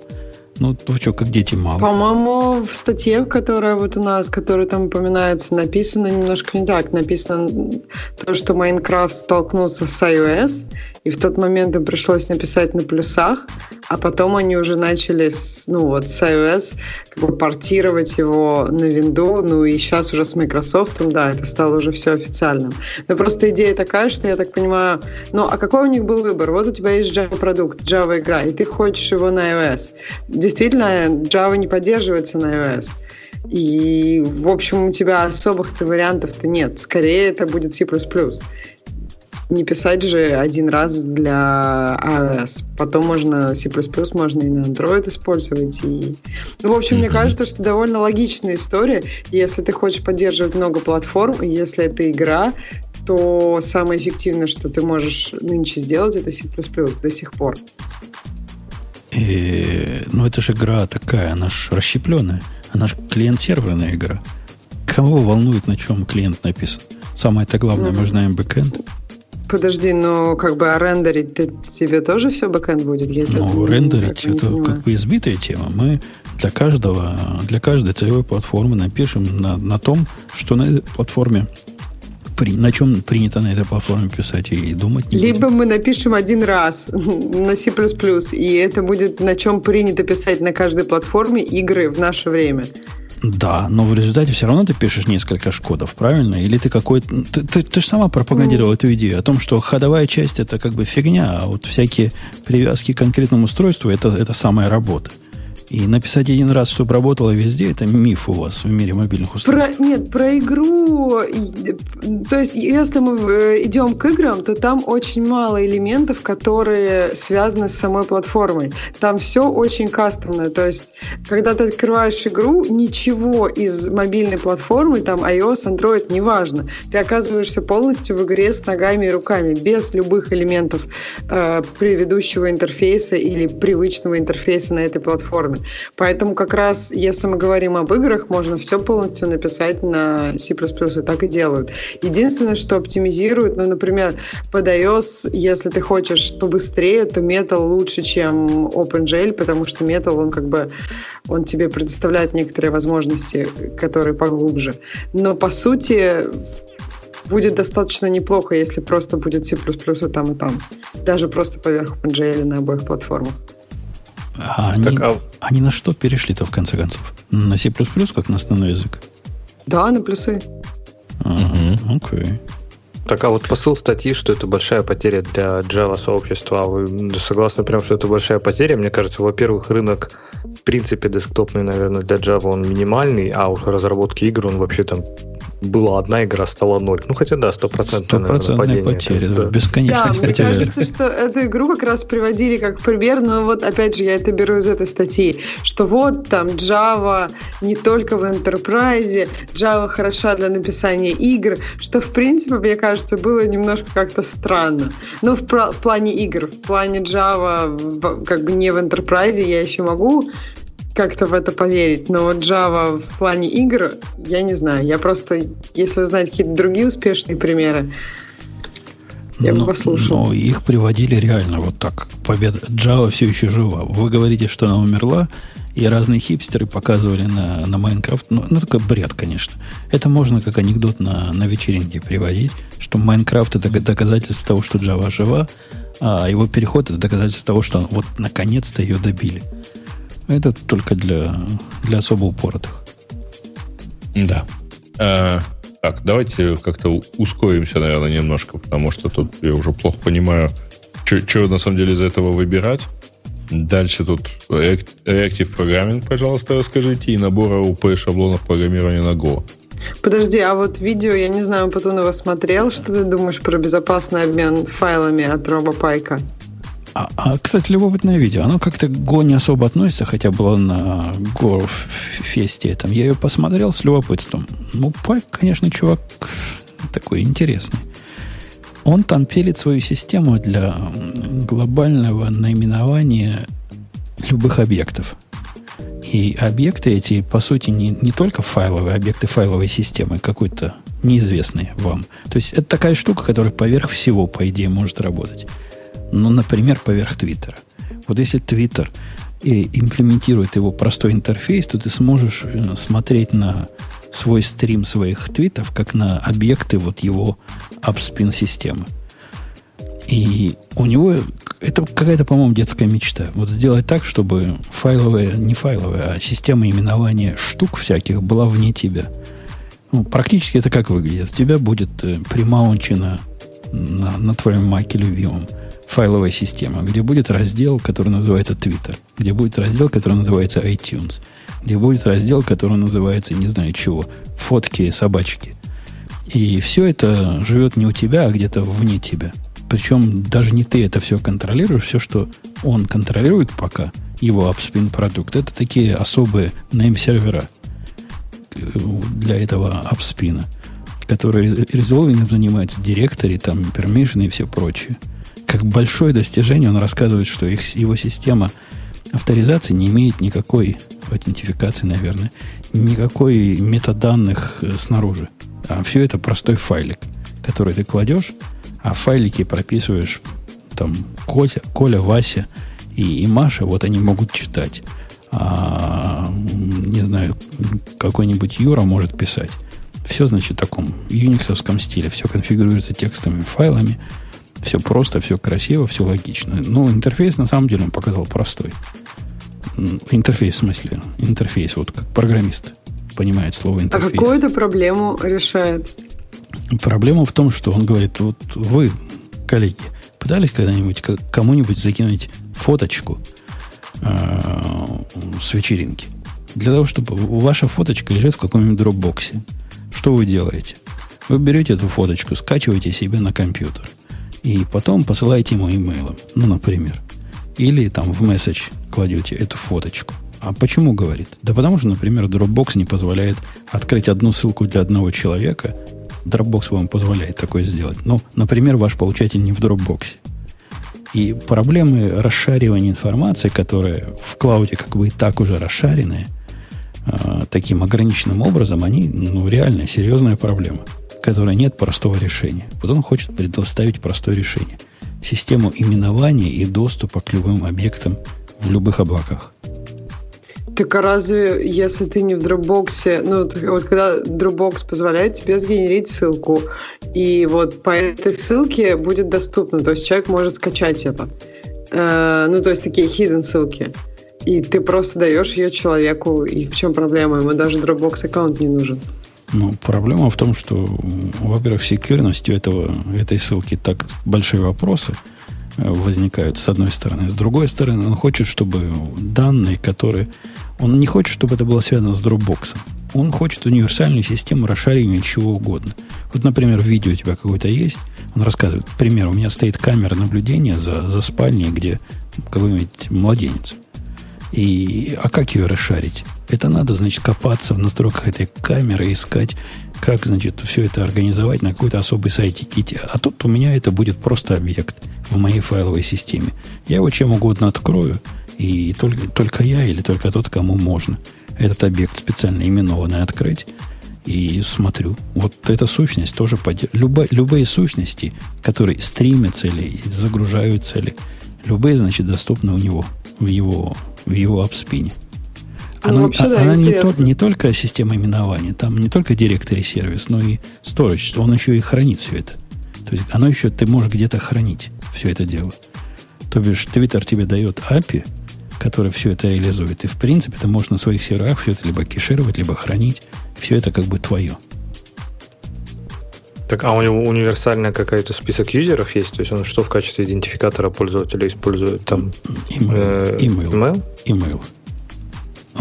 Ну, вы что, как дети мало. По-моему, в статье, которая вот у нас, которая там упоминается, написано немножко не так. Написано то, что Майнкрафт столкнулся с iOS, и в тот момент им пришлось написать на плюсах, а потом они уже начали с, ну, вот, с iOS как бы портировать его на Windows, ну и сейчас уже с Microsoft, да, это стало уже все официальным. Но просто идея такая, что я так понимаю, ну а какой у них был выбор? Вот у тебя есть Java продукт, Java игра, и ты хочешь его на iOS. Действительно, Java не поддерживается на iOS. И, в общем, у тебя особых-то вариантов-то нет. Скорее, это будет C++ не писать же один раз для iOS. Потом можно C++ можно и на Android использовать. И... Ну, в общем, mm-hmm. мне кажется, что довольно логичная история. Если ты хочешь поддерживать много платформ, если это игра, то самое эффективное, что ты можешь нынче сделать, это C++ до сих пор. И, ну, это же игра такая, она же расщепленная. Она же клиент-серверная игра. Кого волнует, на чем клиент написан? Самое-то главное, mm-hmm. мы знаем бэкэнд. Подожди, но как бы а рендерить тебе тоже все бэкэнд будет? Я ну, рендерить это не как бы избитая тема. Мы для каждого, для каждой целевой платформы напишем на, на том, что на этой платформе при, на чем принято на этой платформе писать и думать не Либо будем. мы напишем один раз на C++, и это будет на чем принято писать на каждой платформе игры в наше время. Да, но в результате все равно ты пишешь несколько шкодов, правильно? Или ты какой-то... Ты, ты, ты же сама пропагандировал mm. эту идею о том, что ходовая часть это как бы фигня, а вот всякие привязки к конкретному устройству это, это самая работа. И написать один раз, чтобы работало везде, это миф у вас в мире мобильных устройств. Про, нет, про игру. То есть, если мы э, идем к играм, то там очень мало элементов, которые связаны с самой платформой. Там все очень кастомное. То есть, когда ты открываешь игру, ничего из мобильной платформы, там iOS, Android, неважно. Ты оказываешься полностью в игре с ногами и руками, без любых элементов э, предыдущего интерфейса или привычного интерфейса на этой платформе. Поэтому как раз, если мы говорим об играх, можно все полностью написать на C++, и так и делают. Единственное, что оптимизирует, ну, например, под iOS, если ты хочешь побыстрее, то Metal лучше, чем OpenGL, потому что Metal, он как бы, он тебе предоставляет некоторые возможности, которые поглубже. Но, по сути, будет достаточно неплохо, если просто будет C++ и там, и там. Даже просто поверх OpenGL на обоих платформах. А они, так, а... они на что перешли-то, в конце концов? На C++, как на основной язык? Да, на плюсы. Ага, окей. Так, а вот посыл статьи, что это большая потеря для Java сообщества, вы согласны прям, что это большая потеря? Мне кажется, во-первых, рынок в принципе десктопный, наверное, для Java он минимальный, а уж разработки игр он вообще там была одна игра, стала ноль. Ну, хотя да, стопроцентная Стопроцентная потеря, да, бесконечность да, мне кажется, что эту игру как раз приводили как пример, но вот опять же я это беру из этой статьи, что вот там Java не только в Enterprise, Java хороша для написания игр, что в принципе, мне кажется, было немножко как-то странно. Но в, в плане игр, в плане Java, как бы не в Enterprise, я еще могу как-то в это поверить. Но вот Java в плане игр, я не знаю. Я просто, если вы знаете какие-то другие успешные примеры, я но, бы послушал. Но их приводили реально вот так. Победа. Java все еще жива. Вы говорите, что она умерла, и разные хипстеры показывали на, на Майнкрафт. Ну, ну, такой бред, конечно. Это можно как анекдот на, на вечеринке приводить, что Майнкрафт это доказательство того, что Java жива, а его переход это доказательство того, что вот наконец-то ее добили. Это только для, для особо упоротых. Да. А, так, давайте как-то ускоримся, наверное, немножко, потому что тут я уже плохо понимаю, что на самом деле из этого выбирать. Дальше тут Reactive Programming, пожалуйста, расскажите, и набор АУП шаблонов программирования на Go. Подожди, а вот видео, я не знаю, Патунова смотрел, что ты думаешь про безопасный обмен файлами от RoboPike? А, а, кстати, любопытное видео. Оно как-то Go не особо относится, хотя было на Go фесте этом. Я ее посмотрел с любопытством. Ну, Пайк, конечно, чувак такой интересный. Он там пилит свою систему для глобального наименования любых объектов. И объекты эти, по сути, не, не только файловые, объекты файловой системы, какой-то неизвестные вам. То есть это такая штука, которая поверх всего, по идее, может работать ну, например, поверх Твиттера. Вот если Твиттер и имплементирует его простой интерфейс, то ты сможешь э, смотреть на свой стрим своих твитов, как на объекты вот его апспин-системы. И у него это какая-то, по-моему, детская мечта. Вот сделать так, чтобы файловая, не файловая, а система именования штук всяких была вне тебя. Ну, практически это как выглядит. У тебя будет э, примаунчено на, на твоем маке любимом – файловая система, где будет раздел, который называется Twitter, где будет раздел, который называется iTunes, где будет раздел, который называется не знаю чего, фотки собачки. И все это живет не у тебя, а где-то вне тебя. Причем даже не ты это все контролируешь, все, что он контролирует пока, его апспин продукт, это такие особые name-сервера э, для этого апспина, которые резолвингом занимаются, директори, там, permission и все прочее как большое достижение он рассказывает, что их, его система авторизации не имеет никакой аутентификации, наверное, никакой метаданных э, снаружи. А все это простой файлик, который ты кладешь, а в файлике прописываешь там Коля, Коля Вася и, и Маша, вот они могут читать. А, не знаю, какой-нибудь Юра может писать. Все, значит, в таком юниксовском стиле. Все конфигурируется текстовыми файлами – все просто, все красиво, все логично. Но ну, интерфейс на самом деле он показал простой. Интерфейс, в смысле, интерфейс, вот как программист понимает слово а интерфейс. А какую это проблему решает? Проблема в том, что он говорит, вот вы, коллеги, пытались когда-нибудь кому-нибудь закинуть фоточку э, с вечеринки? Для того, чтобы ваша фоточка лежит в каком-нибудь дропбоксе. Что вы делаете? Вы берете эту фоточку, скачиваете себе на компьютер – и потом посылаете ему имейлом, ну, например. Или там в месседж кладете эту фоточку. А почему говорит? Да потому что, например, Dropbox не позволяет открыть одну ссылку для одного человека. Dropbox вам позволяет такое сделать. Ну, например, ваш получатель не в Dropbox. И проблемы расшаривания информации, которые в клауде как бы и так уже расшарены, э, таким ограниченным образом, они ну, реально серьезная проблема, которой нет простого решения. Вот он хочет предоставить простое решение. Систему именования и доступа к любым объектам в любых облаках. Так а разве, если ты не в Dropbox, ну, вот когда Dropbox позволяет тебе сгенерить ссылку, и вот по этой ссылке будет доступно, то есть человек может скачать это. Э, ну, то есть такие hidden ссылки. И ты просто даешь ее человеку, и в чем проблема? Ему даже Dropbox аккаунт не нужен. Ну, проблема в том, что, во-первых, секьюрностью этого, этой ссылки так большие вопросы э, возникают, с одной стороны. С другой стороны, он хочет, чтобы данные, которые он не хочет, чтобы это было связано с Dropbox. Он хочет универсальную систему расшаривания чего угодно. Вот, например, видео у тебя какое-то есть, он рассказывает, к примеру, у меня стоит камера наблюдения за, за спальней, где какой-нибудь младенец. И, а как ее расшарить? Это надо, значит, копаться в настройках этой камеры, искать, как, значит, все это организовать на какой-то особый сайтик. А тут у меня это будет просто объект в моей файловой системе. Я его чем угодно открою, и только, только я или только тот, кому можно этот объект специально именованный открыть. И смотрю. Вот эта сущность тоже под... Любо, любые сущности, которые стримятся или загружаются, или любые, значит, доступны у него, в его, в его апспине. Она, ну, вообще, да, она не, то, не только система именования, там не только директори сервис, но и storage. Он еще и хранит все это. То есть оно еще, ты можешь где-то хранить все это дело. То бишь, Twitter тебе дает API, который все это реализует. И, в принципе, ты можешь на своих серверах все это либо кешировать, либо хранить. Все это как бы твое. Так, а у него универсальная какая-то список юзеров есть? То есть он что в качестве идентификатора пользователя использует? Там, email. Э, email. email? Email.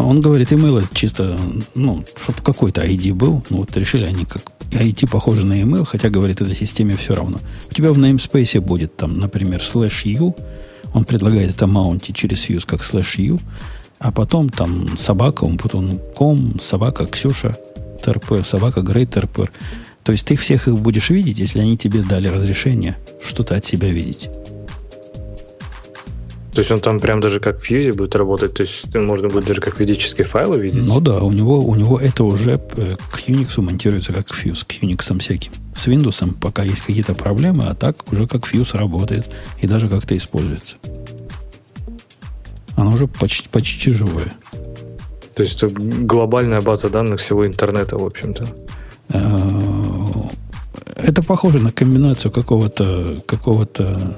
А он говорит, email чисто, ну, чтобы какой-то ID был. Ну, вот решили они как ID похоже на email, хотя, говорит, этой системе все равно. У тебя в namespace будет там, например, slash u, он предлагает это маунтить через fuse как слэш u, а потом там собака, он потом ком, собака Ксюша, ТРП, собака Грей ТРП. То есть ты всех их будешь видеть, если они тебе дали разрешение что-то от себя видеть. То есть он там прям даже как в фьюзе будет работать, то есть можно будет даже как физические файлы видеть? Ну да, у него, у него это уже э, к Unix монтируется как фьюз, к Unix всяким. С Windows пока есть какие-то проблемы, а так уже как фьюз работает и даже как-то используется. Оно уже почти, почти живое. То есть это глобальная база данных всего интернета, в общем-то. Это похоже на комбинацию какого-то какого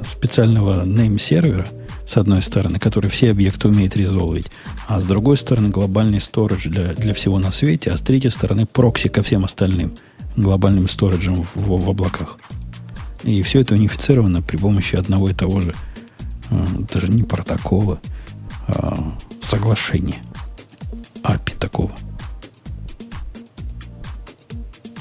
специального name-сервера – с одной стороны, который все объекты умеет резолвить, а с другой стороны глобальный сторож для, для всего на свете, а с третьей стороны прокси ко всем остальным глобальным сториджем в, в, в облаках. И все это унифицировано при помощи одного и того же, э, даже не протокола, а соглашения. API такого.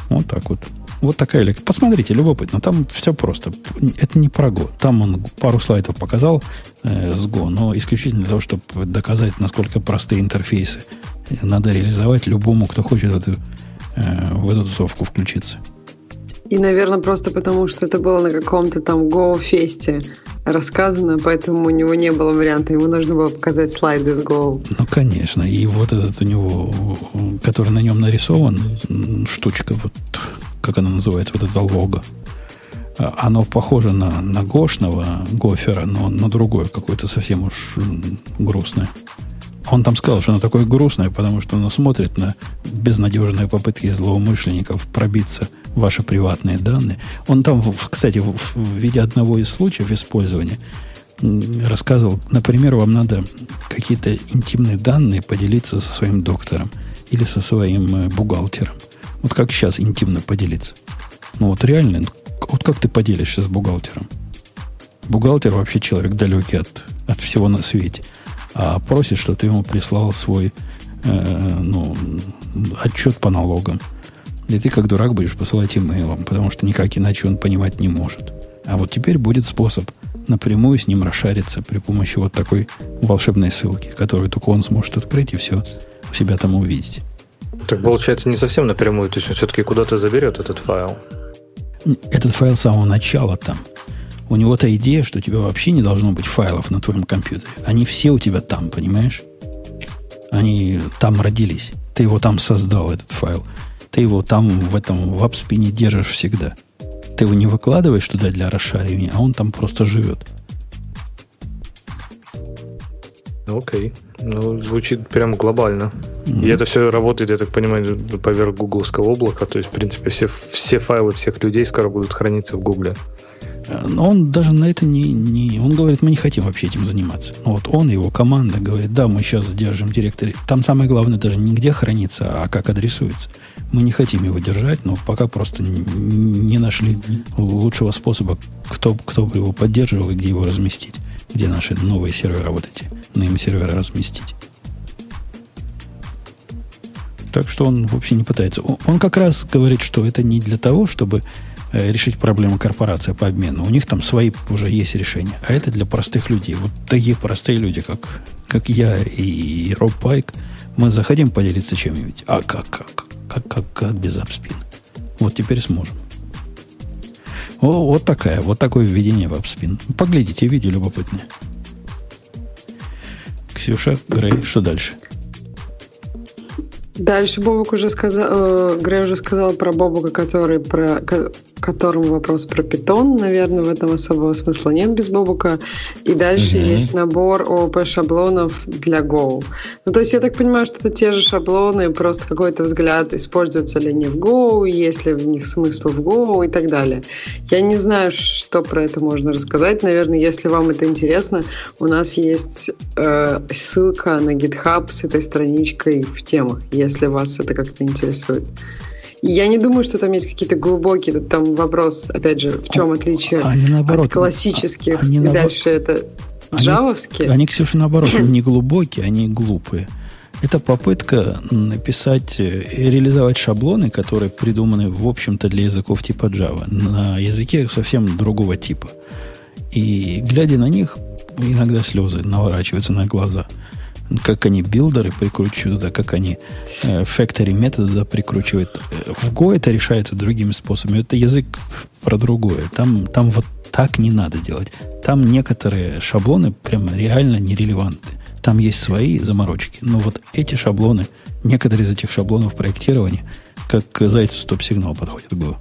Вот так вот. Вот такая лекция. Посмотрите, любопытно. Там все просто. Это не про Go. Там он пару слайдов показал э, с Go, но исключительно для того, чтобы доказать, насколько простые интерфейсы надо реализовать любому, кто хочет эту, э, в эту тусовку включиться. И, наверное, просто потому, что это было на каком-то там Go-фесте рассказано, поэтому у него не было варианта. Ему нужно было показать слайды с Go. Ну, конечно. И вот этот у него, который на нем нарисован, штучка, вот как она называется, вот это лого. А, оно похоже на, на гошного гофера, но на другое, какое-то совсем уж грустное. Он там сказал, что оно такое грустное, потому что оно смотрит на безнадежные попытки злоумышленников пробиться ваши приватные данные. Он там, кстати, в, в виде одного из случаев использования рассказывал, например, вам надо какие-то интимные данные поделиться со своим доктором или со своим э, бухгалтером. Вот как сейчас интимно поделиться? Ну вот реально, вот как ты поделишься с бухгалтером? Бухгалтер вообще человек далекий от, от всего на свете. А просит, что ты ему прислал свой э, ну, отчет по налогам. И ты как дурак будешь посылать имейлом, потому что никак иначе он понимать не может. А вот теперь будет способ напрямую с ним расшариться при помощи вот такой волшебной ссылки, которую только он сможет открыть и все у себя там увидеть. Так получается не совсем напрямую, то есть он все-таки куда-то заберет этот файл. Этот файл с самого начала там. У него-то идея, что у тебя вообще не должно быть файлов на твоем компьютере. Они все у тебя там, понимаешь? Они там родились. Ты его там создал, этот файл. Ты его там в этом в апспине держишь всегда. Ты его не выкладываешь туда для расшаривания, а он там просто живет. Окей. Ну, звучит прям глобально. Mm-hmm. И это все работает, я так понимаю, поверх гугловского облака. То есть, в принципе, все, все файлы всех людей скоро будут храниться в Гугле. Но он даже на это не, не... Он говорит, мы не хотим вообще этим заниматься. Вот он и его команда говорит, да, мы сейчас держим директоре. Там самое главное даже не где хранится, а как адресуется. Мы не хотим его держать, но пока просто не нашли лучшего способа, кто, кто бы его поддерживал и где его разместить. Где наши новые сервера вот эти, на им сервера разместить. Так что он вообще не пытается. Он как раз говорит, что это не для того, чтобы Э, решить проблему корпорации по обмену. У них там свои уже есть решения. А это для простых людей. Вот такие простые люди, как, как я и Роб Пайк, мы захотим поделиться чем-нибудь. А как, как, как, как, как без апспин? Вот теперь сможем. О, вот такая, вот такое введение в апспин. Поглядите, видео любопытное. Ксюша, Грей, что дальше? Дальше Бобок уже сказал, э, Грей уже сказал про Бобука, который про которому вопрос про питон. Наверное, в этом особого смысла нет без Бобука. И дальше угу. есть набор ООП-шаблонов для Go. Ну, то есть я так понимаю, что это те же шаблоны, просто какой-то взгляд, используются ли они в Go, есть ли в них смысл в Go и так далее. Я не знаю, что про это можно рассказать. Наверное, если вам это интересно, у нас есть э, ссылка на GitHub с этой страничкой в темах, если вас это как-то интересует. Я не думаю, что там есть какие-то глубокие, там вопрос, опять же, в чем отличие они наоборот, от классических, они и наоборот, дальше это джавовские. Они, они, Ксюша, наоборот, не глубокие, они глупые. Это попытка написать и э, реализовать шаблоны, которые придуманы, в общем-то, для языков типа Java, на языке совсем другого типа. И глядя на них, иногда слезы наворачиваются на глаза – как они билдеры прикручивают туда, как они э, factory методы туда прикручивают. В Go это решается другими способами. Это язык про другое. Там, там вот так не надо делать. Там некоторые шаблоны прямо реально нерелевантны. Там есть свои заморочки. Но вот эти шаблоны, некоторые из этих шаблонов проектирования, как зайцу стоп-сигнал подходит к Go.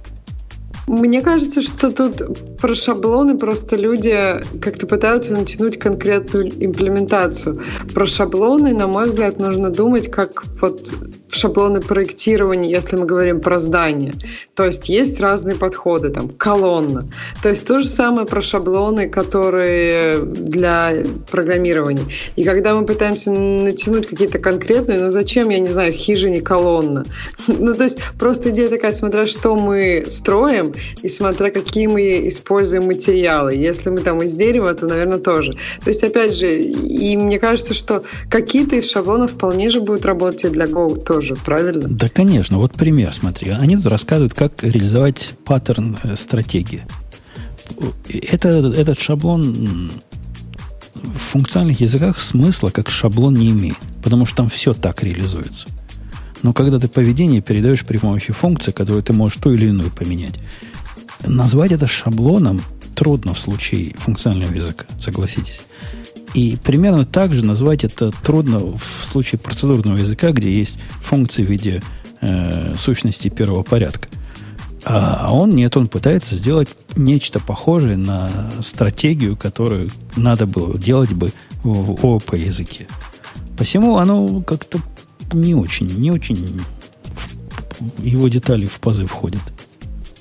Мне кажется, что тут про шаблоны просто люди как-то пытаются натянуть конкретную имплементацию. Про шаблоны, на мой взгляд, нужно думать как вот шаблоны проектирования, если мы говорим про здание. То есть есть разные подходы, там, колонна. То есть то же самое про шаблоны, которые для программирования. И когда мы пытаемся натянуть какие-то конкретные, ну зачем, я не знаю, хижине колонна? Ну то есть просто идея такая, смотря что мы строим и смотря какие мы используем материалы. Если мы там из дерева, то, наверное, тоже. То есть, опять же, и мне кажется, что какие-то из шаблонов вполне же будут работать и для Go тоже тоже, правильно? Да, конечно. Вот пример, смотри. Они тут рассказывают, как реализовать паттерн э, стратегии. Это, этот шаблон в функциональных языках смысла как шаблон не имеет, потому что там все так реализуется. Но когда ты поведение передаешь при помощи функции, которую ты можешь ту или иную поменять, назвать это шаблоном трудно в случае функционального языка, согласитесь. И примерно так же назвать это трудно в случае процедурного языка, где есть функции в виде э, сущности первого порядка. А он нет, он пытается сделать нечто похожее на стратегию, которую надо было делать бы в ООП языке. Посему оно как-то не очень, не очень в его детали в пазы входят.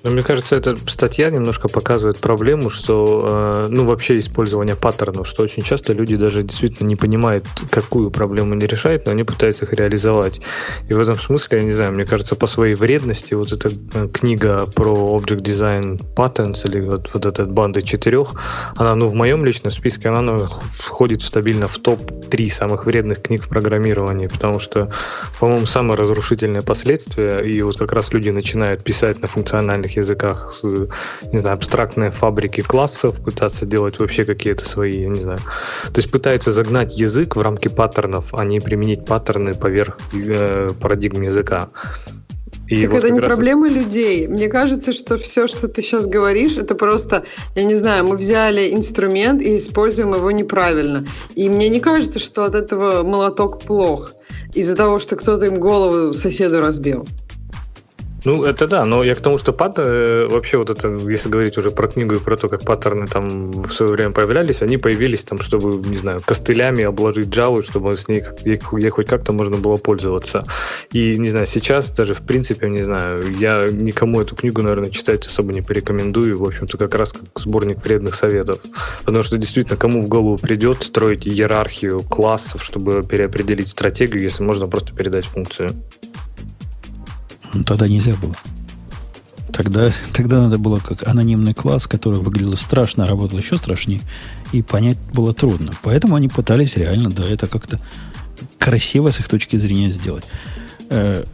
Но мне кажется, эта статья немножко показывает проблему, что, э, ну, вообще использование паттернов, что очень часто люди даже действительно не понимают, какую проблему они решают, но они пытаются их реализовать. И в этом смысле, я не знаю, мне кажется, по своей вредности вот эта э, книга про Object Design Patterns или вот, вот эта банда четырех, она, ну, в моем личном списке, она ну, входит стабильно в топ-3 самых вредных книг в программировании, потому что, по-моему, самое разрушительное последствие, и вот как раз люди начинают писать на функциональных разных языках, не знаю, абстрактные фабрики классов, пытаться делать вообще какие-то свои, я не знаю. То есть пытаются загнать язык в рамки паттернов, а не применить паттерны поверх э, парадигм языка. И так вот это не раз... проблема людей. Мне кажется, что все, что ты сейчас говоришь, это просто, я не знаю, мы взяли инструмент и используем его неправильно. И мне не кажется, что от этого молоток плох из-за того, что кто-то им голову соседу разбил. Ну, это да, но я к тому, что пат, э, вообще вот это, если говорить уже про книгу и про то, как паттерны там в свое время появлялись, они появились там, чтобы, не знаю, костылями обложить Java, чтобы с ней ей хоть как-то можно было пользоваться. И, не знаю, сейчас даже, в принципе, не знаю, я никому эту книгу, наверное, читать особо не порекомендую, в общем-то, как раз как сборник вредных советов. Потому что, действительно, кому в голову придет строить иерархию классов, чтобы переопределить стратегию, если можно просто передать функцию? Ну, тогда нельзя было. Тогда, тогда надо было как анонимный класс, который выглядел страшно, работал еще страшнее, и понять было трудно. Поэтому они пытались реально, да, это как-то красиво с их точки зрения сделать. Э,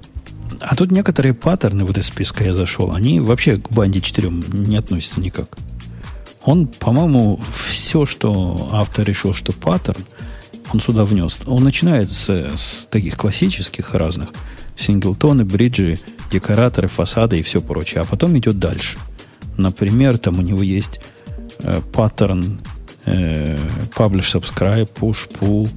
а тут некоторые паттерны, вот из списка я зашел, они вообще к банде 4 не относятся никак. Он, по-моему, все, что автор решил, что паттерн, он сюда внес. Он начинается с таких классических разных – синглтоны, бриджи, декораторы, фасады и все прочее. А потом идет дальше. Например, там у него есть э, паттерн э, publish, subscribe, push, pull,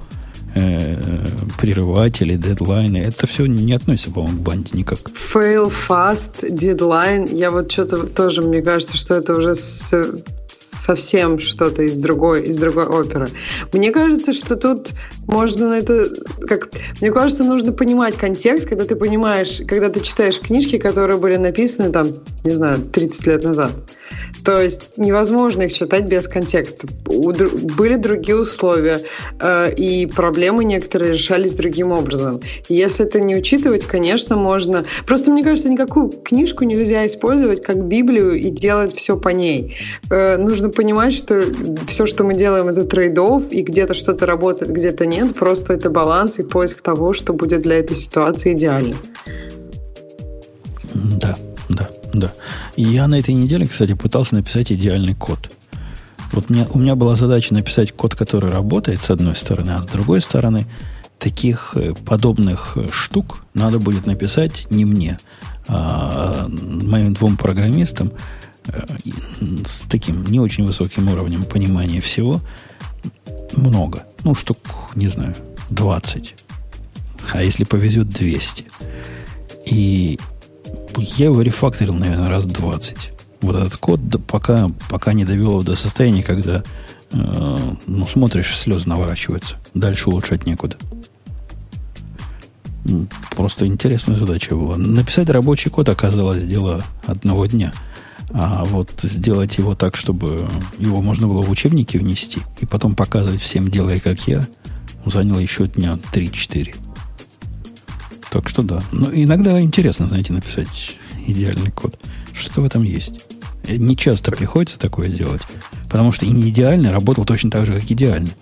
э, прерыватели, дедлайны. Это все не относится, по-моему, к банде никак. Fail fast, deadline. Я вот что-то тоже, мне кажется, что это уже совсем что-то из другой, из другой оперы. Мне кажется, что тут можно на это... Как, мне кажется, нужно понимать контекст, когда ты понимаешь, когда ты читаешь книжки, которые были написаны там, не знаю, 30 лет назад. То есть невозможно их читать без контекста. Были другие условия, э, и проблемы некоторые решались другим образом. Если это не учитывать, конечно, можно... Просто мне кажется, никакую книжку нельзя использовать как Библию и делать все по ней. Э, нужно понимать, что все, что мы делаем, это трейдов, и где-то что-то работает, где-то нет. Просто это баланс и поиск того, что будет для этой ситуации идеально. Да, да. Я на этой неделе, кстати, пытался написать идеальный код. Вот у меня, у меня была задача написать код, который работает с одной стороны, а с другой стороны таких э, подобных э, штук надо будет написать не мне, а моим двум программистам э, с таким не очень высоким уровнем понимания всего много. Ну, штук, не знаю, 20. А если повезет, 200. И я его рефакторил, наверное, раз 20. Вот этот код пока, пока не довел его до состояния, когда э, ну, смотришь, слезы наворачиваются. Дальше улучшать некуда. Просто интересная задача была. Написать рабочий код оказалось дело одного дня. А вот сделать его так, чтобы его можно было в учебники внести и потом показывать всем, делая как я, заняло еще дня 3-4. Так что да. Но иногда интересно, знаете, написать идеальный код. Что-то в этом есть. Э, не часто приходится такое делать. Потому что и не идеальный работал точно так же, как идеальный.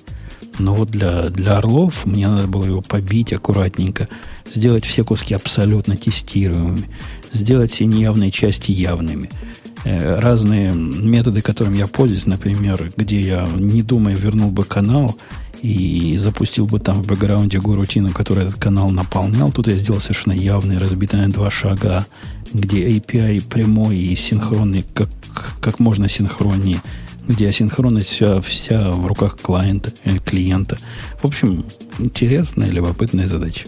Но вот для, для орлов мне надо было его побить аккуратненько, сделать все куски абсолютно тестируемыми, сделать все неявные части явными. Э, разные методы, которыми я пользуюсь, например, где я, не думая, вернул бы канал и запустил бы там в бэкграунде горутину, который этот канал наполнял. Тут я сделал совершенно явный, разбитый на два шага, где API прямой и синхронный, как, как можно синхроннее, где асинхронность вся, вся в руках клиента, э, клиента. В общем, интересная, любопытная задача.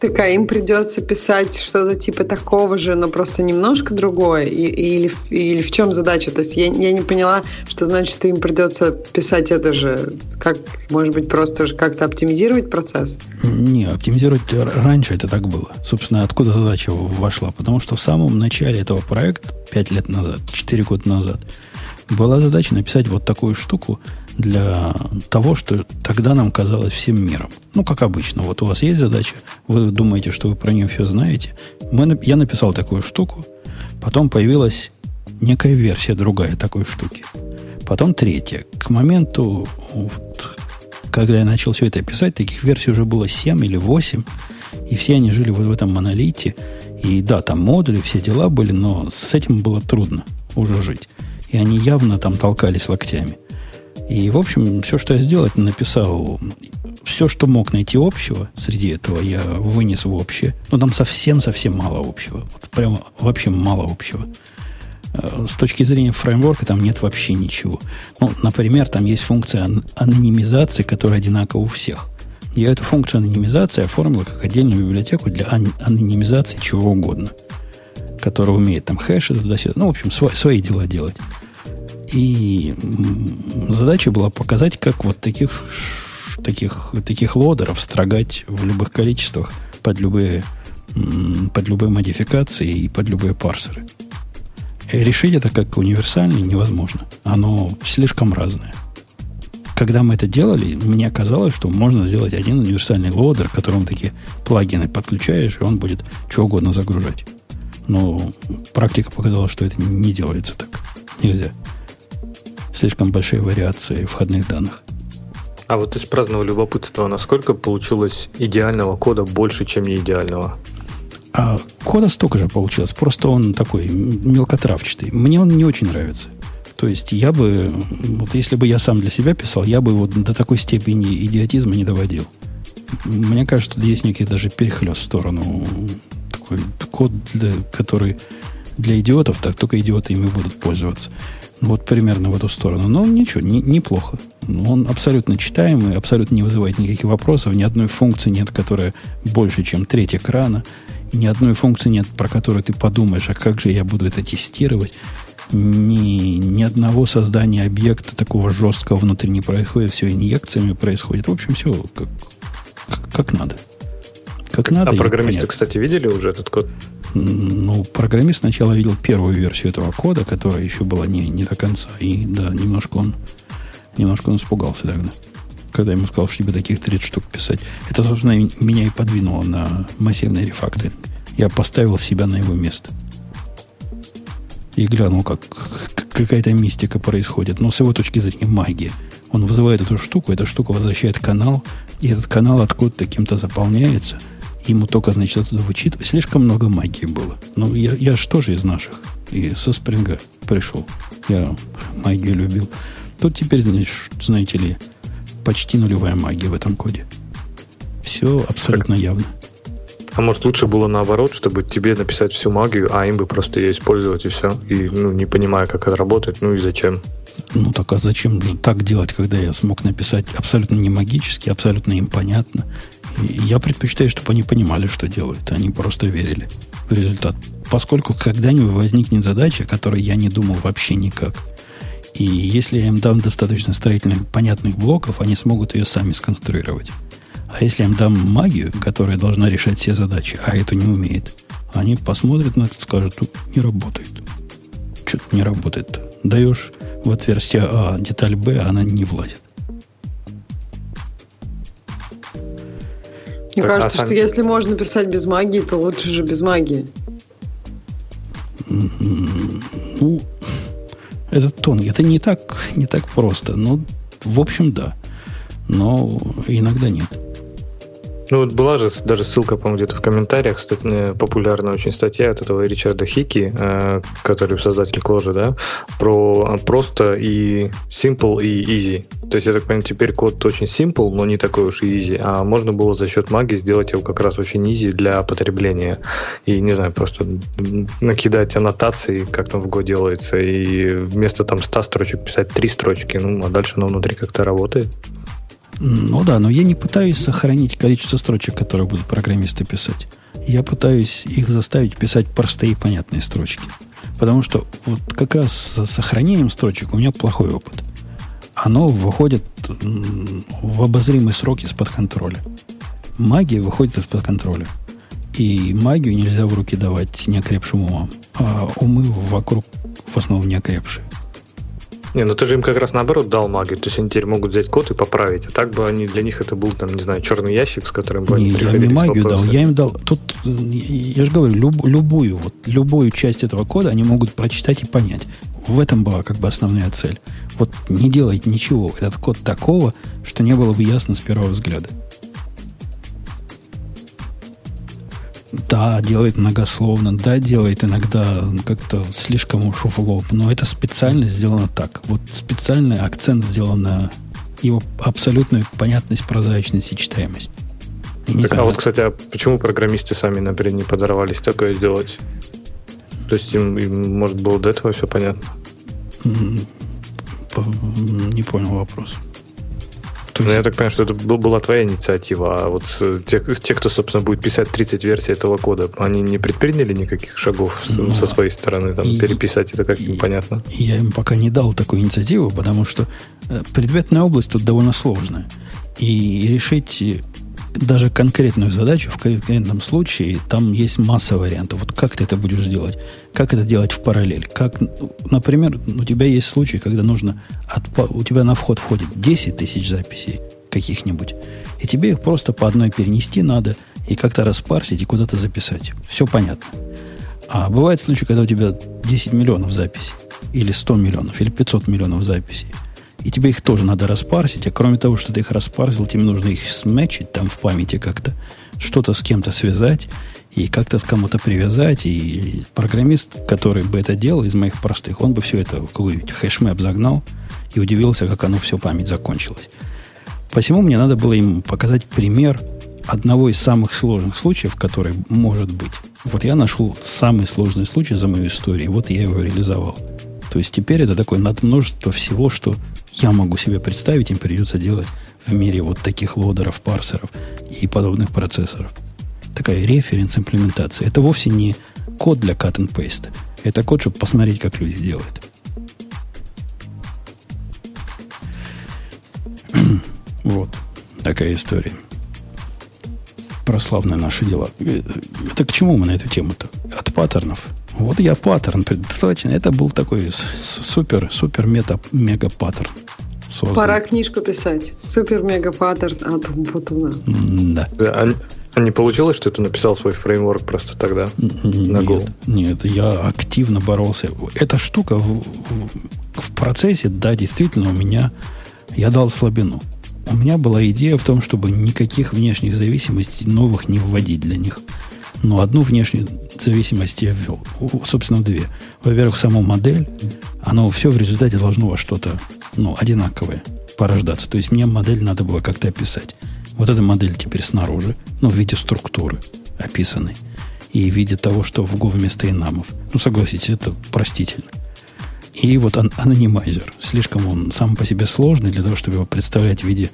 Так, а им придется писать что-то типа такого же, но просто немножко другое? Или, или в чем задача? То есть я, я не поняла, что значит им придется писать это же. Как, может быть, просто как-то оптимизировать процесс? Не, оптимизировать раньше это так было. Собственно, откуда задача вошла? Потому что в самом начале этого проекта, 5 лет назад, 4 года назад, была задача написать вот такую штуку для того, что тогда нам казалось всем миром. Ну, как обычно. Вот у вас есть задача, вы думаете, что вы про нее все знаете. Мы, я написал такую штуку, потом появилась некая версия другая такой штуки. Потом третья. К моменту, вот, когда я начал все это писать, таких версий уже было 7 или 8, и все они жили вот в этом монолите. И да, там модули, все дела были, но с этим было трудно уже жить. И они явно там толкались локтями. И, в общем, все, что я сделал, написал все, что мог найти общего среди этого, я вынес в общее. Но там совсем-совсем мало общего. Вот прямо вообще мало общего. Э, с точки зрения фреймворка там нет вообще ничего. Ну, например, там есть функция анонимизации, которая одинакова у всех. Я эту функцию анонимизации оформил как отдельную библиотеку для анонимизации чего угодно, которая умеет там хэши туда-сюда, ну, в общем, свои дела делать. И задача была показать, как вот таких, таких, таких лодеров строгать в любых количествах под любые, под любые модификации и под любые парсеры. И решить это как универсальный невозможно. Оно слишком разное. Когда мы это делали, мне казалось, что можно сделать один универсальный лодер, к которому такие плагины подключаешь, и он будет что угодно загружать. Но практика показала, что это не делается так. Нельзя слишком большие вариации входных данных. А вот из праздного любопытства, насколько получилось идеального кода больше, чем не идеального? А кода столько же получилось, просто он такой мелкотравчатый. Мне он не очень нравится. То есть я бы, вот если бы я сам для себя писал, я бы вот до такой степени идиотизма не доводил. Мне кажется, что есть некий даже перехлест в сторону такой код, для, который для идиотов, так только идиоты ими будут пользоваться. Вот примерно в эту сторону. Но ничего, не, неплохо. Он абсолютно читаемый, абсолютно не вызывает никаких вопросов. Ни одной функции нет, которая больше, чем треть экрана. Ни одной функции нет, про которую ты подумаешь, а как же я буду это тестировать. Ни, ни одного создания объекта такого жесткого внутри не происходит. Все инъекциями происходит. В общем, все как, как, как надо. Как надо. А программисты, кстати, видели уже этот код? Ну, программист сначала видел первую версию этого кода, которая еще была не, не до конца. И да, немножко он, немножко он испугался тогда. Когда ему сказал, что тебе таких 30 штук писать. Это, собственно, меня и подвинуло на массивный рефакторинг. Я поставил себя на его место. И глянул, как какая-то мистика происходит. Но с его точки зрения магия. Он вызывает эту штуку, эта штука возвращает канал, и этот канал откуда-то кем-то заполняется – ему только, значит, оттуда вычитывать. Слишком много магии было. Ну, я, я же тоже из наших. И со спринга пришел. Я магию любил. Тут теперь, значит, знаете ли, почти нулевая магия в этом коде. Все абсолютно так. явно. А может лучше было наоборот, чтобы тебе написать всю магию, а им бы просто ее использовать и все. И ну, не понимая, как это работает, ну и зачем. Ну так а зачем же так делать, когда я смог написать абсолютно не магически, абсолютно им понятно, я предпочитаю, чтобы они понимали, что делают. Они просто верили в результат. Поскольку когда-нибудь возникнет задача, которой я не думал вообще никак. И если я им дам достаточно строительных понятных блоков, они смогут ее сами сконструировать. А если я им дам магию, которая должна решать все задачи, а это не умеет, они посмотрят на это и скажут, не работает. Что-то не работает. Даешь в отверстие А деталь Б, а она не влазит. Мне так, кажется, а что если можно писать без магии, то лучше же без магии. Ну, это тонкий. Это не так, не так просто. Но, в общем, да. Но иногда нет. Ну вот была же даже ссылка, по-моему, где-то в комментариях, э, популярная очень статья от этого Ричарда Хики, э, который создатель Кложи, да, про просто и simple и easy. То есть, я так понимаю, теперь код очень simple, но не такой уж и easy, а можно было за счет магии сделать его как раз очень easy для потребления. И, не знаю, просто накидать аннотации, как там в Go делается, и вместо там 100 строчек писать 3 строчки, ну, а дальше оно внутри как-то работает. Ну да, но я не пытаюсь сохранить количество строчек, которые будут программисты писать. Я пытаюсь их заставить писать простые и понятные строчки. Потому что вот как раз с сохранением строчек у меня плохой опыт. Оно выходит в обозримый срок из-под контроля. Магия выходит из-под контроля. И магию нельзя в руки давать неокрепшим умам. А умы вокруг в основном неокрепшие. Не, ну ты же им как раз наоборот дал магию, то есть они теперь могут взять код и поправить. А так бы они для них это был, там, не знаю, черный ящик, с которым бы не, они я им магию дал, я им дал. Тут, я же говорю, люб, любую, вот, любую часть этого кода они могут прочитать и понять. В этом была как бы основная цель. Вот не делать ничего, этот код такого, что не было бы ясно с первого взгляда. Да, делает многословно, да, делает иногда как-то слишком уж в лоб, но это специально сделано так. Вот специальный акцент сделан на его абсолютную понятность, прозрачность и читаемость. Не так, а вот, кстати, а почему программисты сами, например, не подорвались такое сделать? То есть им, им может, было до этого все понятно? Не понял вопрос. То есть... Ну, я так понимаю, что это была твоя инициатива, а вот те, те, кто, собственно, будет писать 30 версий этого кода, они не предприняли никаких шагов ну, со своей стороны, там, и, переписать это как-нибудь понятно? Я им пока не дал такую инициативу, потому что э, предметная область тут довольно сложная. И решить даже конкретную задачу в конкретном случае, там есть масса вариантов. Вот как ты это будешь делать? Как это делать в параллель? Как, например, у тебя есть случай, когда нужно... От, у тебя на вход входит 10 тысяч записей каких-нибудь, и тебе их просто по одной перенести надо и как-то распарсить и куда-то записать. Все понятно. А бывает случай, когда у тебя 10 миллионов записей, или 100 миллионов, или 500 миллионов записей – и тебе их тоже надо распарсить. А кроме того, что ты их распарсил, тебе нужно их сметчить там в памяти как-то. Что-то с кем-то связать и как-то с кому-то привязать. И программист, который бы это делал из моих простых, он бы все это в какой-нибудь хэшмэп загнал и удивился, как оно все память закончилось. Посему мне надо было им показать пример одного из самых сложных случаев, который может быть. Вот я нашел самый сложный случай за мою историю, вот я его реализовал. То есть теперь это такое надмножество всего, что я могу себе представить, им придется делать в мире вот таких лодеров, парсеров и подобных процессоров. Такая референс-имплементация. Это вовсе не код для cut and paste. Это код, чтобы посмотреть, как люди делают. вот такая история. Про славные наши дела. Это к чему мы на эту тему-то? От паттернов. Вот я паттерн, точно. Это был такой супер, супер мета, мега паттерн. Создан. Пора книжку писать. Супер мега паттерн от Умпутуна. Да. А, а не получилось, что ты написал свой фреймворк просто тогда на Go? Нет, я активно боролся. Эта штука в, в, в процессе, да, действительно, у меня я дал слабину. У меня была идея в том, чтобы никаких внешних зависимостей новых не вводить для них. Но одну внешнюю зависимость я ввел. Собственно, две. Во-первых, саму модель, оно все в результате должно во что-то ну, одинаковое порождаться. То есть мне модель надо было как-то описать. Вот эта модель теперь снаружи, ну, в виде структуры описанной. И в виде того, что в Go вместо инамов. Ну, согласитесь, это простительно. И вот ан- анонимайзер. Слишком он сам по себе сложный для того, чтобы его представлять в виде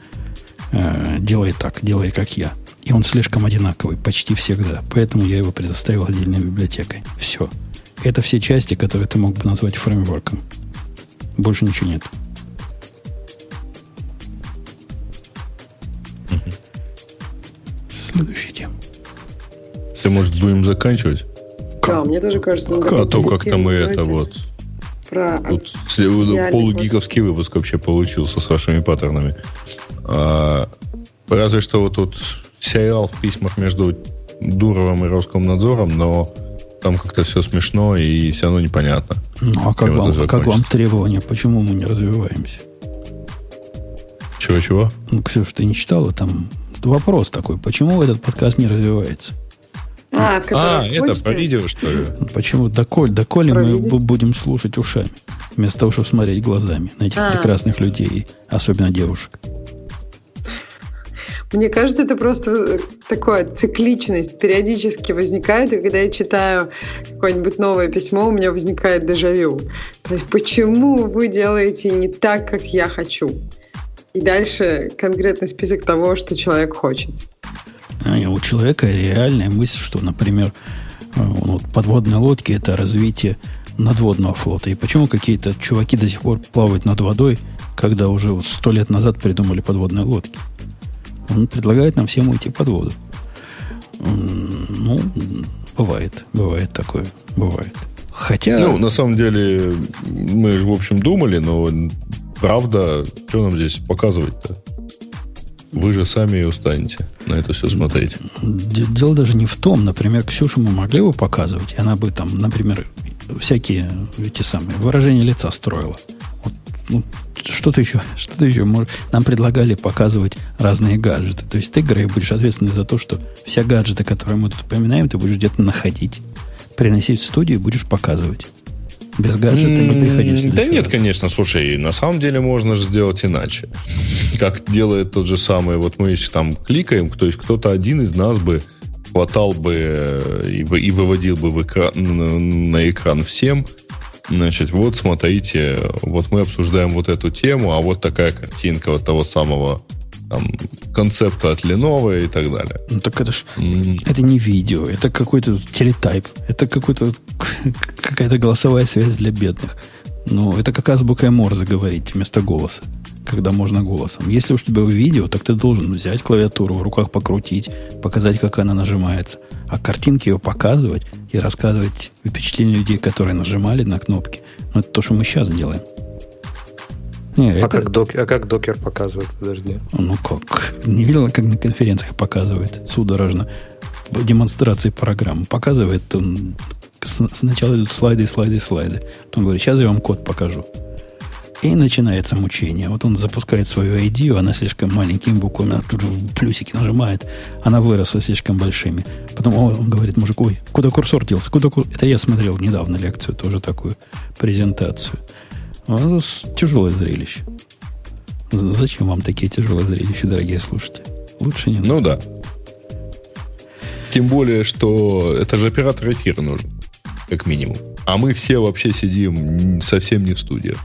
э, «делай так, делай как я». И он слишком одинаковый почти всегда. Поэтому я его предоставил отдельной библиотекой. Все. Это все части, которые ты мог бы назвать фреймворком. Больше ничего нет. Следующая тема. Ты, может, будем заканчивать? Да, мне тоже кажется. А то как-то мы это вот... Про вот, полугиковский выпуск вообще получился с вашими паттернами. А, разве что вот тут сериал в письмах между Дуровым и Роскомнадзором, но там как-то все смешно и все равно непонятно. Ну, а как, вам, а как вам требования? Почему мы не развиваемся? Чего-чего? Ну, Ксюша, ты не читала? Там вопрос такой. Почему этот подкаст не развивается? А, а это про видео, что ли? Почему? Доколь, доколе про мы видео? будем слушать ушами, вместо того, чтобы смотреть глазами на этих а. прекрасных людей, особенно девушек. Мне кажется, это просто такая цикличность периодически возникает, и когда я читаю какое-нибудь новое письмо, у меня возникает дежавю. То есть, почему вы делаете не так, как я хочу? И дальше конкретный список того, что человек хочет. А у человека реальная мысль, что, например, э, вот подводные лодки – это развитие надводного флота. И почему какие-то чуваки до сих пор плавают над водой, когда уже сто лет назад придумали подводные лодки? Он предлагает нам всем уйти под воду. Ну, бывает, бывает такое, бывает. Хотя... Ну, на самом деле, мы же, в общем, думали, но правда, что нам здесь показывать-то? Вы же сами и устанете на это все смотреть. Дело даже не в том. Например, Ксюшу мы могли бы показывать, и она бы там, например, всякие эти самые выражения лица строила. Вот ну, что-то еще, что-то еще. Может, нам предлагали показывать разные гаджеты. То есть ты, Грей, будешь ответственный за то, что все гаджеты, которые мы тут упоминаем, ты будешь где-то находить, приносить в студию и будешь показывать. Без гаджета не приходишь. Да нет, раз. конечно, слушай, на самом деле можно же сделать иначе. Как делает тот же самый, вот мы там кликаем, то есть кто-то один из нас бы хватал бы э, и, и выводил бы в экран, на экран всем, Значит, вот смотрите, вот мы обсуждаем вот эту тему, а вот такая картинка вот того самого там, концепта от Lenovo и так далее. Ну так это ж mm. это не видео, это какой-то телетайп, это какой-то какая-то голосовая связь для бедных. Ну, это как азбука Морзе говорить вместо голоса, когда можно голосом. Если уж у тебя видео, так ты должен взять клавиатуру, в руках покрутить, показать, как она нажимается. А картинки ее показывать и рассказывать впечатления людей, которые нажимали на кнопки. Ну, это то, что мы сейчас делаем. Не, а, это... как док... а как докер показывает? Подожди. Ну как? Не видел, как на конференциях показывает судорожно демонстрации программ. Показывает он сначала идут слайды, слайды, слайды. Потом говорит, сейчас я вам код покажу. И начинается мучение. Вот он запускает свою ID, она слишком маленькими буквами, она тут же плюсики нажимает, она выросла слишком большими. Потом он говорит мужик, ой, куда курсор делся? Куда кур... Это я смотрел недавно лекцию, тоже такую презентацию. Вот, тяжелое зрелище. Зачем вам такие тяжелые зрелища, дорогие слушатели? Лучше не надо. Ну да. Тем более, что это же оператор эфира нужен, как минимум. А мы все вообще сидим совсем не в студиях.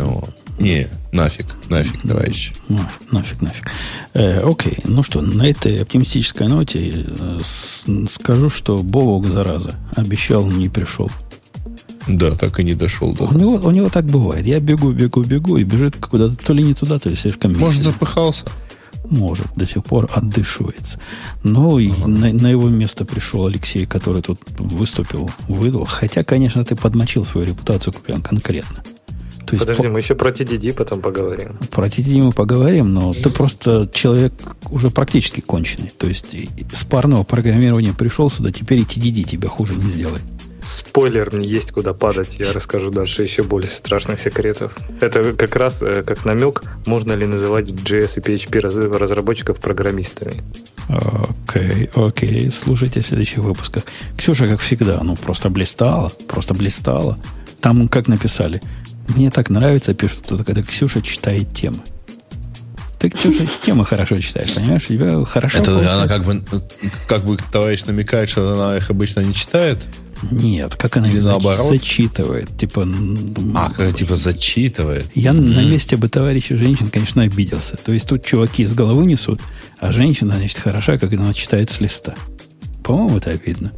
Вот. Не, нафиг, нафиг, товарищи. Ну, нафиг, нафиг. Э, окей, ну что, на этой оптимистической ноте э, скажу, что Бобок, зараза, обещал, не пришел. Да, так и не дошел до у него, у него так бывает. Я бегу, бегу, бегу и бежит куда-то то ли не туда, то ли слишком медленно. Может, запыхался? Может, до сих пор отдышивается. Но ага. и на, на его место пришел Алексей, который тут выступил, выдал. Хотя, конечно, ты подмочил свою репутацию конкретно. То есть Подожди, по... мы еще про TDD потом поговорим. Про TDD мы поговорим, но ты просто человек уже практически конченый. То есть с парного программирования пришел сюда, теперь и TDD тебя хуже не сделает. Спойлер, мне есть куда падать. Я расскажу дальше еще более страшных секретов. Это как раз э, как намек, можно ли называть JS и PHP разработчиков программистами. Окей, okay, окей. Okay. Слушайте в следующих выпусках. Ксюша, как всегда, ну просто блистала, просто блистала. Там как написали. Мне так нравится, пишут кто-то, когда Ксюша читает темы. Ты, Ксюша, темы хорошо читаешь, понимаешь? У тебя хорошо Это получается. она как бы, как бы товарищ намекает, что она их обычно не читает? Нет, как она их наоборот? зачитывает. Типа, а, как типа зачитывает. Я mm-hmm. на месте бы товарища женщин, конечно, обиделся. То есть тут чуваки из головы несут, а женщина, значит, хороша, когда она читает с листа. По-моему, это обидно.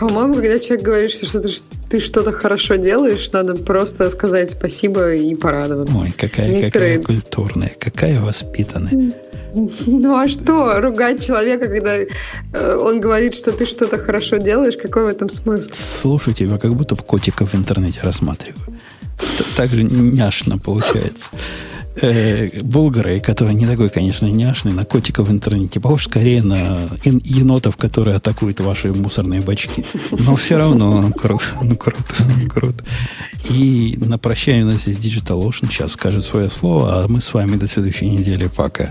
По-моему, когда человек говорит, что ты, ты что-то хорошо делаешь, надо просто сказать спасибо и порадоваться. Ой, какая, Некоторые... какая культурная, какая воспитанная. Ну а что, ругать человека, когда э, он говорит, что ты что-то хорошо делаешь, какой в этом смысл? Слушай тебя, как будто котиков в интернете рассматриваю. Так же няшно получается. Э, Булгарей, который не такой, конечно, няшный, на котиков в интернете, похож скорее на енотов, которые атакуют ваши мусорные бачки. Но все равно он крут, ну, круто, круто. И на прощание у нас есть Digital Ocean. Сейчас скажет свое слово, а мы с вами до следующей недели. Пока.